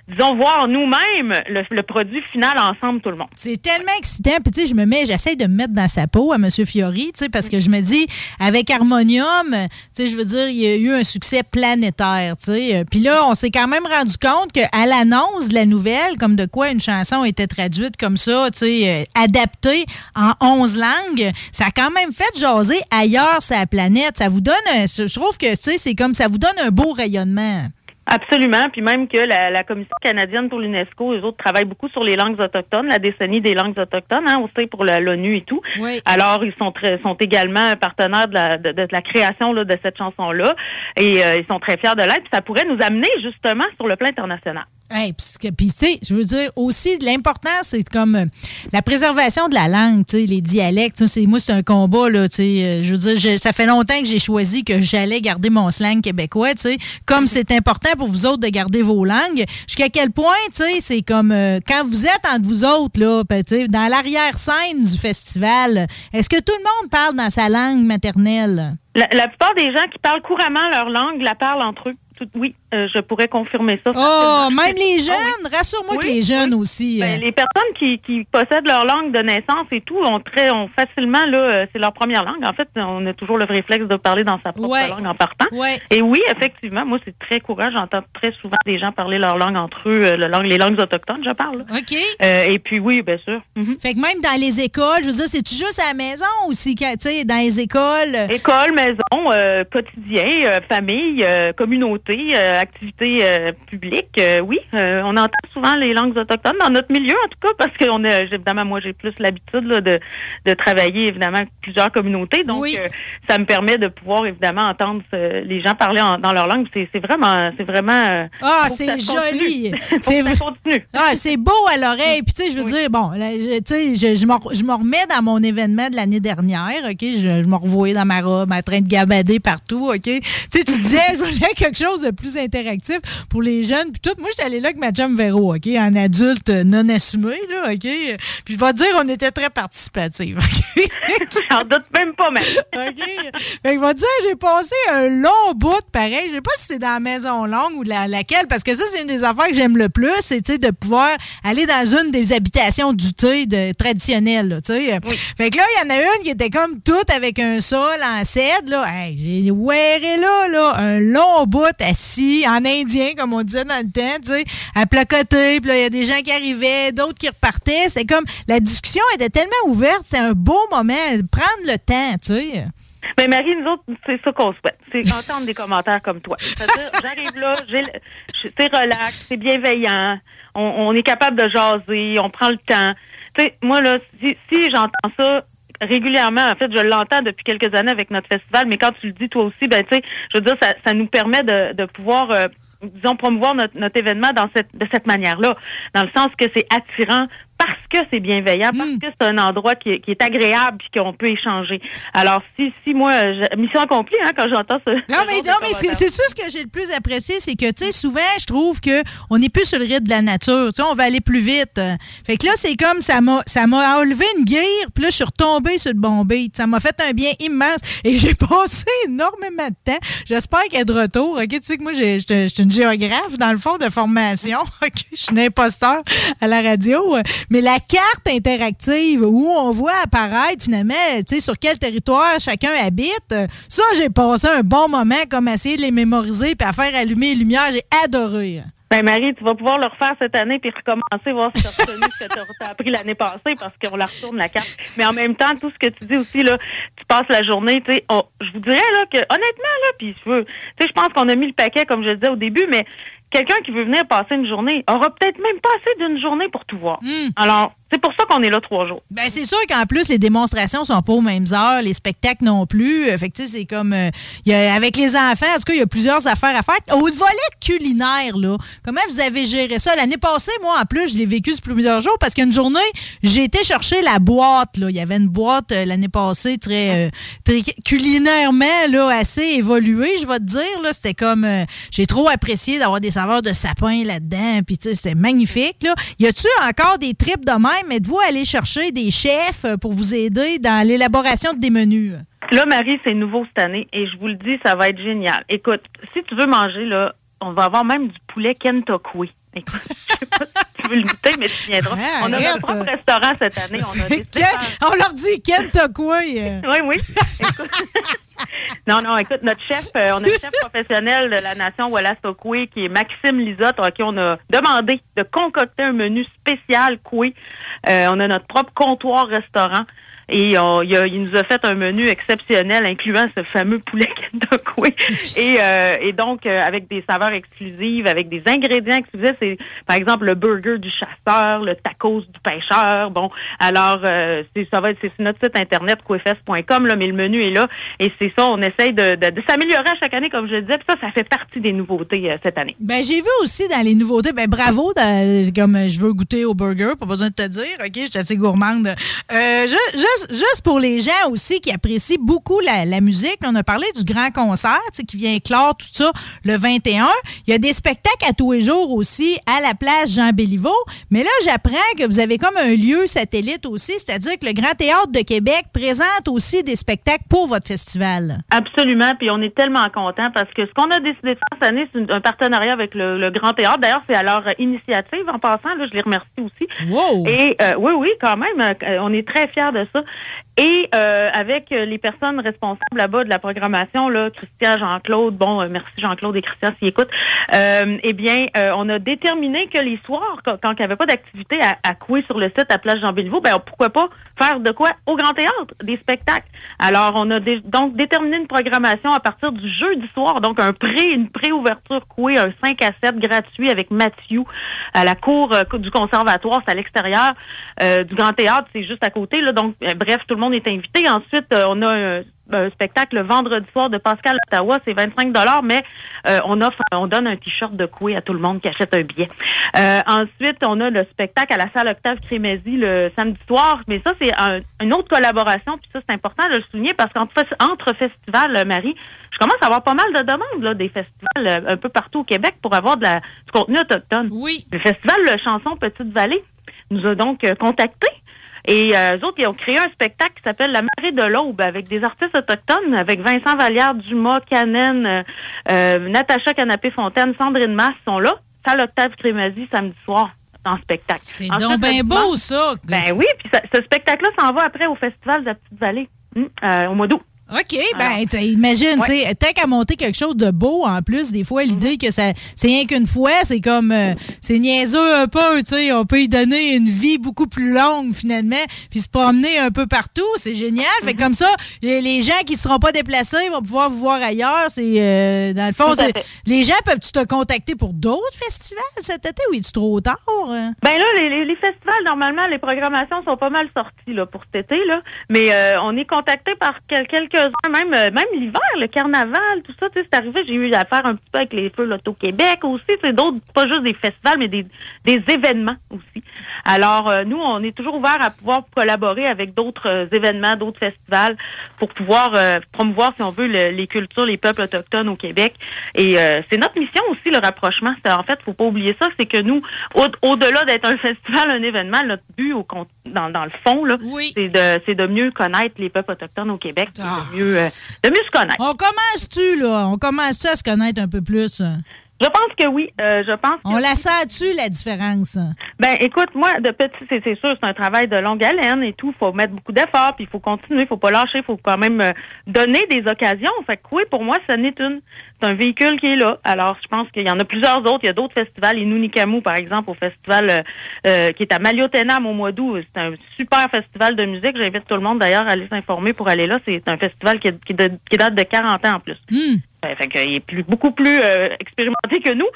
disons, voir nous-mêmes le, le produit final ensemble tout le monde. C'est tellement excitant. Puis, tu sais, je me mets, j'essaie de me mettre dans sa peau à M. Fiori, tu sais, parce que je me dis, avec Harmonium, tu sais, je veux dire, il y a eu un succès planétaire, tu sais. Puis là, on s'est quand même rendu compte qu'à l'annonce de la nouvelle, comme de quoi une chanson était traduite comme ça, tu sais, euh, adaptée en 11 langues, ça a quand même fait jaser ailleurs sur la planète. Ça vous donne, un- je trouve que, tu sais, c'est comme ça vous donne un beau rayonnement. Absolument. Puis même que la, la Commission canadienne pour l'UNESCO, eux autres travaillent beaucoup sur les langues autochtones, la décennie des langues autochtones, hein, aussi pour l'ONU et tout. Alors, ils sont très, sont également partenaires de la, de, de la création là, de cette chanson-là. Et euh, ils sont très fiers de l'être. Puis ça pourrait nous amener justement sur le plan international. Hey, puis tu sais, je veux dire aussi, l'important, c'est comme euh, la préservation de la langue, tu sais, les dialectes. tu sais, c'est- Moi, c'est un combat, là, tu sais. euh, Je veux dire, je- ça fait longtemps que j'ai choisi que j'allais garder mon slang québécois, tu sais. Comme c'est important pour vous autres de garder vos langues, jusqu'à quel point, tu sais, c'est comme euh, quand vous êtes entre vous autres, là, ben, tu sais, dans l'arrière-scène du festival, est-ce que tout le monde parle dans sa langue maternelle? La, la plupart des gens qui parlent couramment leur langue la parlent entre eux. Tout- oui, euh, je pourrais confirmer ça. Oh, même les jeunes! Rassure-moi que les jeunes aussi. Ben, euh, les personnes qui, qui possèdent leur langue de naissance et tout ont très ont facilement là euh, c'est leur première langue. En fait, on a toujours le réflexe de parler dans sa propre Ouais. langue en partant. Ouais. Et oui, effectivement, moi c'est très courant. J'entends très souvent des gens parler leur langue entre eux, langue, les langues autochtones, je parle. OK. Euh, et puis oui, bien sûr. Mhm. Fait que même dans les écoles, je veux dire, c'est-tu juste à la maison aussi, tu sais, dans les écoles? École, maison, euh, quotidien, famille, euh, euh, activité euh, publique, euh, oui, euh, on entend souvent les langues autochtones dans notre milieu en tout cas parce que on a évidemment moi j'ai plus l'habitude de, de travailler évidemment avec plusieurs communautés donc ça me permet de pouvoir évidemment entendre les gens parler en- dans leur langue c'est vraiment c'est vraiment Ah, c'est joli. C'est. Ah, c'est beau à l'oreille. Puis, tu sais, je veux dire, bon, là, je- tu sais, je, je me je me remets dans mon événement de l'année dernière, OK? Je, je me revoyais dans ma robe en train de gabader partout, OK? Tu sais, tu disais, je voulais quelque chose de plus interactif pour les jeunes. Puis tout, moi, j'étais allée là avec ma chum Véro, OK? En adulte non assumé, là, OK? Puis, je vais te dire, on était très participatifs, OK? J'en doute même pas, même. OK? Fait que je vais te dire, j'ai passé un long bout, pareil. Je sais pas si c'est dans la maison longue ou la, laquelle, parce que ça, c'est une des affaires que j'aime le plus, c'est, de pouvoir aller dans une des habitations du thé de, traditionnelles, là, tu sais. Fait que là, il y en a une qui était comme toute avec un sol en cèdre, là. Hey, j'ai wearé là, là, un long bout assis, en indien, comme on disait dans le temps, tu sais, à placoter, puis là, il y a des gens qui arrivaient, d'autres qui repartaient. C'est comme, la discussion était tellement ouverte, c'était un beau moment, prendre le temps, tu sais. Mais Marie, nous autres, c'est ça qu'on souhaite. C'est entendre des commentaires comme toi. C'est-à-dire, j'arrive là, c'est relax, c'est bienveillant, on, on est capable de jaser, on prend le temps. Tu sais, moi, là, si, si j'entends ça régulièrement, en fait, je l'entends depuis quelques années avec notre festival, mais quand tu le dis toi aussi, ben, tu sais, je veux dire, ça, nous permet de, pouvoir, euh, disons, promouvoir notre, événement de cette manière-là, dans le sens que c'est attirant parce que c'est bienveillant, parce que c'est un endroit qui, est- qui est agréable puis qu'on peut échanger. Alors, si, si moi, je- mission accomplie, hein, quand j'entends ça. Non, mais, non, mais c'est ça ce que j'ai le plus apprécié, c'est que, tu sais, souvent, je trouve que on n'est plus sur le rythme de la nature. Tu sais, on va aller plus vite. Fait que là, c'est comme ça m'a ça m'a enlevé une guire, puis là, je suis retombée sur le bon beat. Ça m'a fait un bien immense et j'ai passé énormément de temps. J'espère qu'elle est de retour. OK, tu sais que moi, je suis une géographe, dans le fond, de formation. OK, je suis une imposteur à la radio. Mais la carte interactive où on voit apparaître, finalement, tu sais, sur quel territoire chacun habite, ça, j'ai passé un bon moment comme à essayer de les mémoriser puis à faire allumer les lumières. J'ai adoré. Ben Marie, tu vas pouvoir le refaire cette année puis recommencer, voir si tu as ce que tu as appris l'année passée parce qu'on la retourne la carte. Mais en même temps, tout ce que tu dis aussi, là, tu passes la journée, tu sais, je vous dirais là que honnêtement, là, puis je veux, tu sais, je pense qu'on a mis le paquet, comme je le disais au début, mais quelqu'un qui veut venir passer une journée aura peut-être même pas assez d'une journée pour tout voir. Alors, c'est pour ça qu'on est là trois jours. Ben, c'est sûr qu'en plus, les démonstrations sont pas aux mêmes heures, les spectacles non plus. Euh, Fait que, tu sais, c'est comme. euh, y a- avec les enfants, en tout cas, il y a plusieurs affaires à faire. Au volet culinaire, là, comment vous avez géré ça? L'année passée, moi, en plus, je l'ai vécu sur plusieurs jours parce qu'une journée, j'ai été chercher la boîte, là. Il y avait une boîte euh, l'année passée très, euh, très culinairement, là, assez évoluée, je vais te dire, là. C'était comme. j'ai trop apprécié d'avoir des saveurs de sapin là-dedans. Puis, tu sais, c'était magnifique. Y a-tu encore des trips de même? Êtes-vous allé chercher des chefs euh, pour vous aider dans l'élaboration des menus? Là, Marie, c'est nouveau cette année et je vous le dis, ça va être génial. Écoute, si tu veux manger, là, on va avoir même du poulet Kentucky. Écoute, je sais pas si tu veux le goûter, mais tu viendras. Ah, on a notre propre restaurant cette année. On, a des Ken- on leur dit Ken t'as quoi? euh? oui, oui. Écoute- non, non, écoute, notre chef, euh, on a le chef professionnel de la nation Wallace-Okoué, qui est Maxime Lisotte, à qui on a demandé de concocter un menu spécial Koué. Euh, on a notre propre comptoir restaurant. Et on- il, a- il nous a fait un menu exceptionnel, incluant ce fameux poulet Koué. Et, euh, et donc, euh, avec des saveurs exclusives, avec des ingrédients exclusifs. C'est, par exemple, le burger du chasseur, le tacos du pêcheur. Bon, alors, euh, c'est, ça va être, c'est sur notre site internet, couefest.com, là, mais le menu est là. Et c'est ça, on essaye de, de, de s'améliorer à chaque année, comme je le disais. Puis ça, ça fait partie des nouveautés euh, cette année. Ben, j'ai vu aussi dans les nouveautés, ben bravo, dans- comme je veux goûter au burger, pas besoin de te dire, OK, je suis assez gourmande. Euh, ju- juste, juste pour les gens aussi qui apprécient beaucoup la, la musique, on a parlé du grand concert qui vient clore tout ça le 21. Il y a des spectacles à tous les jours aussi à la place Jean Béliveau, mais là, j'apprends que vous avez comme un lieu satellite aussi, c'est-à-dire que le Grand Théâtre de Québec présente aussi des spectacles pour votre festival. Absolument, puis on est tellement contents parce que ce qu'on a décidé de faire cette année, c'est un partenariat avec le, le Grand Théâtre. D'ailleurs, c'est à leur initiative en passant, là, je les remercie aussi. Wow! Et euh, oui, oui, quand même, euh, on est très fiers de ça. Et euh, avec les personnes responsables là-bas de la programmation, là, Christian, Jean-Claude, bon, euh, merci Jean-Claude et Christian s'ils écoutent, euh, eh bien, euh, on a déterminé que les soirs, quand, quand il n'y avait pas d'activité à, à couer sur le site à Place Jean-Béliveau, ben pourquoi pas faire de quoi au Grand Théâtre, des spectacles. Alors, on a donc déterminé une programmation à partir du jeudi soir, donc un pré, une pré-ouverture couée, un 5 à 7 gratuit avec Mathieu à la cour euh, du conservatoire, c'est à l'extérieur euh, du Grand Théâtre, c'est juste à côté. Là, donc, euh, bref, tout le monde est invité. Ensuite, euh, on a un, un spectacle le vendredi soir de Pascal Ottawa, c'est 25 mais euh, on offre, on donne un t-shirt de coué à tout le monde qui achète un billet. Euh, ensuite, on a le spectacle à la salle Octave Crémézy le samedi soir, mais ça c'est un- une autre collaboration, puis ça c'est important de le souligner parce qu'entre entre festivals, Marie, je commence à avoir pas mal de demandes là, des festivals un peu partout au Québec pour avoir de la, du contenu autochtone. Oui. Le festival Le Chanson Petite Vallée nous a donc contactés. Et euh, eux autres, ils ont créé un spectacle qui s'appelle La marée de l'aube avec des artistes autochtones, avec Vincent Vallière, Dumas, Canen, euh, euh, Natacha Canapé-Fontaine, Sandrine Masse sont là. Salle Octave Crémazie, samedi soir, en spectacle. C'est donc bien beau, ça. Ben oui, puis ce spectacle-là s'en va après au Festival de la Petite Vallée, hum, euh, au mois d'août. OK, ben imagine, tu sais, tant qu'à monter quelque chose de beau en plus, des fois l'idée que ça c'est rien qu'une fois, c'est comme euh, c'est niaiseux un peu, tu sais, on peut y donner une vie beaucoup plus longue finalement, puis se promener un peu partout, c'est génial. Fait que comme ça, les, les gens qui seront pas déplacés vont pouvoir vous voir ailleurs, c'est euh, dans le fond, les gens peuvent tu te contacter pour d'autres festivals cet été ou est-tu trop tard hein? Ben là, les, les- les festivals, normalement, les programmations sont pas mal sorties là, pour cet été, là. Mais euh, on est contacté par quel- quelques-uns, même, euh, même l'hiver, le carnaval, tout ça, tu sais, c'est arrivé. J'ai eu affaire un petit peu avec les Feux Loto-Québec aussi. C'est d'autres, pas juste des festivals, mais des, des événements aussi. Alors, euh, nous, on est toujours ouvert à pouvoir collaborer avec d'autres euh, événements, d'autres festivals pour pouvoir euh, promouvoir, si on veut, le- les cultures, les peuples autochtones au Québec. Et euh, c'est notre mission aussi, le rapprochement. C'est, en fait, faut pas oublier ça, c'est que nous, au- au-delà d'être un festival, un événement, notre but au, dans, dans le fond, là, c'est, de, c'est de mieux connaître les peuples autochtones au Québec, de, euh, de mieux se connaître. On commence-tu là, on commence à se connaître un peu plus? Je pense que oui. Euh, je pense On la sent-tu, la différence? Ben, écoute, moi, de petit, c'est, c'est sûr, c'est un travail de longue haleine et tout. faut mettre beaucoup d'efforts, puis il faut continuer, faut pas lâcher, faut quand même euh, donner des occasions. Fait que oui, pour moi, ça n'est une. C'est un véhicule qui est là. Alors, je pense qu'il y en a plusieurs autres. Il y a d'autres festivals. Inunikamu, par exemple, au festival euh, euh, qui est à Maliotenam au mois d'août. C'est un super festival de musique. J'invite tout le monde, d'ailleurs, à aller s'informer pour aller là. C'est un festival qui, qui, de- qui date de 40 ans en plus. Euh, fait qu'il est plus, beaucoup plus euh, expérimenté que nous.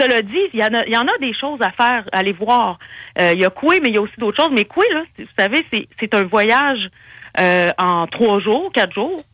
Cela dit, il y, en a, il y en a des choses à faire, à aller voir. Euh, il y a Coué, mais il y a aussi d'autres choses. Mais Coué, là, vous savez, c'est, c'est un voyage euh, en trois jours, quatre jours,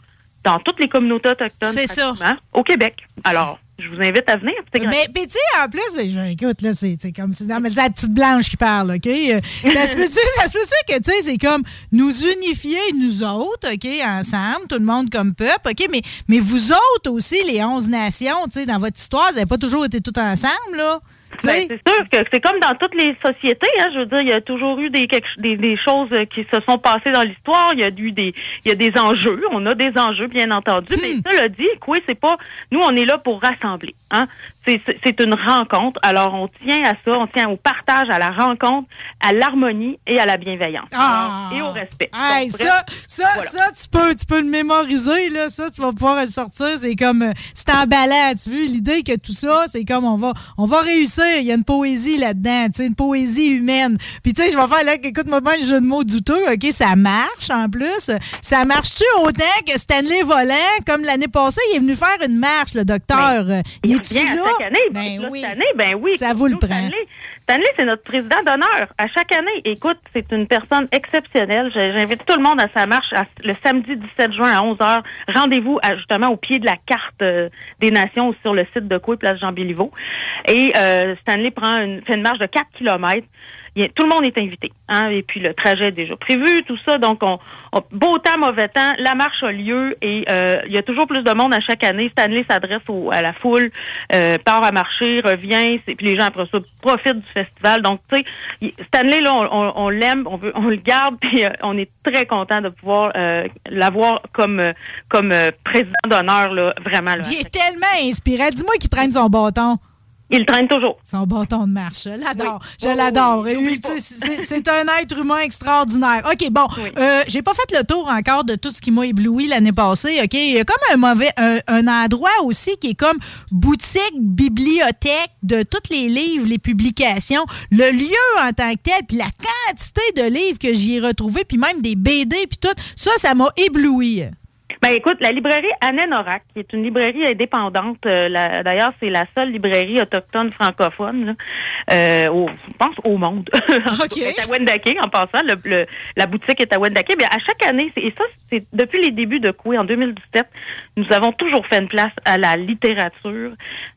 dans toutes les communautés autochtones. C'est ça. Au Québec. Alors, je vous invite à venir. Mais, mais tu sais, en plus, ben, je- écoute, là, c'est comme si. Non, mais c'est la petite blanche qui parle, OK? Euh, Ça se peut-tu que, tu sais, c'est comme nous unifier, nous autres, OK, ensemble, tout le monde comme peuple, OK? Mais, mais vous autres aussi, les 11 nations, tu sais, dans votre histoire, vous n'avez pas toujours été toutes ensemble, là? Ben, c'est sûr que c'est comme dans toutes les sociétés. Hein, je veux dire, il y a toujours eu des, quelque- des, des choses qui se sont passées dans l'histoire. Il y a eu des, il y a des enjeux. On a des enjeux, bien entendu. Mais Hmm. ça le dit, quoi, c'est pas. Nous, on est là pour rassembler. Hein? C'est- une rencontre. Alors, on tient à ça, on tient au partage, à la rencontre, à l'harmonie et à la bienveillance. Ah! Alors, et au respect. Hey, Donc, ça, ça, ça, tu peux, tu peux le mémoriser, là. Ça, tu vas pouvoir le sortir. C'est comme, euh, c'est emballant. Tu veux, l'idée que tout ça, c'est comme, on va, on va réussir. Il y a une poésie là-dedans, tu sais, une poésie humaine. Puis, tu sais, je vais faire, là, écoute-moi bien le jeu de mots douteux, OK? Ça marche, en plus. Ça marche-tu autant que Stanley Volant, comme l'année passée, il est venu faire une marche, le docteur? Euh, il est-tu revient à chaque année. Ben Là, oui. Cette année, ben oui. Ça vous le prend. Stanley, c'est notre président d'honneur à chaque année. Écoute, c'est une personne exceptionnelle. J'invite tout le monde à sa marche à- le samedi 17 juin à 11h. Rendez-vous justement au pied de la carte euh, des nations sur le site de Coué, place Jean Béliveau. Et euh, Stanley prend une, fait une marche de 4 kilomètres. Tout le monde est invité. Hein, et puis le trajet est déjà prévu, tout ça. Donc, on, on- beau temps, mauvais temps, la marche a lieu et euh, il y a toujours plus de monde à chaque année. Stanley s'adresse à la foule, euh, part à marcher, revient, puis les gens après ça profitent du festival. Donc, tu sais, Stanley, là, on, on- on l'aime, on, veut, on le garde, puis euh, on est très content de pouvoir euh, l'avoir comme, euh, comme président d'honneur, là, vraiment. Là, Il est tellement inspirant. Dis-moi qu'il traîne son bâton. Il traîne toujours. Son bâton de marche. Je l'adore. Oui. Je l'adore. oui, C'est un être humain extraordinaire. OK, bon. euh, J'ai pas fait le tour encore de tout ce qui m'a ébloui l'année passée. OK, il y a comme un mauvais, un, un endroit aussi qui est comme boutique, bibliothèque de tous les livres, les publications, le lieu en tant que tel, puis la quantité de livres que j'y ai retrouvé, puis même des BD, puis tout. Ça, ça m'a ébloui. Ben écoute, la librairie Anne-Norac, qui est une librairie indépendante, euh, d'ailleurs c'est la seule librairie autochtone francophone, là, euh, au, je pense au monde. C'est à Wendake en passant, le, le- la boutique est à Wendake. Mais à chaque année, et ça c'est depuis les débuts de Coué en 2017, nous avons toujours fait une place à la littérature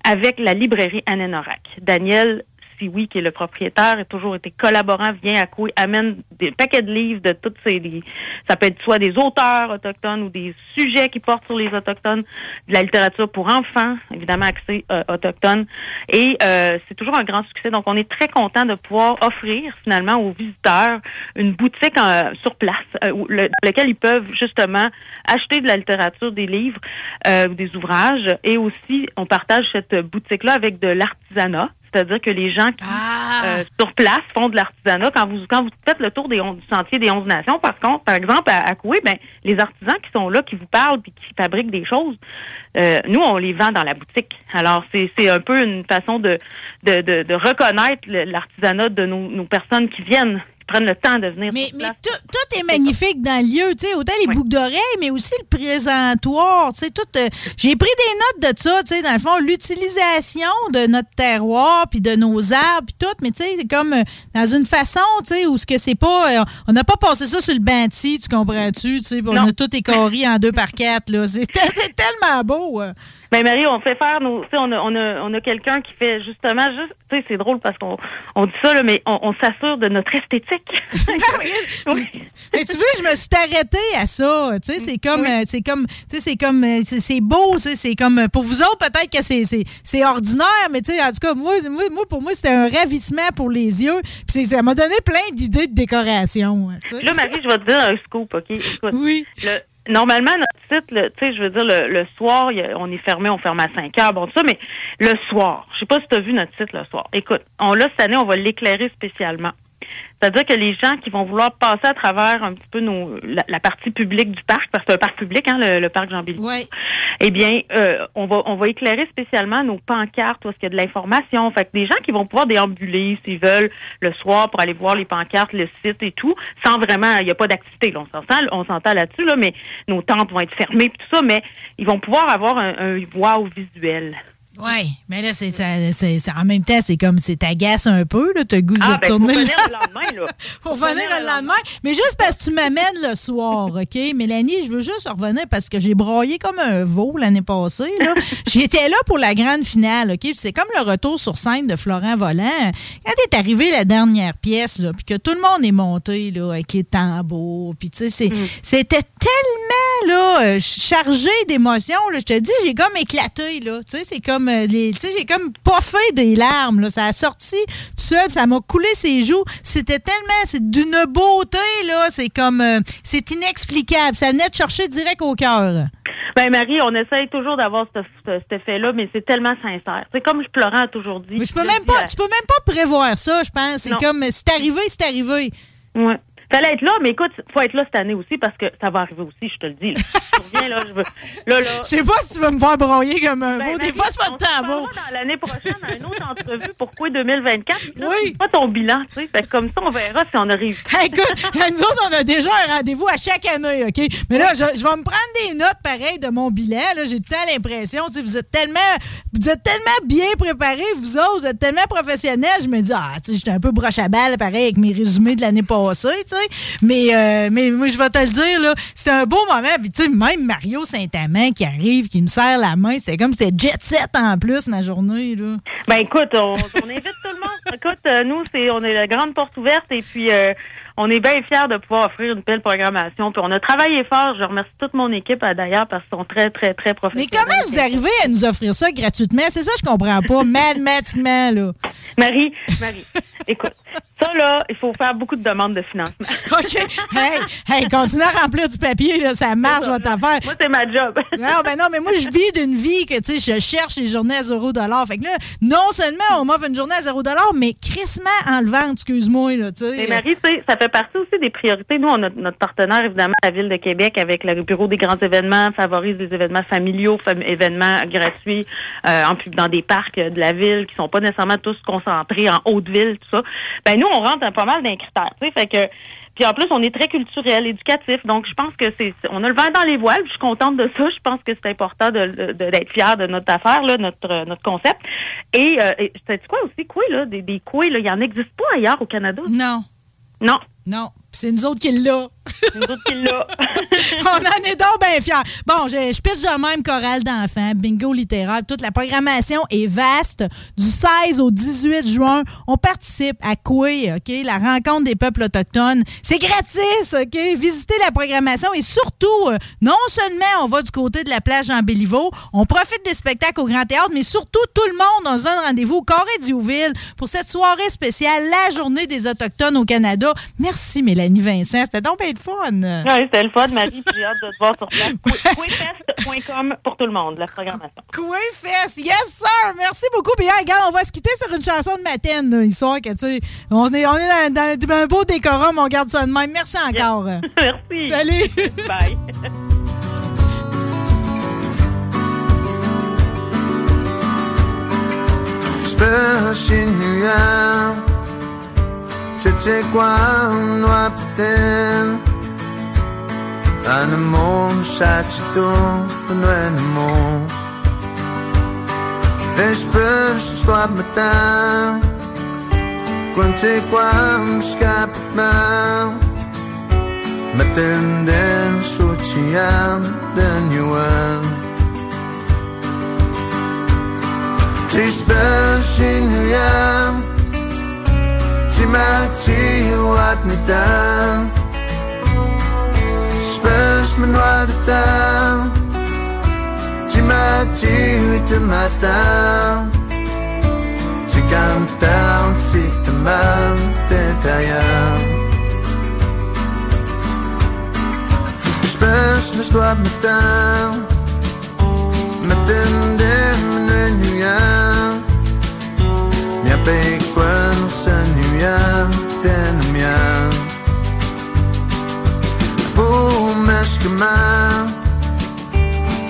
avec la librairie Anne-Norac. Daniel Sioui, qui est le propriétaire, a toujours été collaborant, vient à Coué, amène des paquets de livres de toutes ces... des- ça peut être soit des auteurs autochtones ou des sujets qui portent sur les autochtones, de la littérature pour enfants, évidemment accès euh, autochtone. Et euh, c'est toujours un grand succès. Donc, on est très content de pouvoir offrir finalement aux visiteurs une boutique euh, sur place euh, où- dans laquelle ils peuvent justement acheter de la littérature, des livres euh, des ouvrages. Et aussi, on partage cette boutique-là avec de l'artisanat. C'est-à-dire que les gens qui euh, sur place font de l'artisanat. Quand vous quand vous faites le tour des on- du sentier des 11 nations, par contre, par exemple, à, à Coué, ben, les artisans qui sont là, qui vous parlent puis qui fabriquent des choses, euh, nous, on les vend dans la boutique. Alors, c'est c'est un peu une façon de, de, de, de reconnaître l'artisanat de nos, nos personnes qui viennent, prennent le temps de venir Mais, mais tout, tout est magnifique dans le lieu, tu sais, autant les boucles d'oreilles, mais aussi le présentoir, tu sais, tout. euh, J'ai pris des notes de ça, tu sais, dans le fond, l'utilisation de notre terroir, puis de nos arbres, puis tout, mais tu sais, c'est comme euh, dans une façon, tu sais, où ce que c'est pas, euh, on n'a pas passé ça sur le banti, tu comprends-tu, tu sais, on a tout écoré en deux par quatre, là. C'est tellement beau. Euh. Ben Marie, on fait faire nos, tu sais, on a, on a, on a quelqu'un qui fait justement juste, tu sais, c'est drôle parce qu'on on dit ça là, mais on, on s'assure de notre esthétique. Mais tu vois, je me suis arrêtée à ça. Tu sais, c'est comme, euh, c'est comme, tu sais, c'est comme, euh, c'est beau, tu sais, c'est comme, euh, pour vous autres, peut-être que c'est- ordinaire, mais tu sais, en tout cas, moi, moi, moi, pour moi, c'était un ravissement pour les yeux. Puis ça m'a donné plein d'idées de décoration. hein. Là, Marie, je vais te dire un scoop, OK? Écoute, oui. Normalement, notre site, tu sais, je veux dire, le, le soir, y a- on est fermé, on ferme à 5 heures, bon, tout ça, mais le soir, je sais pas si tu as vu notre site le soir. Écoute, on l'a cette année, on va l'éclairer spécialement. C'est-à-dire que les gens qui vont vouloir passer à travers un petit peu nos, la, la partie publique du parc, parce que c'est un parc public, hein, le, le parc jean béliveau eh bien, euh, on va on va éclairer spécialement nos pancartes où est-ce qu'il y a de l'information. Fait que des gens qui vont pouvoir déambuler s'ils veulent le soir pour aller voir les pancartes, le site et tout, sans vraiment, il n'y a pas d'activité. là, on s'entend, on s'entend là-dessus là, mais nos tentes vont être fermées puis tout ça, mais ils vont pouvoir avoir un, un wow visuel. Oui, mais là, c'est, ça- c'est- c'est- en même temps, c'est comme, c'est t'agace un peu, là, t'as goût de Ah, ben, faut retourner. venir le lendemain, là. Pour venir le lendemain. Mais juste parce que tu m'amènes le soir, OK? Mélanie, je veux juste revenir parce que j'ai broyé comme un veau l'année passée. là. J'étais là pour la grande finale, OK? C'est comme le retour sur scène de Florent Volant. Quand est arrivé la dernière pièce, là, puis que tout le monde est monté là, avec les tambours, puis tu sais, c'est- c'était tellement là, euh, chargé d'émotions. là. Je te dis, j'ai comme éclaté. Là. Tu sais, c'est comme, euh, les- j'ai comme poffé des larmes. Là. Ça a sorti tout seul, ça m'a coulé ses joues. C'était tellement, c'est d'une beauté. là. C'est comme, euh, c'est inexplicable. Ça venait de chercher direct au cœur. Ben Marie, on essaye toujours d'avoir ce- ce- cet effet-là, mais c'est tellement sincère. C'est comme je pleurais aujourd'hui. Mais je peux même pas, tu peux même pas prévoir ça, je pense. C'est comme, c'est arrivé, c'est arrivé. Ouais. Fallait être là, mais écoute, faut être là cette année aussi parce que ça va arriver aussi, je te le dis. Là. Tu reviens, là, je veux. Là, là. Je sais pas si tu vas me voir broyer comme un Ben, veau. Des fois, c'est pas de reparlera dans l'année prochaine à une autre entrevue. Pourquoi 2024? Oui. pas ton bilan, tu sais. Fait que comme ça, on verra si on a réussi. Hey, écoute, nous autres, on a déjà un rendez-vous à chaque année, OK? Mais là, je, je vais me prendre des notes pareilles de mon bilan. Là, j'ai temps l'impression, tu sais, vous êtes tellement, vous êtes tellement bien préparés, vous autres, vous êtes tellement professionnels. Je me dis, ah, tu sais, j'étais un peu broche à balle, pareil, avec mes résumés de l'année passée, tu sais. Mais, euh, mais moi, je vais te le dire, là, c'était un beau moment. Puis, tu sais, même Mario Saint-Amand qui arrive, qui me serre la main, c'est comme c'était jet set en plus, ma journée, là. Ben écoute, on, on invite tout le monde. Écoute, euh, nous, c'est on est la grande porte ouverte et puis euh, on est bien fiers de pouvoir offrir une belle programmation. Puis on a travaillé fort. Je remercie toute mon équipe d'ailleurs parce qu'ils sont très, très, très Mais professionnels. comment vous arrivez à nous offrir ça gratuitement? C'est ça, je comprends pas. Mathématiquement, là. Marie, Marie, écoute, ça là, il faut faire beaucoup de demandes de financement. OK. Hey, hey, continue à remplir du papier, là, ça marche votre affaire. Moi, c'est ma job. non, ben non, mais moi, je vis d'une vie que, tu sais, je cherche les journées à 0 Fait que là, non seulement on m'offre une journée à 0 mais crissement en le excuse-moi, là, tu sais. Mais Marie, tu sais, ça fait partie aussi des priorités. Nous, on a notre partenaire, évidemment, la Ville de Québec, avec le Bureau des grands événements, favorise des événements familiaux, fam- événements gratuits euh, en dans des parcs euh, de la ville qui sont pas nécessairement tous concentrés en haute ville, tout ça. Ben nous, on rentre dans pas mal sais, fait que puis en plus, on est très culturel, éducatif, donc je pense que c'est, on a le vent dans les voiles. Je suis contente de ça. Je pense que c'est important de, d'être fier de notre affaire, là, notre notre concept. Et, euh, et sais quoi aussi, quoi là, des, des couilles, là, il y en existe pas ailleurs au Canada? Non. Non. Non. C'est nous autres qui l'a. On en est donc bien fiers. Bon, je, je pitche de même chorale d'enfants, bingo littéraire. Toute la programmation est vaste. Du 16 au 18 juin, on participe à Coué, OK? La rencontre des peuples autochtones. C'est gratis, OK? Visitez la programmation et surtout, euh, non seulement on va du côté de la plage Jean Béliveau, on profite des spectacles au Grand Théâtre, mais surtout tout le monde, on se donne rendez-vous au Carré du Houville pour cette soirée spéciale, la journée des Autochtones au Canada. Merci, Mélanie Vincent. C'était donc bien de fun. Oui, c'était le fun, Marie, j'ai hâte de te voir sur place. Quayfest.com pour tout le monde, la programmation. Quayfest, yes sir! Merci beaucoup. Puis hey, regarde, on va se quitter sur une chanson de Matène, là, histoire que, tu sais, on est, on est dans, dans un beau décorum, on garde ça de même. Merci encore. Merci. Salut. Bye. Chechequano apten Anemon shachto no enemon Vespers to apmetan Quanchequam scapman Metenden suchian den yuan Cheese bell shin yam ładny dan Spesz men ładny dan Ci maci wity matan Ci cantam si te man te tayan sen nuyan den mian. Bu meskema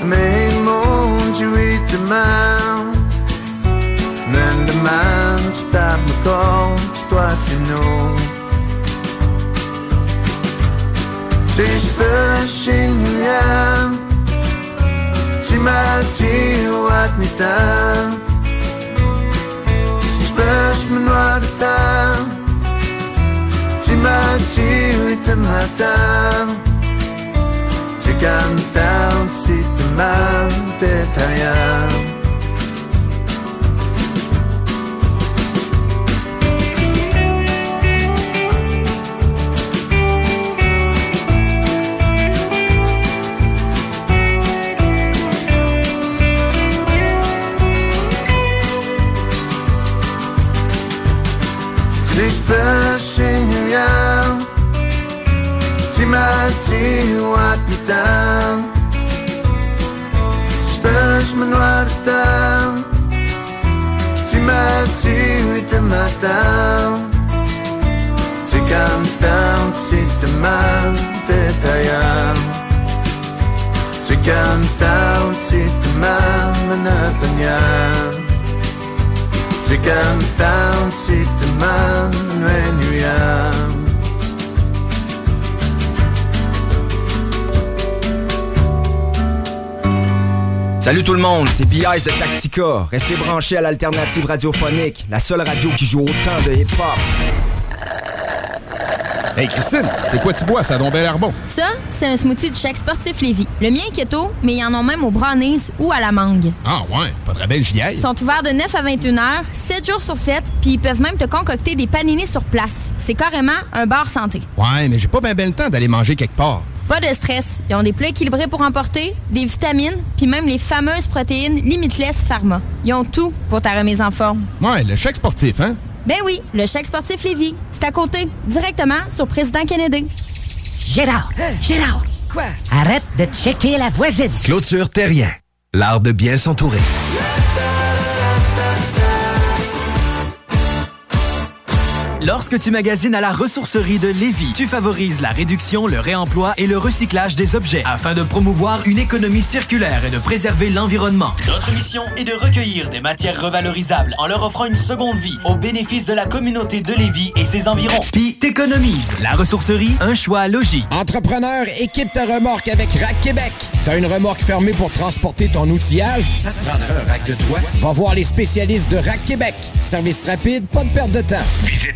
Me mon juit de man. Men de man stap me kont toi sinon Sis beshin nuyan Ci maci ładny Spesz me noir de tam Ci maci wite matam Ci cantam si te man te vazio há titã Estás-me no artão Te mato e te matam Te cantam, te temam, te taiam Te cantam, te temam, me apanham Te cantam, te temam, me apanham Salut tout le monde, c'est B.I. de Tactica. Restez branchés à l'alternative radiophonique, la seule radio qui joue autant de hip-hop. Hey Christine, c'est quoi tu bois? Ça a donc bien l'air bon. Ça, c'est un smoothie du chèque sportif Lévis. Le mien est keto, mais ils en ont même au brownies ou à la mangue. Ah ouais, pas très belle j'y Ils sont ouverts de 9 à 21 heures, 7 jours sur 7, puis ils peuvent même te concocter des paninis sur place. C'est carrément un bar santé. Ouais, mais j'ai pas bien ben le temps d'aller manger quelque part. Pas de stress. Ils ont des plats équilibrés pour emporter, des vitamines, puis même les fameuses protéines Limitless Pharma. Ils ont tout pour ta remise en forme. Ouais, le chèque sportif, hein? Ben oui, le chèque sportif Lévis. C'est à côté, directement sur Président Kennedy. Gérard! Gérard! Quoi? Arrête de checker la voisine. Clôture Terrien. L'art de bien s'entourer. Lorsque tu magasines à la ressourcerie de Lévis, tu favorises la réduction, le réemploi et le recyclage des objets afin de promouvoir une économie circulaire et de préserver l'environnement. Notre mission est de recueillir des matières revalorisables en leur offrant une seconde vie au bénéfice de la communauté de Lévis et ses environs. Puis t'économises. La ressourcerie, un choix logique. Entrepreneur, équipe ta remorque avec Rack Québec. T'as une remorque fermée pour transporter ton outillage? Ça te prendra un rack de toi? Va voir les spécialistes de Rack Québec. Service rapide, pas de perte de temps. Visite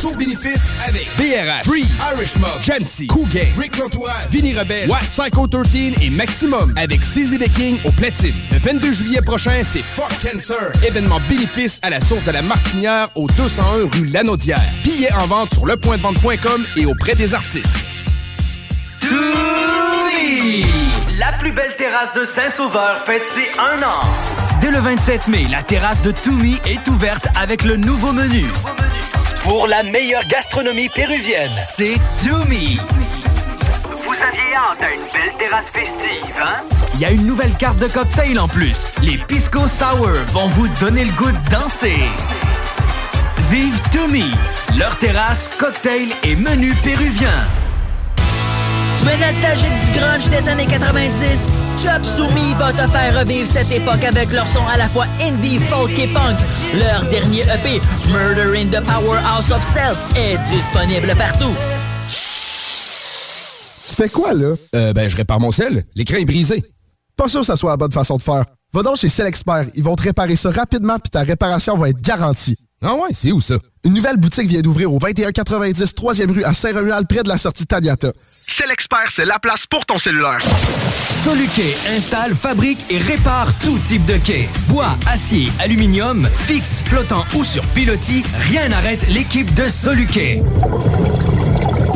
Show bénéfice avec BRH, Free, Irish Mob, Jancy, Cougain, Rick L'Entourage, Vinny Rebelle, Watt, Psycho 13 et Maximum avec CZ The King au platine. Le 22 juillet prochain, c'est Fuck Cancer. Événement bénéfice à la source de la Martinière au 201 rue Lanaudière. Billets en vente sur lepointdevente.com et auprès des artistes. Toumi! La plus belle terrasse de Saint-Sauveur fête ses un an. Dès le 27 mai, la terrasse de Toumi est ouverte avec le nouveau menu. Pour la meilleure gastronomie péruvienne, c'est Toumi. Vous aviez hâte à une belle terrasse festive, hein? Il y a une nouvelle carte de cocktail en plus. Les Pisco Sour vont vous donner le goût de danser. Vive Toumi, leur terrasse, cocktail et menu péruvien. Tu es nostalgique du grunge des années 90? Chop Soumi va te faire revivre cette époque avec leur son à la fois indie, folk et punk. Leur dernier EP, Murder in the Powerhouse of Self, est disponible partout. Tu fais quoi, là? Euh, ben, je répare mon sel. L'écran est brisé. Pas sûr que ça soit la bonne façon de faire. Va donc chez Expert. Ils vont te réparer ça rapidement puis ta réparation va être garantie. Ah ouais, c'est où ça? Une nouvelle boutique vient d'ouvrir au 2190 3e rue à Saint-Romuald près de la sortie Taniata. L'expert, c'est la place pour ton cellulaire. Soluquet installe, fabrique et répare tout type de quai. Bois, acier, aluminium, fixe, flottant ou sur pilotis, rien n'arrête l'équipe de Soluquet.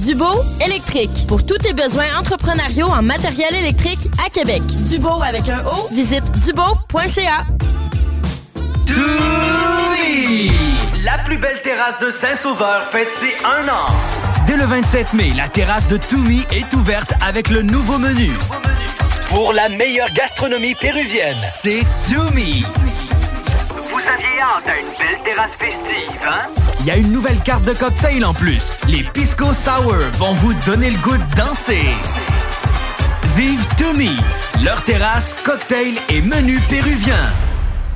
Dubo électrique. Pour tous tes besoins entrepreneuriaux en matériel électrique à Québec. Dubo avec un O, visite dubo.ca. Toumi! La plus belle terrasse de Saint-Sauveur fête ses un an. Dès le 27 mai, la terrasse de Toumi est ouverte avec le nouveau menu. Pour la meilleure gastronomie péruvienne, c'est Toumi. Hein? Il y a une nouvelle carte de cocktail en plus. Les Pisco Sour vont vous donner le goût de danser. Vive Toumi, leur terrasse, cocktail et menu péruvien.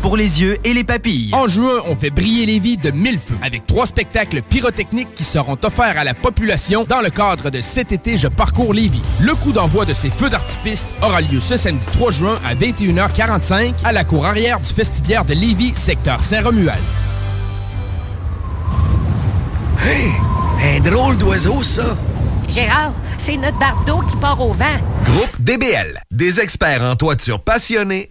pour les yeux et les papilles. En juin, on fait briller les vies de mille feux avec trois spectacles pyrotechniques qui seront offerts à la population dans le cadre de cet été Je parcours Lévis. Le coup d'envoi de ces feux d'artifice aura lieu ce samedi 3 juin à 21h45 à la cour arrière du vestibiaire de Lévis, secteur Saint-Romuald. Hey, un drôle d'oiseau, ça. Gérard, c'est notre bardeau qui part au vent. Groupe DBL, des experts en toiture passionnés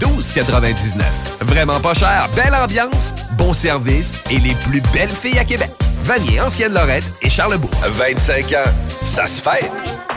12,99. Vraiment pas cher, belle ambiance, bon service et les plus belles filles à Québec. Vanier, Ancienne Lorette et Charlebourg. 25 ans, ça se fait.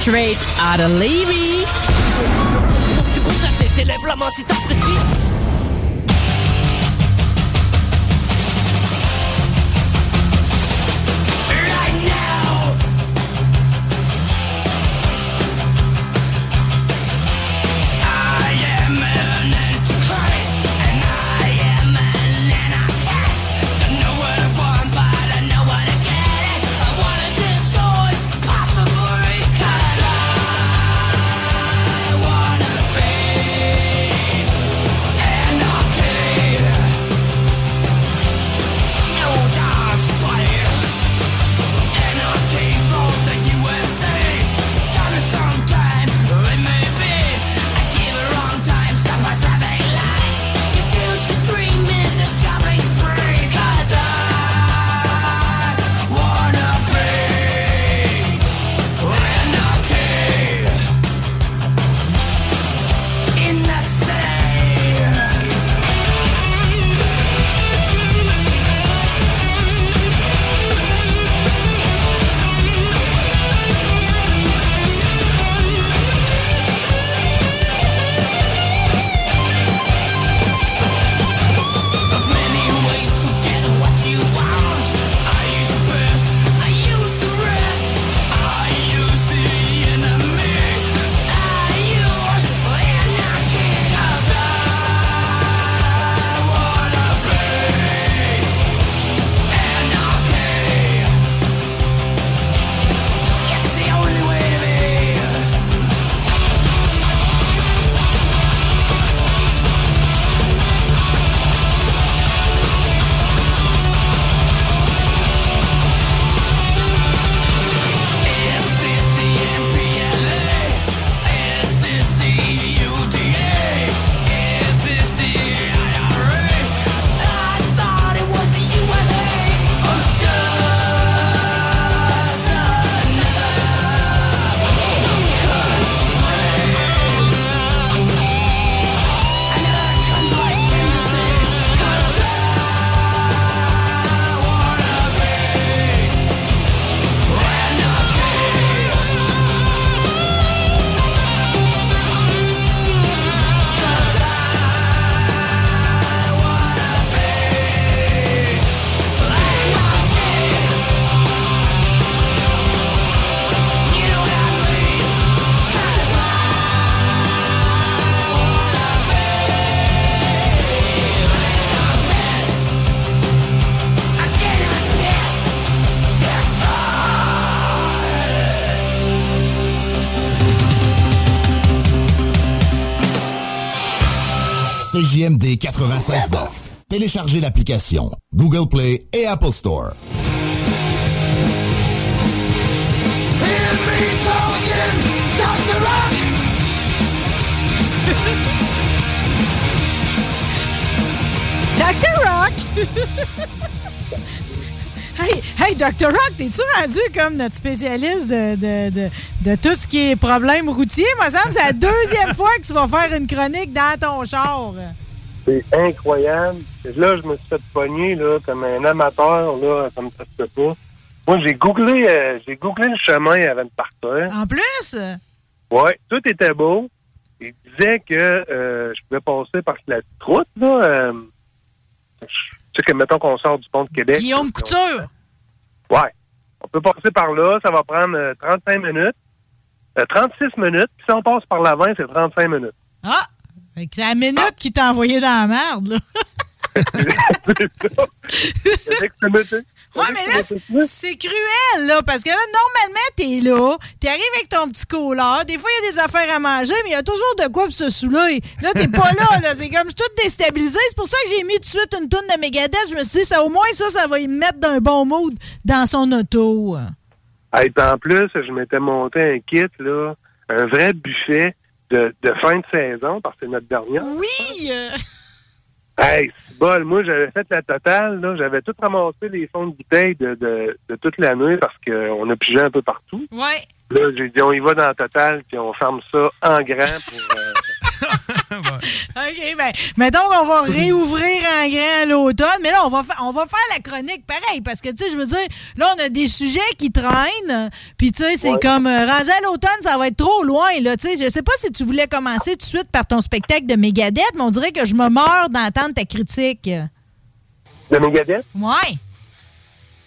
Straight out of Levy. 96.9. Téléchargez l'application Google Play et Apple Store. Dr. Rock! hey, hey, Dr. Rock, t'es-tu rendu comme notre spécialiste de, de, de, de tout ce qui est problème routier? Moi, ça me semble que c'est la deuxième fois que tu vas faire une chronique dans ton char. C'est incroyable. Là, je me suis fait pogner là, comme un amateur, là, comme ça se peut pas. Moi, j'ai googlé, euh, j'ai googlé le chemin avant de partir. En plus? Ouais, tout était beau. Il disait que euh, je pouvais passer par la route, là. euh, tu sais que, mettons qu'on sort du pont de Québec. Guillaume Couture! Ouais. On peut passer par là, ça va prendre euh, 35 minutes. Euh, 36 minutes, puis si on passe par l'avant, c'est 35 minutes. Ah! C'est la minute qui t'a envoyé dans la merde, là. Ouais, mais là, c'est- c'est cruel, là, parce que là, normalement, t'es là, t'arrives avec ton petit cola, des fois, il y a des affaires à manger, mais il y a toujours de quoi pour se saouler. Là, t'es pas là, là, c'est comme tout déstabilisé. C'est pour ça que j'ai mis tout de suite une tonne de Megadeth. Je me suis dit, ça, au moins, ça, ça va y mettre d'un bon mood dans son auto. Et en plus, je m'étais monté un kit, là, un vrai buffet de, de fin de saison, parce que c'est notre dernière. Oui! euh, Hey, c'est bol. Moi, j'avais fait la totale, là. J'avais tout ramassé les fonds de bouteilles de, de, de toute l'année parce qu'on a pigé un peu partout. Ouais. Là, j'ai dit, on y va dans la totale, puis on ferme ça en grand pour... euh, OK, ben, mettons qu'on va réouvrir en grand à l'automne, mais là, on va, on va faire la chronique pareil, parce que, tu sais, je veux dire, là, on a des sujets qui traînent, puis, tu sais, c'est Ouais. comme, euh, rendu à l'automne, ça va être trop loin, là, tu sais. Je sais pas si tu voulais commencer tout de suite par ton spectacle de Megadeth, mais on dirait que je me meurs d'entendre ta critique. de Megadeth? Ouais.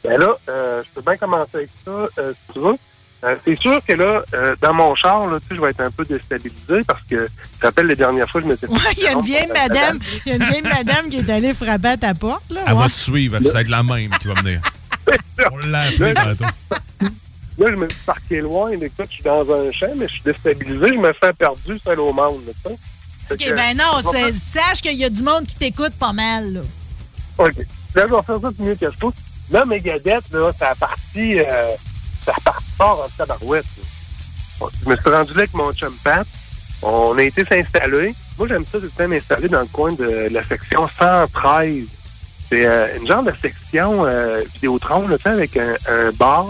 Ben là, euh, je peux bien commencer avec ça, euh, si tu veux. Euh, c'est sûr que là, euh, dans mon char, là, tu sais, je vais être un peu déstabilisé parce que, tu te rappelles, la dernière fois, je m'étais fait Ouais, il y a une vieille madame, il y a une vieille madame qui est allée frapper à ta porte, là. Elle ouais. va te suivre, ça va être la même qui va venir. On l'a appelé. Là, je me suis parqué loin. Écoute, je suis dans un champ, mais je suis déstabilisé. Je me sens perdu seul au monde. là, OK, que, ben non, je faire- sache qu'il y a du monde qui t'écoute pas mal, là. OK. Là, je vais faire ça du mieux que je peux. Là, Megadeth, là, ça a parti, euh, ça a parti fort en tabarouette. Je me suis rendu là avec mon chum Pat. On a été s'installer. Moi, j'aime ça, tout le temps m'installer dans le coin de la section 113. C'est euh, une genre de section euh, Vidéotron, là, avec un, un bar.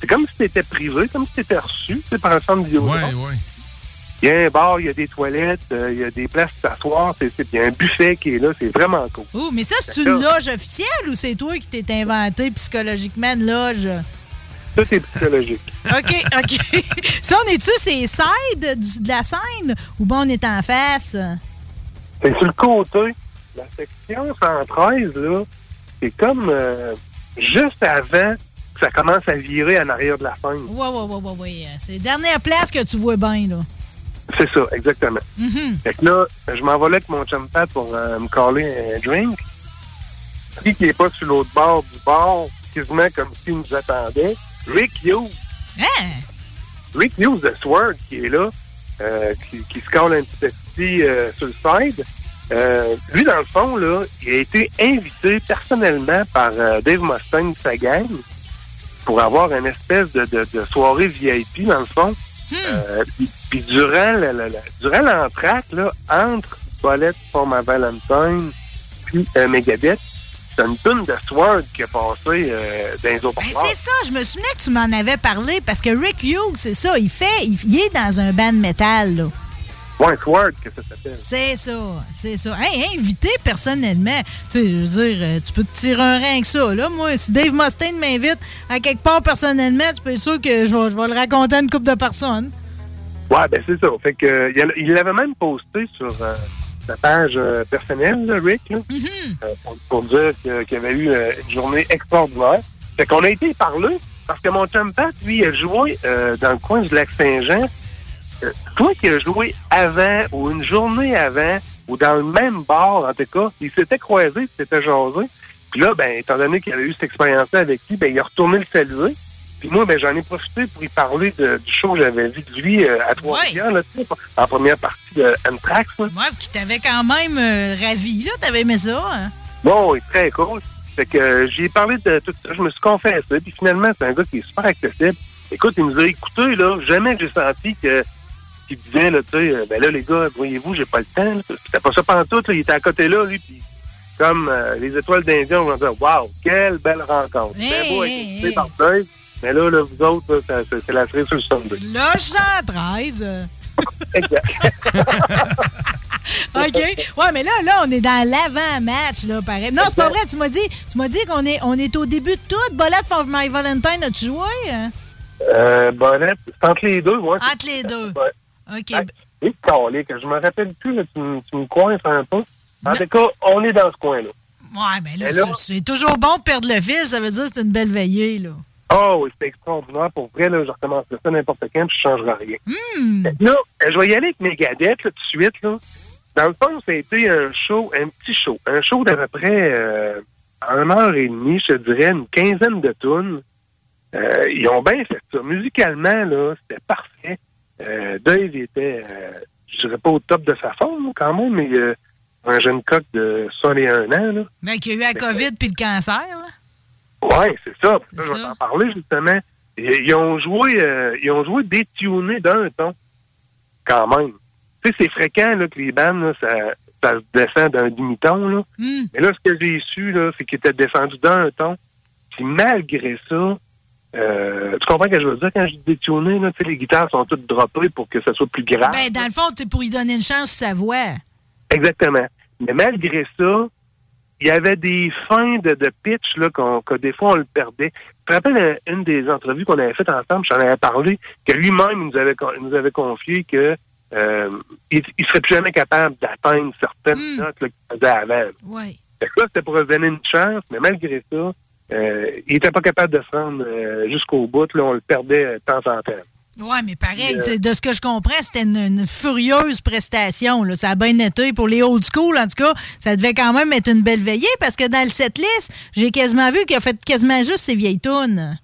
C'est comme si c'était privé, comme si c'était reçu, tu sais, par un centre Vidéotron. Ouais, ouais. Il y a un bar, il y a des toilettes, euh, il y a des places pour s'asseoir, il y a un buffet qui est là, c'est vraiment cool. Oh, mais ça, c'est une loge officielle ou c'est toi qui t'es inventé psychologiquement une loge? Tout est psychologique. OK, OK. ça, on est-tu ces sides du- de la scène ou bon, on est en face? C'est sur le côté. La section 113, là, c'est comme euh, juste avant que ça commence à virer en arrière de la scène. Ouais, ouais, ouais, ouais, ouais. C'est la dernière place que tu vois bien, là. C'est ça, exactement. Mhm. Fait que là, je m'en vais là avec mon chum Pat pour euh, me caler un drink. Lui qui est pas sur l'autre bord du bar, quasiment comme s'il nous attendait, Rick Hughes. Hein? Rick Hughes de Sword qui est là, euh, qui, qui se colle un petit petit euh, sur le side. Euh, lui, dans le fond, là, il a été invité personnellement par Dave Mustaine, sa gang, pour avoir une espèce de, de, de soirée VIP, dans le fond. Euh, puis, durant le- durant l'entraque, là, entre Bolette pour ma Valentine puis Megadeth, c'est une tune de Sword qui a passé euh, dans les autres Ben, c'est ça, je me souvenais que tu m'en avais parlé parce que Rick Hughes, c'est ça, il fait, il, il est dans un band métal, là. Ouais, Sword, que ça s'appelle. C'est ça, c'est ça. Hey, invité personnellement, tu sais, je veux dire, euh, tu peux te tirer un rein que ça. Là, moi, si Dave Mustaine m'invite à quelque part personnellement, tu peux être sûr que je vais, je vais le raconter à une couple de personnes. Ouais, ben c'est ça. Fait que euh, il l'avait même posté sur euh, sa page euh, personnelle, là, Rick, là, euh, pour, pour dire qu'il y avait eu euh, une journée extraordinaire. Fait qu'on a été y parler parce que mon chum Pat, lui, il a joué euh, dans le coin du lac Saint-Jean. Euh, toi qui as joué avant ou une journée avant ou dans le même bar, en tout cas, il s'était croisé, il s'était jasé. Puis là, ben, étant donné qu'il avait eu cette expérience-là avec lui, ben, il a retourné le saluer. Puis moi, ben, j'en ai profité pour y parler de- du show que j'avais vu de lui euh, à Trois-Rivières, là, tu sais, en première partie de Anthrax. là. Ouais, qui t'avait quand même euh, ravi, là. T'avais aimé ça. hein? Bon, oui, très cool. Fait que euh, j'ai parlé de tout ça, je me suis confessé, puis finalement, c'est un gars qui est super accessible. Écoute, il nous a écoutés, là, jamais que j'ai senti que qu'il disait, là, tu sais, ben là, les gars, voyez-vous, j'ai pas le temps. C'était pas ça pantoute, là, il était à côté là, lui, puis comme euh, les étoiles d'Indien, on va dire, waouh, quelle belle rencontre. C'était beau être écouté par Dave, mais là, là, vous autres, c'est la cerise sur le Sunday. Là, 113. euh. OK. Ouais, mais là, là, on est dans l'avant-match, là, pareil. Non, c'est pas vrai. Tu m'as dit, tu m'as dit qu'on est, on est au début de tout. Bolette for My Valentine, as-tu joué? hein? Euh, Bonnette, c'est entre les deux, ouais. Entre les deux. Ouais. OK. Et calé, que je me rappelle plus, là, tu, me- tu me coinces un peu. En tout cas, on est dans ce coin-là. Ouais, ben là, Mais là- c'est- c'est toujours bon de perdre le fil. Ça veut dire que c'est une belle veillée, là. Oh, oui, c'est extraordinaire. Pour vrai, là, je recommencerai ça n'importe quand, puis je changerai rien. Que Là, euh, je vais y aller avec Megadeth, là, tout de suite, là. Dans le fond, ça a été un show, un petit show. Un show d'à peu près euh, une heure et demie, je dirais, une quinzaine de tunes. Euh, ils ont bien fait ça. Musicalement, là, c'était parfait. Euh, Dave était, euh, je dirais pas au top de sa forme, quand même, mais euh, un jeune coq de 61 ans, là. Qu'il y a eu la COVID puis le cancer, là. Oui, c'est ça. C'est Je vais ça. t'en parler justement. Ils, ils ont joué euh, ils ont joué détuné d'un ton. Quand même. Tu sais, c'est fréquent là, que les bandes, là, ça, ça se descend d'un demi-ton. Là. Hmm. Mais là, ce que j'ai su, là, c'est qu'ils étaient descendus d'un ton. Puis malgré ça, euh, tu comprends ce que je veux dire quand je dis détuné, là, tu sais, les guitares sont toutes droppées pour que ça soit plus grave. Ben, dans le fond, c'est pour lui donner une chance sur sa voix. Exactement. Mais malgré ça, il y avait des fins de, de pitch là, qu'on, que des fois on le perdait. Je me rappelle euh, une des entrevues qu'on avait faites ensemble, j'en avais parlé, que lui-même nous avait, nous avait confié que euh, il, il serait plus jamais capable d'atteindre certaines notes là, qu'il faisait avant. Oui. Fait que là, c'était pour donner une chance, mais malgré ça, euh, il était pas capable de se rendre euh, jusqu'au bout. Là, on le perdait euh, de temps en temps. Ouais, mais pareil, Euh, de ce que je comprends, c'était une, une furieuse prestation. Là. Ça a bien été pour les old school, en tout cas. Ça devait quand même être une belle veillée parce que dans le setlist, j'ai quasiment vu qu'il a fait quasiment juste ses vieilles tunes.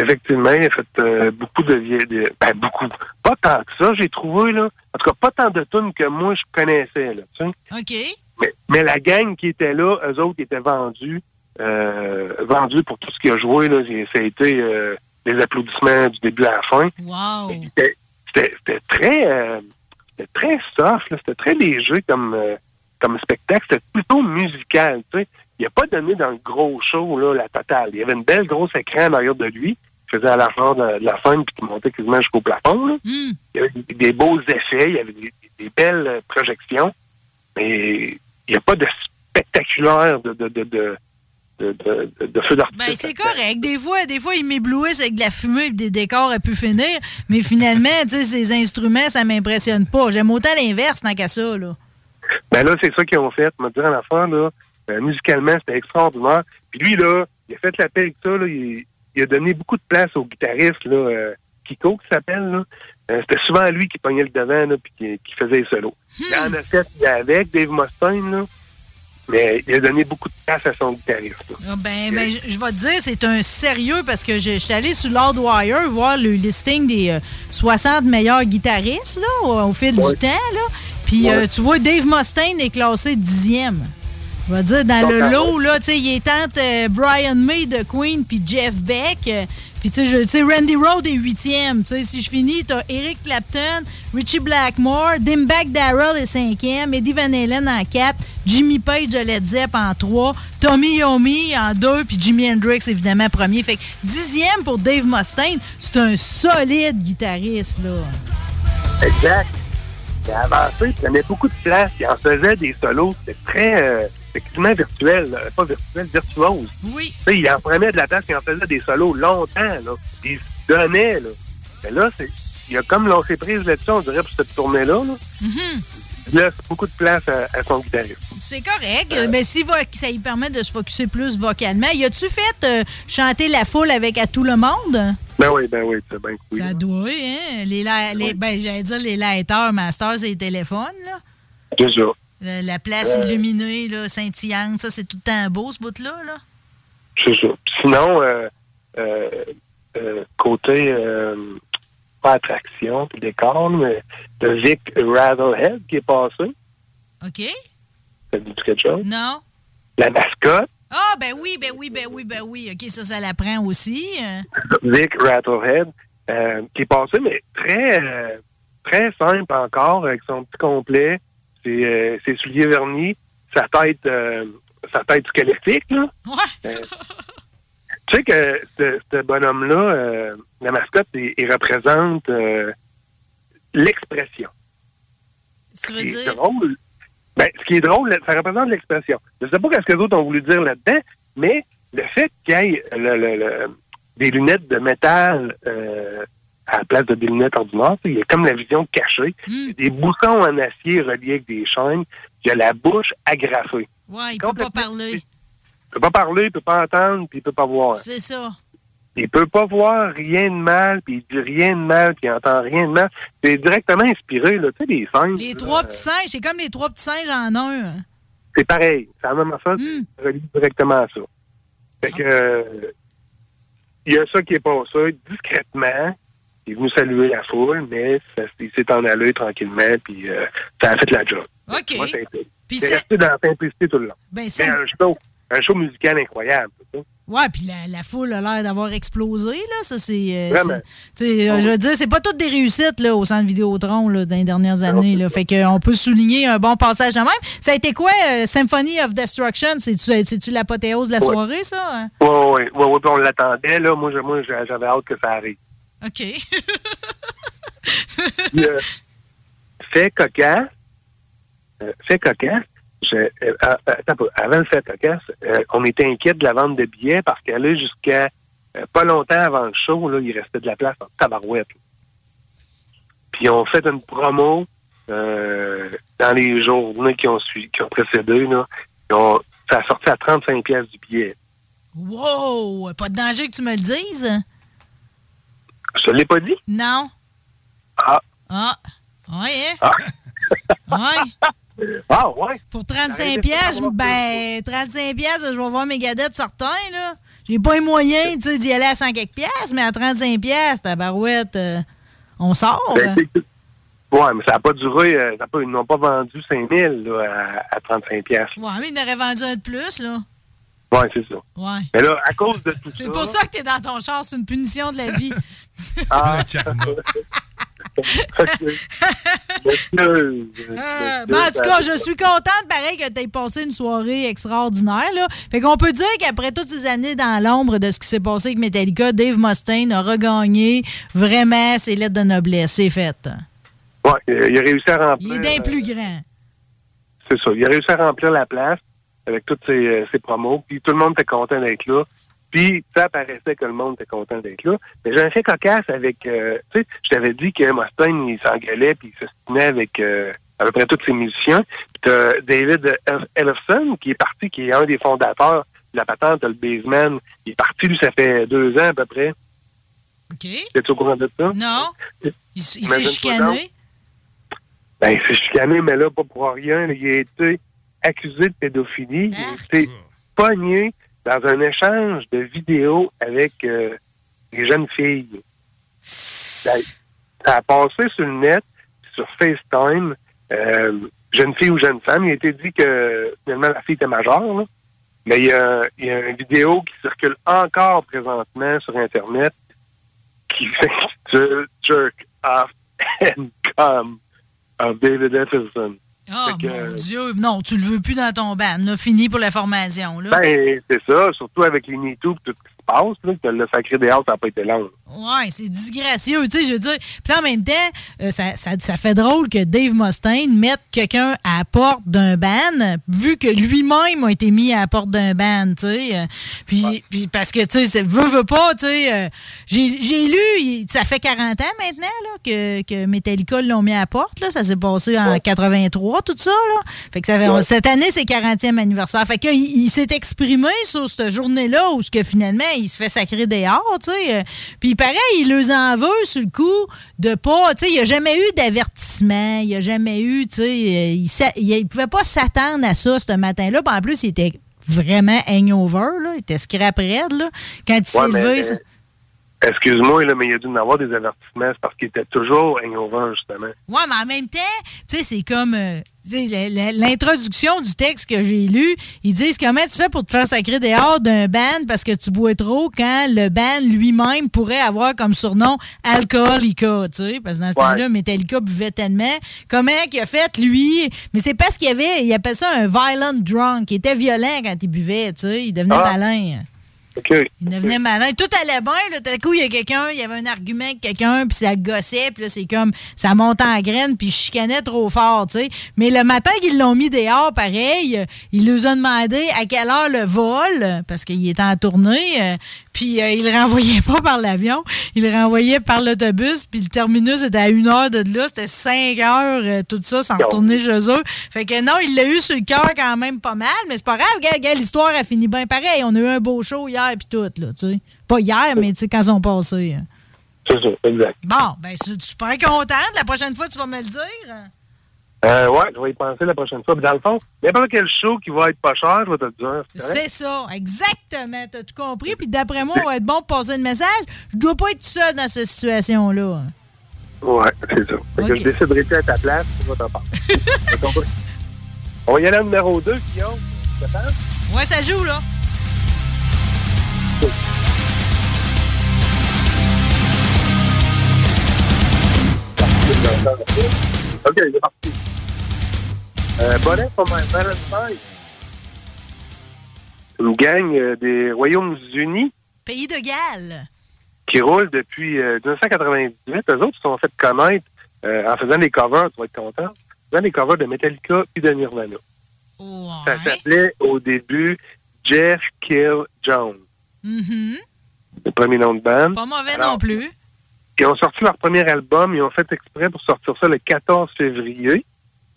Effectivement, il a fait euh, beaucoup de vieilles... de- Ben, beaucoup. Pas tant que ça, j'ai trouvé, là. En tout cas, pas tant de tunes que moi, je connaissais, là, tu sais. OK. Mais, mais la gang qui était là, eux autres étaient vendus, euh, vendus pour tout ce qu'il a joué, là. Ça a été des applaudissements du début à la fin. Wow. C'était- très... euh, très soft. C'était très léger comme, euh, comme spectacle. C'était plutôt musical, tu sais. Il n'a pas donné dans le gros show, là, la totale. Il y avait une belle grosse écran en arrière de lui, qui faisait à la fin de, de la scène, puis qui montait quasiment jusqu'au plafond, là. Il y avait des, des beaux effets, il y avait des, des belles euh, projections, mais il n'y a pas de spectaculaire de, de, de, de, d'artifice. Ben, c'est correct. Des fois, des fois, ils m'éblouissent avec de la fumée et des décors à pu finir. Mais finalement, ces instruments, ça m'impressionne pas. J'aime autant l'inverse tant qu'à ça, là. Ben là, c'est ça qu'ils ont fait. Me dire à la fin, là, euh, musicalement, c'était extraordinaire. Puis lui, là, il a fait la paix avec ça, là, il, il a donné beaucoup de place au guitariste, là, euh, Kiko, qui s'appelle. Euh, c'était souvent lui qui pognait le devant, là, puis qui, qui faisait les solos. Il en a fait avec Dave Mustaine, là, mais il a donné beaucoup de place à son guitariste. Ah, Ben, ben, je je vais te dire, c'est un sérieux parce que je je suis allé sur Wire voir le listing des euh, 60 meilleurs guitaristes là, au, au fil Ouais. du temps. Là. Puis euh, tu vois, Dave Mustaine est classé dixième. Je vais dire, dans Donc, le ah lot, là, tu sais, il est entre euh, Brian May de Queen puis Jeff Beck. puis, tu sais, Randy Road est huitième. Tu sais, si je finis, t'as Eric Clapton, Richie Blackmore, Dimebag Darrell est cinquième, Eddie Van Halen en quatre, Jimmy Page de Led Zepp en trois, Tommy Yomi en deux, puis Jimi Hendrix, évidemment, premier. Fait que dixième pour Dave Mustaine, c'est un solide guitariste, là. Exact. Il a avancé, il prenait beaucoup de place, il en faisait des solos, c'était très, euh, quasiment virtuel, là. pas virtuel, virtuose. Oui. Tu sais, il en prenait de la place, il en faisait des solos longtemps, là. Il se donnait, là. Mais là, c'est, il a comme lâché prise là-dessus, on dirait, pour cette tournée-là, là. Mhm. Il laisse beaucoup de place à, à son guitariste. C'est correct, mais si ça lui permet de se focuser plus vocalement. Y a-tu fait euh, chanter la foule avec à tout le monde? Ben oui, ben oui, c'est bien cool. Ça doit, hein? Les, la- les- ben, j'allais dire les lighters, masters et les téléphones, là. Ça. La, la place Euh. illuminée, scintillante, ça, c'est tout le temps beau, ce bout-là, là? C'est ça. Sinon, euh, euh, euh, côté, pas attraction, puis décor, mais le Vic Rattlehead qui est passé. OK? Ça dit quelque chose? Non? La mascotte, Ah, ben oui, ben oui, ben oui, ben oui. OK, ça, ça l'apprend aussi. Vic Rattlehead, euh, qui est passé, mais très, euh, très simple encore, avec son petit complet, ses, euh, ses souliers vernis, sa tête, euh, sa tête squelettique, là. Euh, tu sais que ce, ce bonhomme-là, euh, la mascotte, il, il représente euh, l'expression. Tu veux Ce qui est dire? drôle, ben, ce qui est drôle, ça représente l'expression. Je sais pas ce que les autres ont voulu dire là-dedans, mais le fait qu'il y ait le- le- le- des lunettes de métal euh, à la place de des lunettes ordinaires, il y a comme la vision cachée. A des boutons en acier reliés avec des chaînes. Il y a la bouche agrafée. Ouais, il peut pas parler. Il peut pas parler, il peut pas entendre, puis il peut pas voir. C'est ça. Il peut pas voir rien de mal, puis il dit rien de mal, puis il entend rien de mal. C'est directement inspiré, là, tu sais, des scènes. Les là, trois petits singes, c'est comme les trois petits singes en un. C'est pareil. C'est la même affaire, Hmm. c'est relié directement à ça. Fait que, euh, il y a ça qui est passé discrètement. Il est venu saluer la foule, mais ça, il s'est en allé tranquillement, puis euh, ça a fait la job. OK. Moi, c'est resté dans la simplicité tout le long. Ben, c'est- un show, un show musical incroyable. Ouais, puis la, la foule a l'air d'avoir explosé, là. Ça, c'est. euh, euh, je veux dire, c'est pas toutes des réussites, là, au centre Vidéotron, là, dans les dernières années, là. Fait qu'on peut souligner un bon passage de même. Ça a été quoi, euh, Symphony of Destruction? C'est-tu l'apothéose de la Ouais. soirée, ça? Oui, oui, oui, on l'attendait, là. Moi, j'avais hâte que ça arrive. OK. Euh, fait cocasse, euh, fait cocasse, je, euh, attends avant le fait cocasse, euh, on était inquiet de la vente de billets parce qu'elle est jusqu'à pas longtemps avant le show, là, il restait de la place en tabarouette. Puis on fait une promo dans les journées qui ont suivi, qui ont précédé, là. On- ça a sorti à 35 pièces du billet. Wow! Pas de danger que tu me le dises? Je te l'ai pas dit? Non. Ah. Ah. Ouais, hein? Ah. Ouais. Ah, ouais. Pour 35 Arrêtez pièces, ben, 35 pièces, je vais voir mes gadettes certains, là. J'ai pas les moyens, tu sais, d'y aller à 100 quelques pièces, mais à 35 pièces, ta barouette, euh, on sort. Ben, c'est- ouais, mais ça n'a pas duré, euh, ça a pas- ils n'ont pas vendu 5000 là, à, à 35 pièces. Ouais, mais il en aurait vendu un de plus, là. Ouais, c'est ça. Ouais. Mais là, à cause de tout ça... C'est pour ça que t'es dans ton char, c'est une punition de la vie. Ah, Euh, ben, en tout cas, je suis contente, pareil, que tu aies passé une soirée extraordinaire. Là. Fait qu'on peut dire qu'après toutes ces années dans l'ombre de ce qui s'est passé avec Metallica, Dave Mustaine a regagné vraiment ses lettres de noblesse. C'est fait. Ouais, euh, il a réussi à Il remplir... est d'un euh, plus grand. C'est ça. Il a réussi à remplir la place avec toutes ses, euh, ses promos. Puis tout le monde était content d'être là. Puis ça paraissait que le monde était content d'être là. Mais j'ai un fait cocasse avec... euh, tu sais, je t'avais dit que Mustaine, il s'engueulait puis il se tenait avec euh, à peu près tous ses musiciens. Puis t'as David Ellefson qui est parti, qui est un des fondateurs de la patente, le Baseman. Il est parti, lui, ça fait deux ans à peu près. OK. T'es-tu au courant de ça? Non. Il, il s'est chicané. Ben, il s'est chicané, mais là, pas pour rien. Il a été accusé de pédophilie. Il a été pogné dans un échange de vidéos avec euh, des jeunes filles. Ça, ça a passé sur le net, sur FaceTime, euh, jeune fille ou jeune femme. Il a été dit que finalement la fille était majeure. là. Mais il y, a, il y a une vidéo qui circule encore présentement sur Internet qui s'intitule Jerk Off and Come of David Epperson. Oh, que, mon Dieu. Non, tu le veux plus dans ton band. Là, fini pour la formation. Là. Ben, c'est ça, surtout avec les MeToo et tout passe, là, que le sacré dehors, ça n'a pas été long. Ouais, c'est disgracieux, tu sais, je veux dire. Puis en même temps, euh, ça, ça, ça fait drôle que Dave Mustaine mette quelqu'un à la porte d'un ban, vu que lui-même a été mis à la porte d'un ban, tu sais. Euh, Puis, puis parce que, tu sais, veut, veut pas, tu sais. euh, j'ai lu, ça fait 40 ans maintenant, là, que, que Metallica l'ont mis à la porte, là. Ça s'est passé en 83, tout ça, là. Fait que ça fait, Ouais. cette année, c'est 40e anniversaire. Fait que il, il s'est exprimé sur cette journée-là où ce que finalement, il se fait sacrer dehors, tu sais. Euh, Puis pareil, il les en veut sur le coup de pas, tu sais, il n'y a jamais eu d'avertissement, il n'y a jamais eu, tu sais, euh, il, il pouvait pas s'attendre à ça ce matin-là. Puis en plus, il était vraiment hangover, là. Il était scrap raide, là. Quand il s'est Ouais, levé. ça- Excuse-moi, mais il y a dû en avoir des avertissements. C'est parce qu'il était toujours hangover, justement. Ouais, mais en même temps, tu sais, c'est comme euh, l'introduction du texte que j'ai lu. Ils disent comment tu fais pour te faire sacrer dehors d'un band parce que tu bois trop quand le band lui-même pourrait avoir comme surnom Alcoholica, tu sais, parce que dans ce temps-là, Metallica buvait tellement. Comment qu'il a fait, lui? Mais c'est parce qu'il y avait, il appelle ça un violent drunk. Il était violent quand il buvait, tu sais, il devenait Ah. malin. Il devenait malin. Tout allait bien. Là, tout à coup, il y a quelqu'un, il y avait un argument avec quelqu'un, puis ça gossait, puis là, c'est comme, ça monte en graine, puis je chicanais trop fort, tu sais. Mais le matin qu'ils l'ont mis dehors, pareil, il nous a demandé à quelle heure le vol, parce qu'il était en tournée, euh, puis euh, il le renvoyait pas par l'avion, il le renvoyait par l'autobus, puis le terminus était à une heure de là, c'était cinq heures, euh, tout ça, sans retourner chez eux. Fait que non, il l'a eu sur le cœur quand même pas mal, mais c'est pas grave, gars, l'histoire a fini bien pareil. On a eu un beau show hier, puis tout, là, tu sais. Pas hier, mais tu sais, quand ils ont passé. hein. C'est ça, exact. Bon, ben, je suis super contente. La prochaine fois, tu vas me le dire. Euh, ouais, je vais y penser la prochaine fois. Puis dans le fond, n'importe quel show qui va être pas cher, je vais te le dire. c'est ça, exactement. T'as tout compris. Puis d'après moi, on va être bon pour passer le message. Je dois pas être seul dans cette situation-là. Ouais, c'est ça. Fait que je déciderai à ta place, tu vas t'en parler. T'as compris? On va y aller au numéro 2, Guillaume. Ouais, ça joue, là. OK, c'est parti. Euh, Bonnet my Valentine. Une gang euh, des Royaumes-Unis Pays de Galles. qui roule depuis euh, 1998. Eux autres se sont fait connaître euh, en faisant des covers, tu vas être content, en faisant des covers de Metallica et de Nirvana. Ça s'appelait au début Jeff Kill Jones, Mhm. le premier nom de bande. Pas mauvais Alors, non plus. Ils ont sorti leur premier album, ils ont fait exprès pour sortir ça le 14 février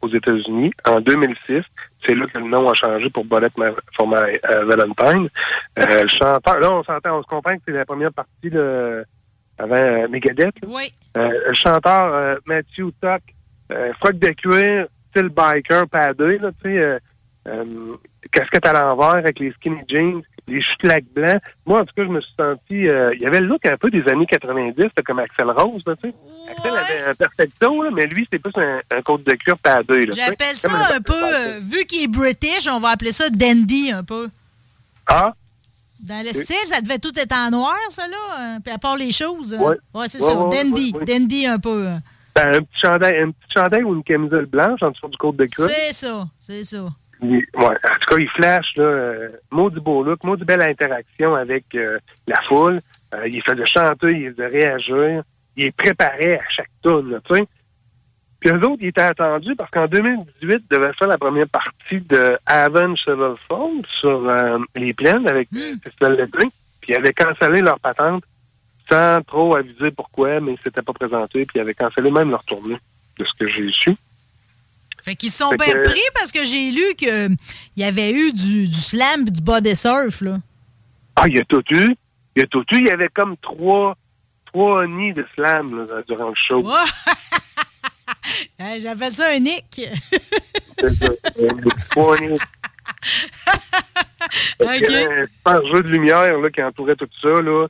aux États-Unis en 2006. C'est là que le nom a changé pour Ma- for My euh, Valentine. Euh, le chanteur, là, on s'entend, on se comprend que c'est la première partie là, avant euh, Megadeth. Oui. Euh, le chanteur euh, Matthew Tuck, euh, froc de cuir, style biker padé, là, tu sais, casquette à l'envers avec les skinny jeans, les cheveux blancs. Moi, en tout cas, je me suis senti... euh, il y avait le look un peu des années 90, c'était comme Axel Rose, tu sais. Axel avait un perfecto, là, mais lui, c'était plus un, un côte de cuir padé. J'appelle ça un peu, euh, vu qu'il est british, on va appeler ça dandy un peu. Ah? Dans le style, ça devait tout être en noir, ça, là. euh, Puis à part les choses. euh. Ouais. c'est Ouais, ça. ouais, dandy. ouais. Dandy un peu. Ben, un petit chandail, un petit chandail ou une camisole blanche en dessous du côte de cuir. C'est ça. C'est ça. Il- ouais, en tout cas, il flash, là, euh, maudit beau look, maudit belle interaction avec euh, la foule. Euh, il fait de chanter, il fait de réagir. Il est préparé à chaque tourne, tu sais. Puis eux autres, ils étaient attendus parce qu'en 2018, ils devaient faire la première partie de Avenge Sevenfold sur euh, les plaines avec le Festival d'été. Puis ils avaient cancellé leur patente sans trop aviser pourquoi, mais ils s'étaient pas présentés. Puis ils avaient cancellé même leur tournée, de ce que j'ai su. Fait qu'ils sont Fait bien que- pris parce que j'ai lu qu'il y avait eu du, du slam et du body surf, là. Ah, il y a tout eu. Il y a tout eu. Il y avait comme trois, trois nids de slam là, durant le show. Hey, J'appelle ça un nick. Ça. Euh, trois nids. Qu'il y avait un jeu de lumière là, qui entourait tout ça. Là.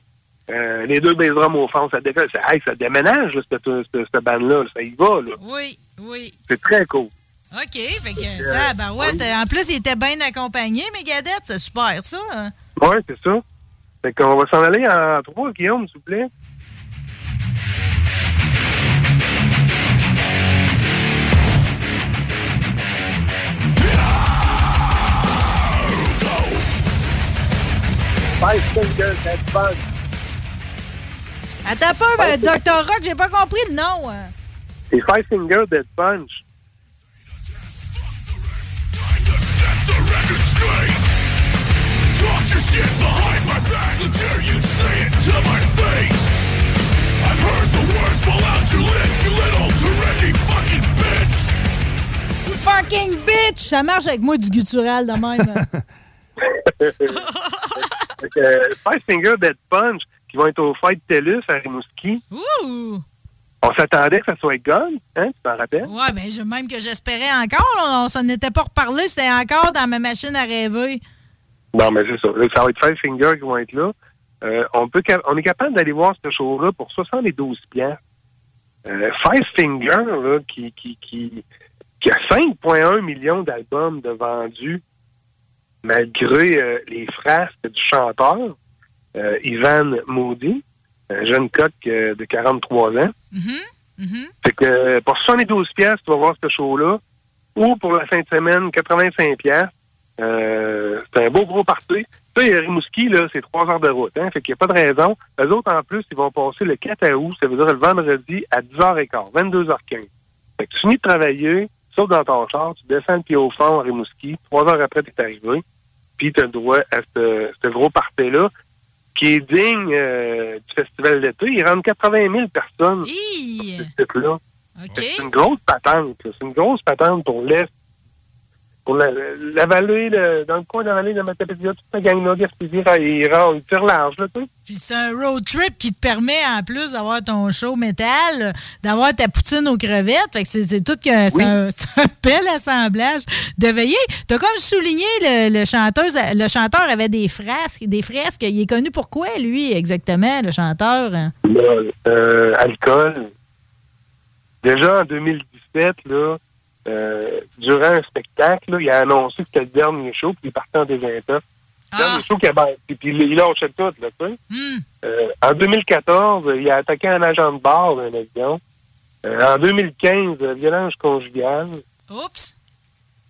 Euh, les deux bass drums au fond, ça, dé- ça, hey, ça déménage, cette, cette, cette bande-là. Ça y va. Là. Oui, oui. C'est très cool. OK. Fait que, ah, ben ouais, en plus, il était bien accompagné, Megadeth. C'est super, ça. hein? Oui, c'est ça. Fait qu'on va s'en aller en trois, Guillaume, s'il vous plaît. Five Fingers Dead Punch. Attends pas, ben, Dr. Rock, j'ai pas compris le nom. hein. C'est Five Finger Dead Punch. Shit behind my back until you say it to my face. I've heard the words fall out your lips, you little tyranny fucking bitch. Fucking bitch! Ça marche avec moi du guttural de même. Fait que, euh, Five Finger Dead Punch, qui vont être au Fight TELUS à Rimouski. Ouh! On s'attendait que ça soit Gun, hein, tu t'en rappelles? Ouais, ben je- même que j'espérais encore. là, On s'en était pas reparlé, c'était encore dans ma machine à rêver. Non, mais c'est ça. Ça va être Five Finger qui vont être là. euh, on, peut, on est capable d'aller voir ce show-là pour 72 piastres. Euh, Five Finger, là, qui, qui, qui, qui a 5,1 millions d'albums de vendus, malgré euh, les frasques du chanteur, euh, Ivan Moody, un jeune coq de 43 ans. Fait que pour 72 pièces, tu vas voir ce show-là. Ou pour la fin de semaine, 85 pièces. c'est un beau gros party. Ça, il y a Rimouski, là, c'est trois heures de route. Hein, fait qu'il n'y a pas de raison. Eux autres, en plus, ils vont passer le 4 août, ça veut dire le vendredi à 10h15, 22h15. Fait que tu finis de travailler, sauf dans ton char, tu descends le pied au fond à Rimouski. Trois heures après, tu es arrivé. Puis tu as le droit à ce, ce gros party-là qui est digne euh, du festival d'été. Il rentre 80 000 personnes. Ce site-là. C'est une grosse patente. là. C'est une grosse patente pour l'Est. Pour la, la vallée, le- dans le coin de la vallée de Matapédia, toute la gang-là, Gaspésie, ils ils tirent large, là, tu sais. Puis c'est un road trip qui te permet, en plus d'avoir ton show métal, d'avoir ta poutine aux crevettes. Fait que c'est, tout que c'est, un, bel assemblage de veillée. T'as comme souligné, le, le, chanteuse, le chanteur avait des fresques, des fresques. Il est connu pour quoi, lui, exactement, le chanteur? Euh, alcool. Déjà en 2017, là, euh, durant un spectacle, là, il a annoncé que c'était le dernier show, puis il partait en désintox. Le dernier show qu'il a battu, puis il, lâchait tout, là, tu sais. Euh, en 2014, il a attaqué un agent de bar d'un avion. Euh, en 2015, euh, violence conjugale. Oups!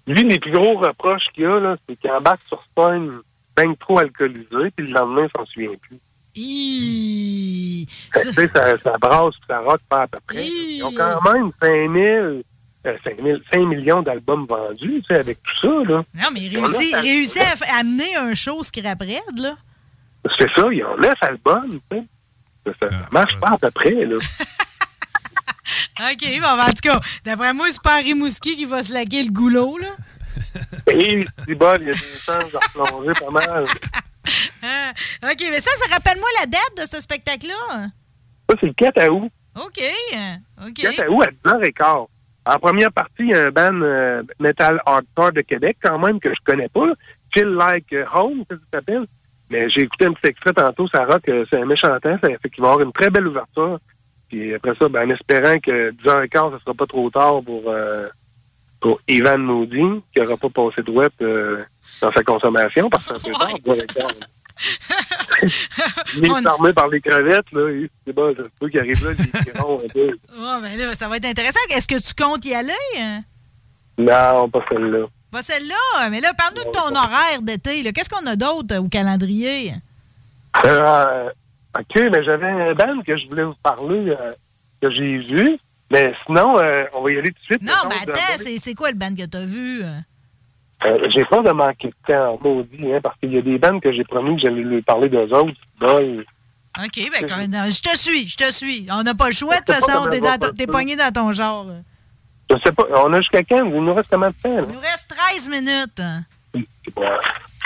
Lui, les plus gros reproches qu'il a, là, c'est qu'il embarque sur scène bien trop alcoolisé, puis le lendemain, il s'en souvient plus. Tu sais, ça, ça brasse, puis ça rock pas à peu près. Ils ont quand même 5 000, euh, 5 000 5 millions d'albums vendus, tu sais, avec tout ça, là. Non, mais il réussit, il à, amener un show scrap raide, là. C'est ça, ils ont 9 albums, tu sais. Ça, ça, ça marche pas à peu près, là. OK, bon, ben, en tout cas, d'après moi, c'est pas Henri Mouski qui va se laquer le goulot, là. Et c'est bon, il y a des chances de replonger pas mal. Ah, OK, mais ça, ça rappelle-moi la date de ce spectacle-là. Ça, c'est le 4 août. OK, OK. 4 août à 10h15. En première partie, il y a un band euh, metal hardcore de Québec, quand même, que je connais pas. Feel Like Home, ça s'appelle. Mais j'ai écouté un petit extrait tantôt, ça rock, c'est un méchant temps, ça fait qu'il va y avoir une très belle ouverture. Puis après ça, ben, en espérant que 10h15, ça sera pas trop tard pour, euh, pour Ivan Moody, qui n'aura pas passé de web euh, dans sa consommation, parce que c'est un peu tard, 10h15. Il est armé par les crevettes, là. C'est bon, ça se peut qu'il arrive là, tirons un peu. Oh, ben là, ça va être intéressant. Est-ce que tu comptes y aller? hein? Non, pas celle-là. Pas celle-là, mais là, parle-nous de ton horaire d'été. Qu'est-ce qu'on a d'autre au calendrier? Euh, OK, mais j'avais un band que je voulais vous parler, euh, que j'ai vu. Mais sinon, euh, on va y aller tout de suite. Non, mais attends, c'est, c'est quoi le band que t'as vu? Euh? J'ai peur de manquer de temps, maudit, hein, parce qu'il y a des bandes que j'ai promis que j'allais lui parler d'eux autres. Bol. OK, ben, quand- non, je te suis, je te suis. On n'a pas le choix, de toute façon. T'es, va ça. pogné dans ton genre. Je sais pas, on a jusqu'à quand? Il nous reste combien de temps? là? Il nous reste 13 minutes. hein. Ouais.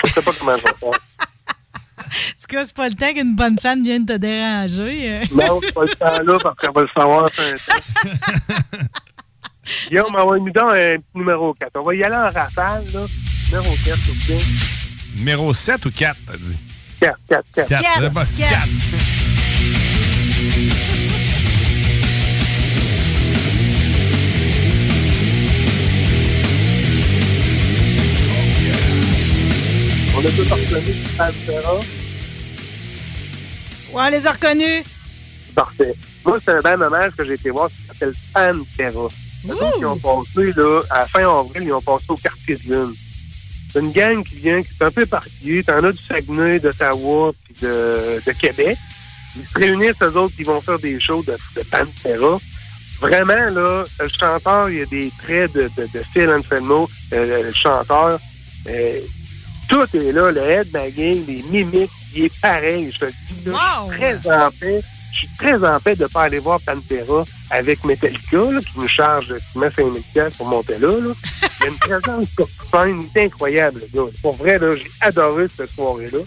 Je sais pas comment je vais faire. En tout cas, c'est pas le temps qu'une bonne fan vienne te déranger. euh. Non, c'est pas le temps là, parce qu'on va le savoir. Guillaume, on va nous donner un petit numéro 4. On va y aller en rafale, là. Numéro 4, s'il vous plaît. Numéro 7 ou 4, t'as dit? 4, 4, 4. Quatre, c'est bon, quatre. On a tout reconnu Pantera. Ouais, on les a reconnus. Parfait. Moi, c'est un band hommage que j'ai été voir qui s'appelle Pantera. Ils ont passé, là, à fin avril, ils ont passé au quartier de lune. C'est une gang qui vient, qui est un peu éparpillée. T'en as du Saguenay, d'Ottawa, puis de, de Québec. Ils se réunissent, eux autres, qui vont faire des shows de, de Pantera. Vraiment, là, le chanteur, il y a des traits de, de, de Phil Anselmo, euh, le chanteur. Euh, tout est là, le headbanging, les mimiques, il est pareil. Je te dis, là, je suis très en paix. Je suis très en paix de ne pas aller voir Pantera avec Metallica, qui nous charge de 5 000 piastres pour monter là. Il y a une présence scène incroyable. Pour vrai, là, j'ai adoré cette soirée-là.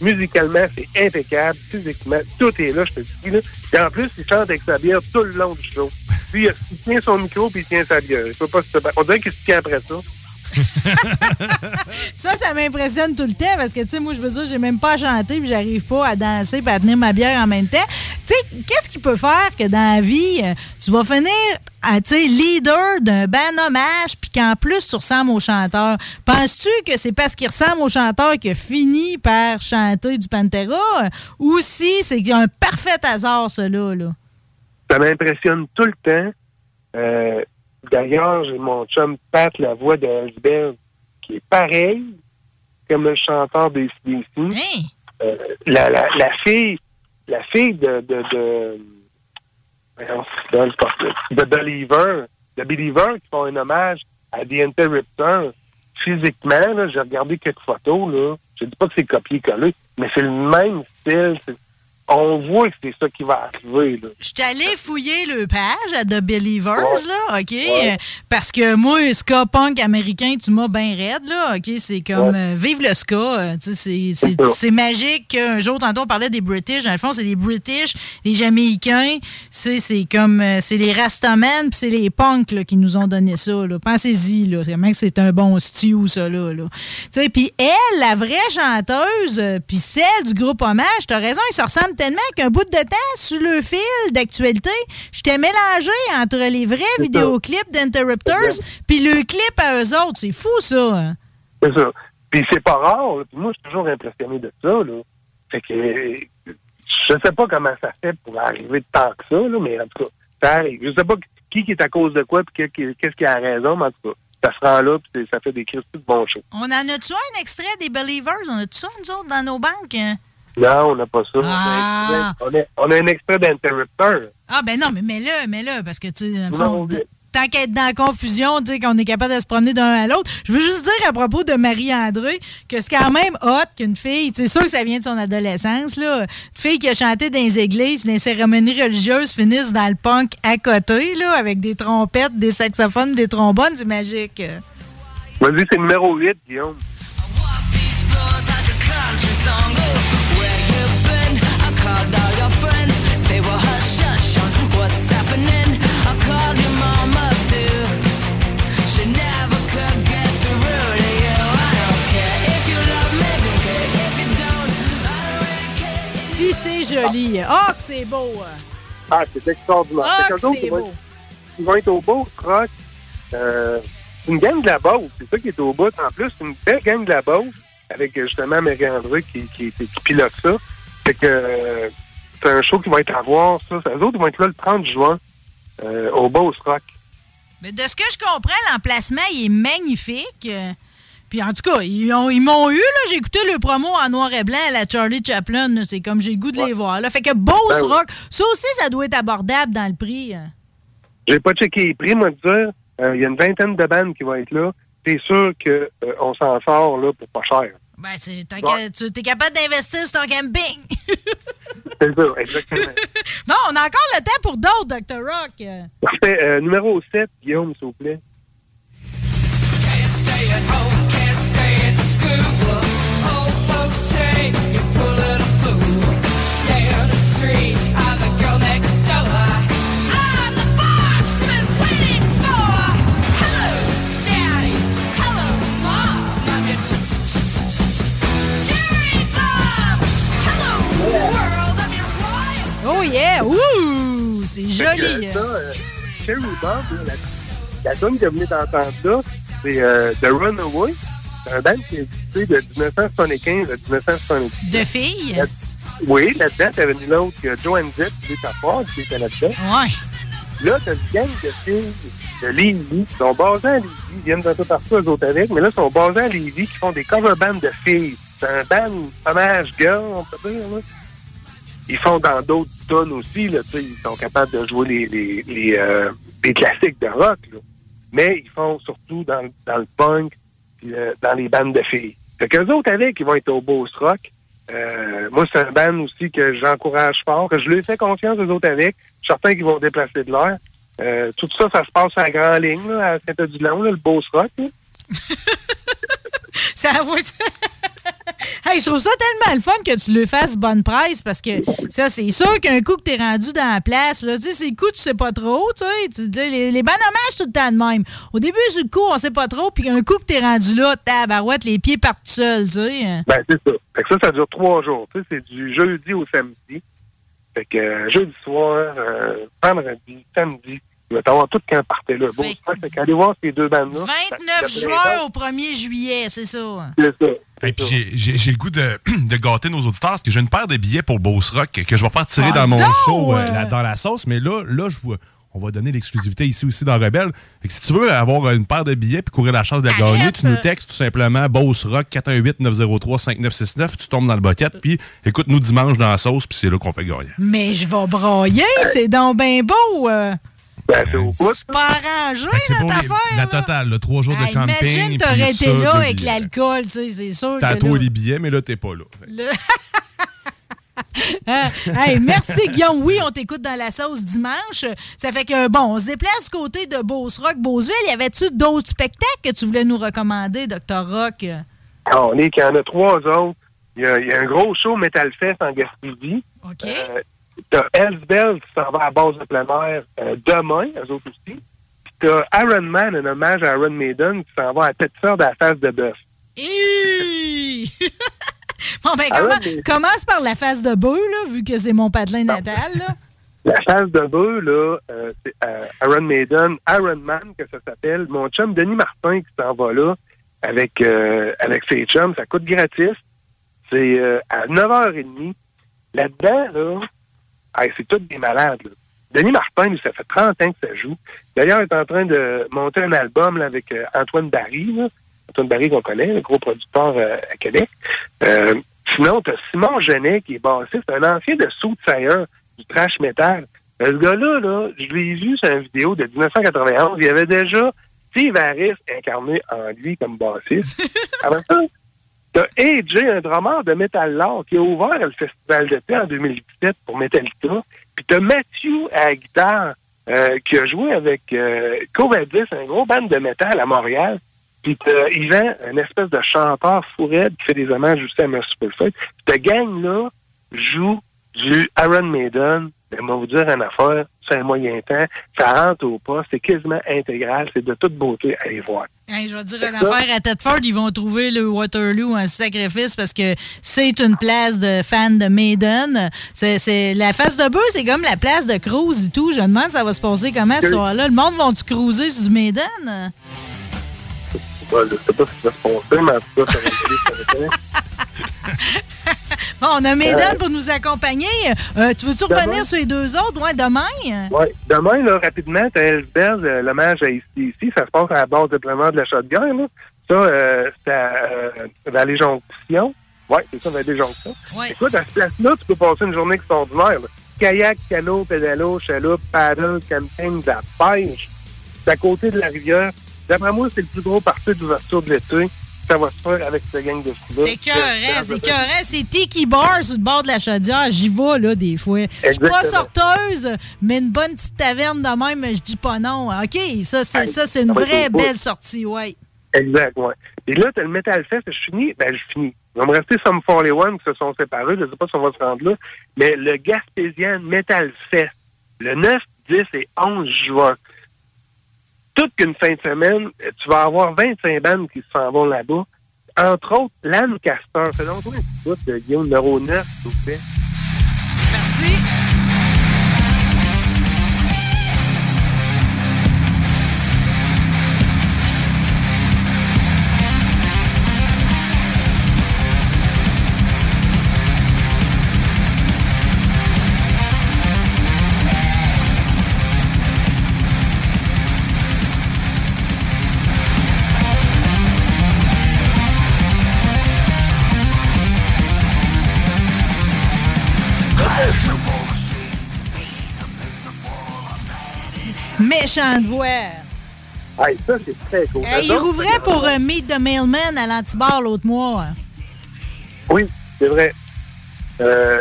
Musicalement, c'est impeccable. Physiquement, tout est là, je te dis. Là. Et en plus, il chante avec sa bière tout le long du show. Puis, il tient son micro puis il tient sa bière. Il peut pas se... On dirait qu'il se tient après ça. ça, ça m'impressionne tout le temps parce que, tu sais, moi, je veux dire, j'ai même pas à chanter puis j'arrive pas à danser puis à tenir ma bière en même temps. Tu sais, qu'est-ce qui peut faire que dans la vie, euh, tu vas finir à, leader d'un band hommage puis qu'en plus, tu ressembles au chanteur? Penses-tu que c'est parce qu'il ressemble au chanteur qu'il a fini par chanter du Pantera euh, ou si c'est un parfait hasard, cela, là? Ça m'impressionne tout le temps. Euh, D'ailleurs, j'ai mon chum Pat, la voix de Elsbeth, qui est pareil comme le chanteur des CDC. Euh, la, la, la fille, la fille de de de, de, de Believer, de Believer qui font un hommage à The Interrupter. Physiquement, j'ai regardé quelques photos, là. Je dis pas que c'est copié-collé, mais c'est le même style. c'est- On voit que c'est ça qui va arriver, là. Je suis allé fouiller le page à The Believers, Ouais. là, OK? Ouais. Parce que moi, ska punk américain, tu m'as bien raide, là, OK? C'est comme euh, vive le ska. euh, c'est- magique. Un jour, tantôt, on parlait des British. Dans le fond, c'est les British, les Jamaïcains. C'est comme, euh, c'est les Rastaman, puis c'est les punks, là, qui nous ont donné ça. Pensez-y, là. C'est vraiment que c'est un bon stew, ça, là. là. Puis elle, la vraie chanteuse, puis celle du groupe Hommage, t'as raison, ils se ressemblent tellement qu'un bout de temps, sur le fil d'actualité, je t'ai mélangé entre les vrais vidéoclips d'Interrupters puis le clip à eux autres. C'est fou, ça. hein? C'est ça. Puis c'est pas rare. là. Puis moi, je suis toujours impressionné de ça. Là. Fait que je sais pas comment ça fait pour arriver de tant que ça, là, mais en tout cas, ça arrive. Je sais pas qui qui est à cause de quoi puis qu'est-ce qui a raison, mais en tout cas, ça se rend là puis ça fait des crises de bons shows. On en a-tu un extrait des Believers? On a-tu ça, nous autres, dans nos banques? Non, on n'a pas ça. Ah. On, a, on a- on a un extrait d'Interrupter. Ah, ben non, mais mets-le, mets-le, parce que, tu fond, tant qu'être dans la confusion, tu sais, qu'on est capable de se promener d'un à l'autre. Je veux juste dire à propos de Marie-André que c'est quand même hot qu'une fille, c'est sûr que ça vient de son adolescence, là, une fille qui a chanté dans les églises, dans les cérémonies religieuses, finisse dans le punk à côté, là, avec des trompettes, des saxophones, des trombones, c'est magique. Vas-y, c'est numéro 8, Guillaume. Si c'est joli. Ah, que c'est beau. Ah, c'est extraordinaire. Ah, autres, c'est beau. être- Ils vont être au bout, Rock. Euh, c'est une gang de la Beauce. C'est ça qui est au bout. En plus, c'est une belle gang de la Beauce avec euh, justement Marie-André qui, qui, qui, qui pilote ça. Fait que euh, c'est un show qui va être à voir, ça. Eux autres, ils vont être là le 30 juin euh, au Beauce Rock. Mais de ce que je comprends, l'emplacement, il est magnifique. Euh, Puis en tout cas, ils ont- ils m'ont eu, là. J'ai écouté le promo en noir et blanc à la Charlie Chaplin. là. C'est comme j'ai le goût de les voir. Là. Fait que Beauce Ben oui. Rock, ça aussi, ça doit être abordable dans le prix. J'ai pas checké les prix, moi, de dire. Euh, Il y a une vingtaine de bandes qui vont être là. C'est sûr qu'on s'en sort là pour pas cher. Ben, c'est, tant que tu es capable d'investir sur ton camping. C'est ça, exactement. bon, on a encore le temps pour d'autres, Dr. Rock. Parfait. Euh, numéro 7, Guillaume, s'il vous plaît. Oh Cherry Bob, là, la, la tune que vous venez d'entendre là, c'est euh, The Runaway. C'est un band qui a existé de 1975 à 1976. De filles? Là- Oui, là-dedans, t'avais une autre, que Joanne Zett, qui est ta part, qui était là-dedans. Ouais. Là, t'as une gang de filles de Lévis qui sont basées à Lévis, ils viennent d'un peu partout, eux autres avec, mais là, ils sont basés à Lévis qui font des cover bands de filles. C'est un band hommage girl, on peut dire, là. Ils font dans d'autres tonnes aussi, là, ils sont capables de jouer les, les, les, euh, les classiques de rock, là. Mais ils font surtout dans, dans le punk, puis euh, dans les bandes de filles. Fait qu'eux autres avec, ils vont être au Beauce Rock. Euh, moi, c'est un band aussi que j'encourage fort, je lui fais confiance aux autres avec. Je suis qu'ils vont déplacer de l'air. Euh, tout ça, ça se passe à la grande ligne, là, à Saint-Odilon, le Beauce Rock. Ça avoue. hey, je trouve ça tellement le fun que tu le fasses bonne presse parce que ça, c'est sûr qu'un coup que t'es rendu dans la place, là, tu sais, c'est le coup, tu sais pas trop, tu sais. Les, les bonnes hommages, tout le temps de même. Au début, le coup, on sait pas trop, puis un coup que t'es rendu là, tabarouette, les pieds partent seuls, tu sais. Ben, c'est ça. Fait que ça, ça dure trois jours. C'est du jeudi au samedi. Fait que euh, jeudi soir, euh, vendredi, samedi, il va t'avoir tout quand partait là. Bon, fait qu'allez voir ces deux bandes-là. 29 juin au 1er juillet, c'est ça. C'est ça. Et puis j'ai- le goût de, de gâter nos auditeurs parce que j'ai une paire de billets pour Boss Rock que je vais faire tirer Ah dans mon non! show euh, là- dans la sauce. Mais là, là je vois, on va donner l'exclusivité ici aussi dans Rebelle. Fait que si tu veux avoir une paire de billets puis courir la chance de la gagner, tu nous textes tout simplement Boss Rock 418-903-5969. Tu tombes dans le bucket puis écoute-nous dimanche dans la sauce puis c'est là qu'on fait gagner. Mais je vais broyer, c'est donc bien beau. euh. Ben, c'est au bout. C'est pas arrangé, les- affaire. la totale, le trois jours Ah, de camping. imagine, puis t'aurais été ça, là avec billets. l'alcool, tu sais, c'est sûr T'as là- les billets, mais là, t'es pas là. Le- Hein? Hey, merci Guillaume. Oui, on t'écoute dans la sauce dimanche. Ça fait que, bon, on se déplace du côté de Beauce Rock, Beauceville. Y avait-tu d'autres spectacles que tu voulais nous recommander, Dr. Rock? Ah, on est qu'il y en a trois autres. Il y a, il y a un gros show Metal Fest en Gaspésie. OK. Euh, t'as Elsbel qui s'en va à base de plein air euh, demain, eux autres aussi. Puis t'as Iron Man, un hommage à Iron Maiden, qui s'en va à Tête-Sœur de la face de bœuf. Bon, ben, comment- mais- commence par la face de bœuf, là, vu que c'est mon patelin natal, là. La face de bœuf, là, euh, c'est euh, Iron Maiden, Iron Man, que ça s'appelle. Mon chum Denis Martin qui s'en va là avec, avec ses chums. Ça coûte gratis. C'est à 9h30. Là-dedans, là, hey, c'est tous des malades. là. Denis Martin, lui, ça fait 30 ans que ça joue. D'ailleurs, il est en train de monter un album là, avec euh, Antoine Barry. là. Antoine Barry qu'on connaît, le gros producteur euh, à Québec. Euh, sinon, tu as Simon Genet qui est bassiste, un ancien de Soothsayer, du trash metal. Euh, Ce gars-là, là, je l'ai vu sur une vidéo de 1991. Il y avait déjà Steve Harris incarné en lui comme bassiste. Avant ça, t'as AJ, un drummer de Metal Lore, qui a ouvert le festival d'été en 2017 pour Metallica. Puis t'as Matthew à la guitare, euh, qui a joué avec euh, Covadis, un gros band de métal à Montréal. Puis t'as Yvan, un espèce de chanteur fourette qui fait des hommages aussi à Mercy Perfect. Puis ta gang-là joue du Iron Maiden. On va vous dire une affaire, c'est un moyen temps. Ça rentre au pas, c'est quasiment intégral, c'est de toute beauté à aller voir. Hey, je vais dire une affaire à Tedford, ils vont trouver le Waterloo un sacrifice parce que c'est une place de fans de Maiden. C'est, la face de bœuf, c'est comme la place de cruise et tout. Je me demande ça va se passer comment ce soir-là? Le monde va-tu cruiser sur du Maiden? Ouais, je sais pas ce qui va se passer, mais en tout cas, ça va être. Bon, on a Maiden Euh, pour nous accompagner. Euh, tu veux-tu revenir sur les deux autres? Ouais, demain? Ouais. Demain, là, rapidement, t'as Elsbeth, euh, l'hommage à ici, ici. Ça se passe à la base de pleinement de la shotgun, là. Ça, euh, c'est à euh, Vallée Jonction. Ouais, c'est ça, Vallée Jonction. Écoute, à ce place-là, tu peux passer une journée extraordinaire. là. Kayak, canot, pédalo, chaloupe, paddle, camping, de la pêche. C'est à côté de la rivière. D'après moi, c'est le plus gros parti d'ouverture de l'été. Ça va se faire avec cette gang de C'est écœurant, c'est écœurant. C'est Tiki Bar sur le bord de la chaudière. J'y vais, là, des fois. Je suis pas sorteuse, mais une bonne petite taverne de même, je dis pas non. OK, ça, c'est ça, c'est une vraie belle sortie, ouais. Exact, ouais. Et là, t'as le Metal Fest, je finis, ben je finis. Il va me rester Some 41 qui se sont séparés, je sais pas si on va se rendre là, mais le Gaspésien Metal Fest, le 9, 10 et 11 juin, toute qu'une fin de semaine, tu vas avoir 25 bandes qui s'en vont là-bas. Entre autres, Lancaster. Fais donc toi une petite de Guillaume numéro 9, s'il vous plaît. Méchante voix. Hey, ça, c'est très cool. Il rouvrait pour euh, Meet the Mailman à l'antibar l'autre mois. Oui, c'est vrai. Euh,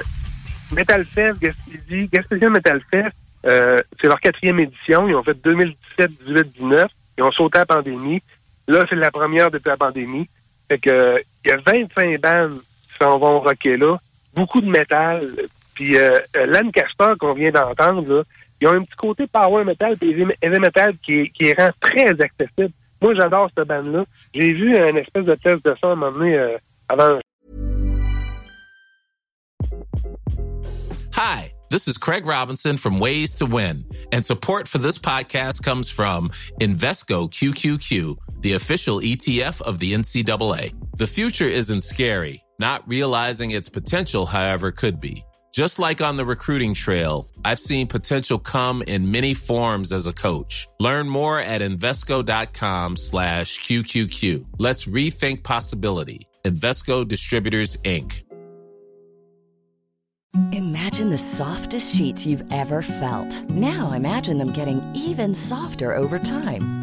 Metal Fest, Gaspésie, Gaspésien Metal Fest, euh, c'est leur quatrième édition. Ils ont fait 2017, 18, 19. Ils ont sauté la pandémie. Là, c'est la première depuis la pandémie. Fait que, il y a 25 bandes qui s'en vont rocker là. Beaucoup de métal. Puis Lancaster qu'on vient d'entendre, là, ils ont un petit côté power metal et heavy metal qui, qui rend très accessible. Moi, j'adore cette bande-là. J'ai vu un espèce de test de ça à un moment donné euh, avant Hi, this is Craig Robinson from Ways to Win, and support for this podcast comes from Invesco QQQ, the official ETF of the NCAA. The future isn't scary. Not realizing its potential, however, could be. Just like on the recruiting trail, I've seen potential come in many forms as a coach. Learn more at Invesco.com slash QQQ. Let's rethink possibility. Invesco Distributors, Inc. Imagine the softest sheets you've ever felt. Now imagine them getting even softer over time.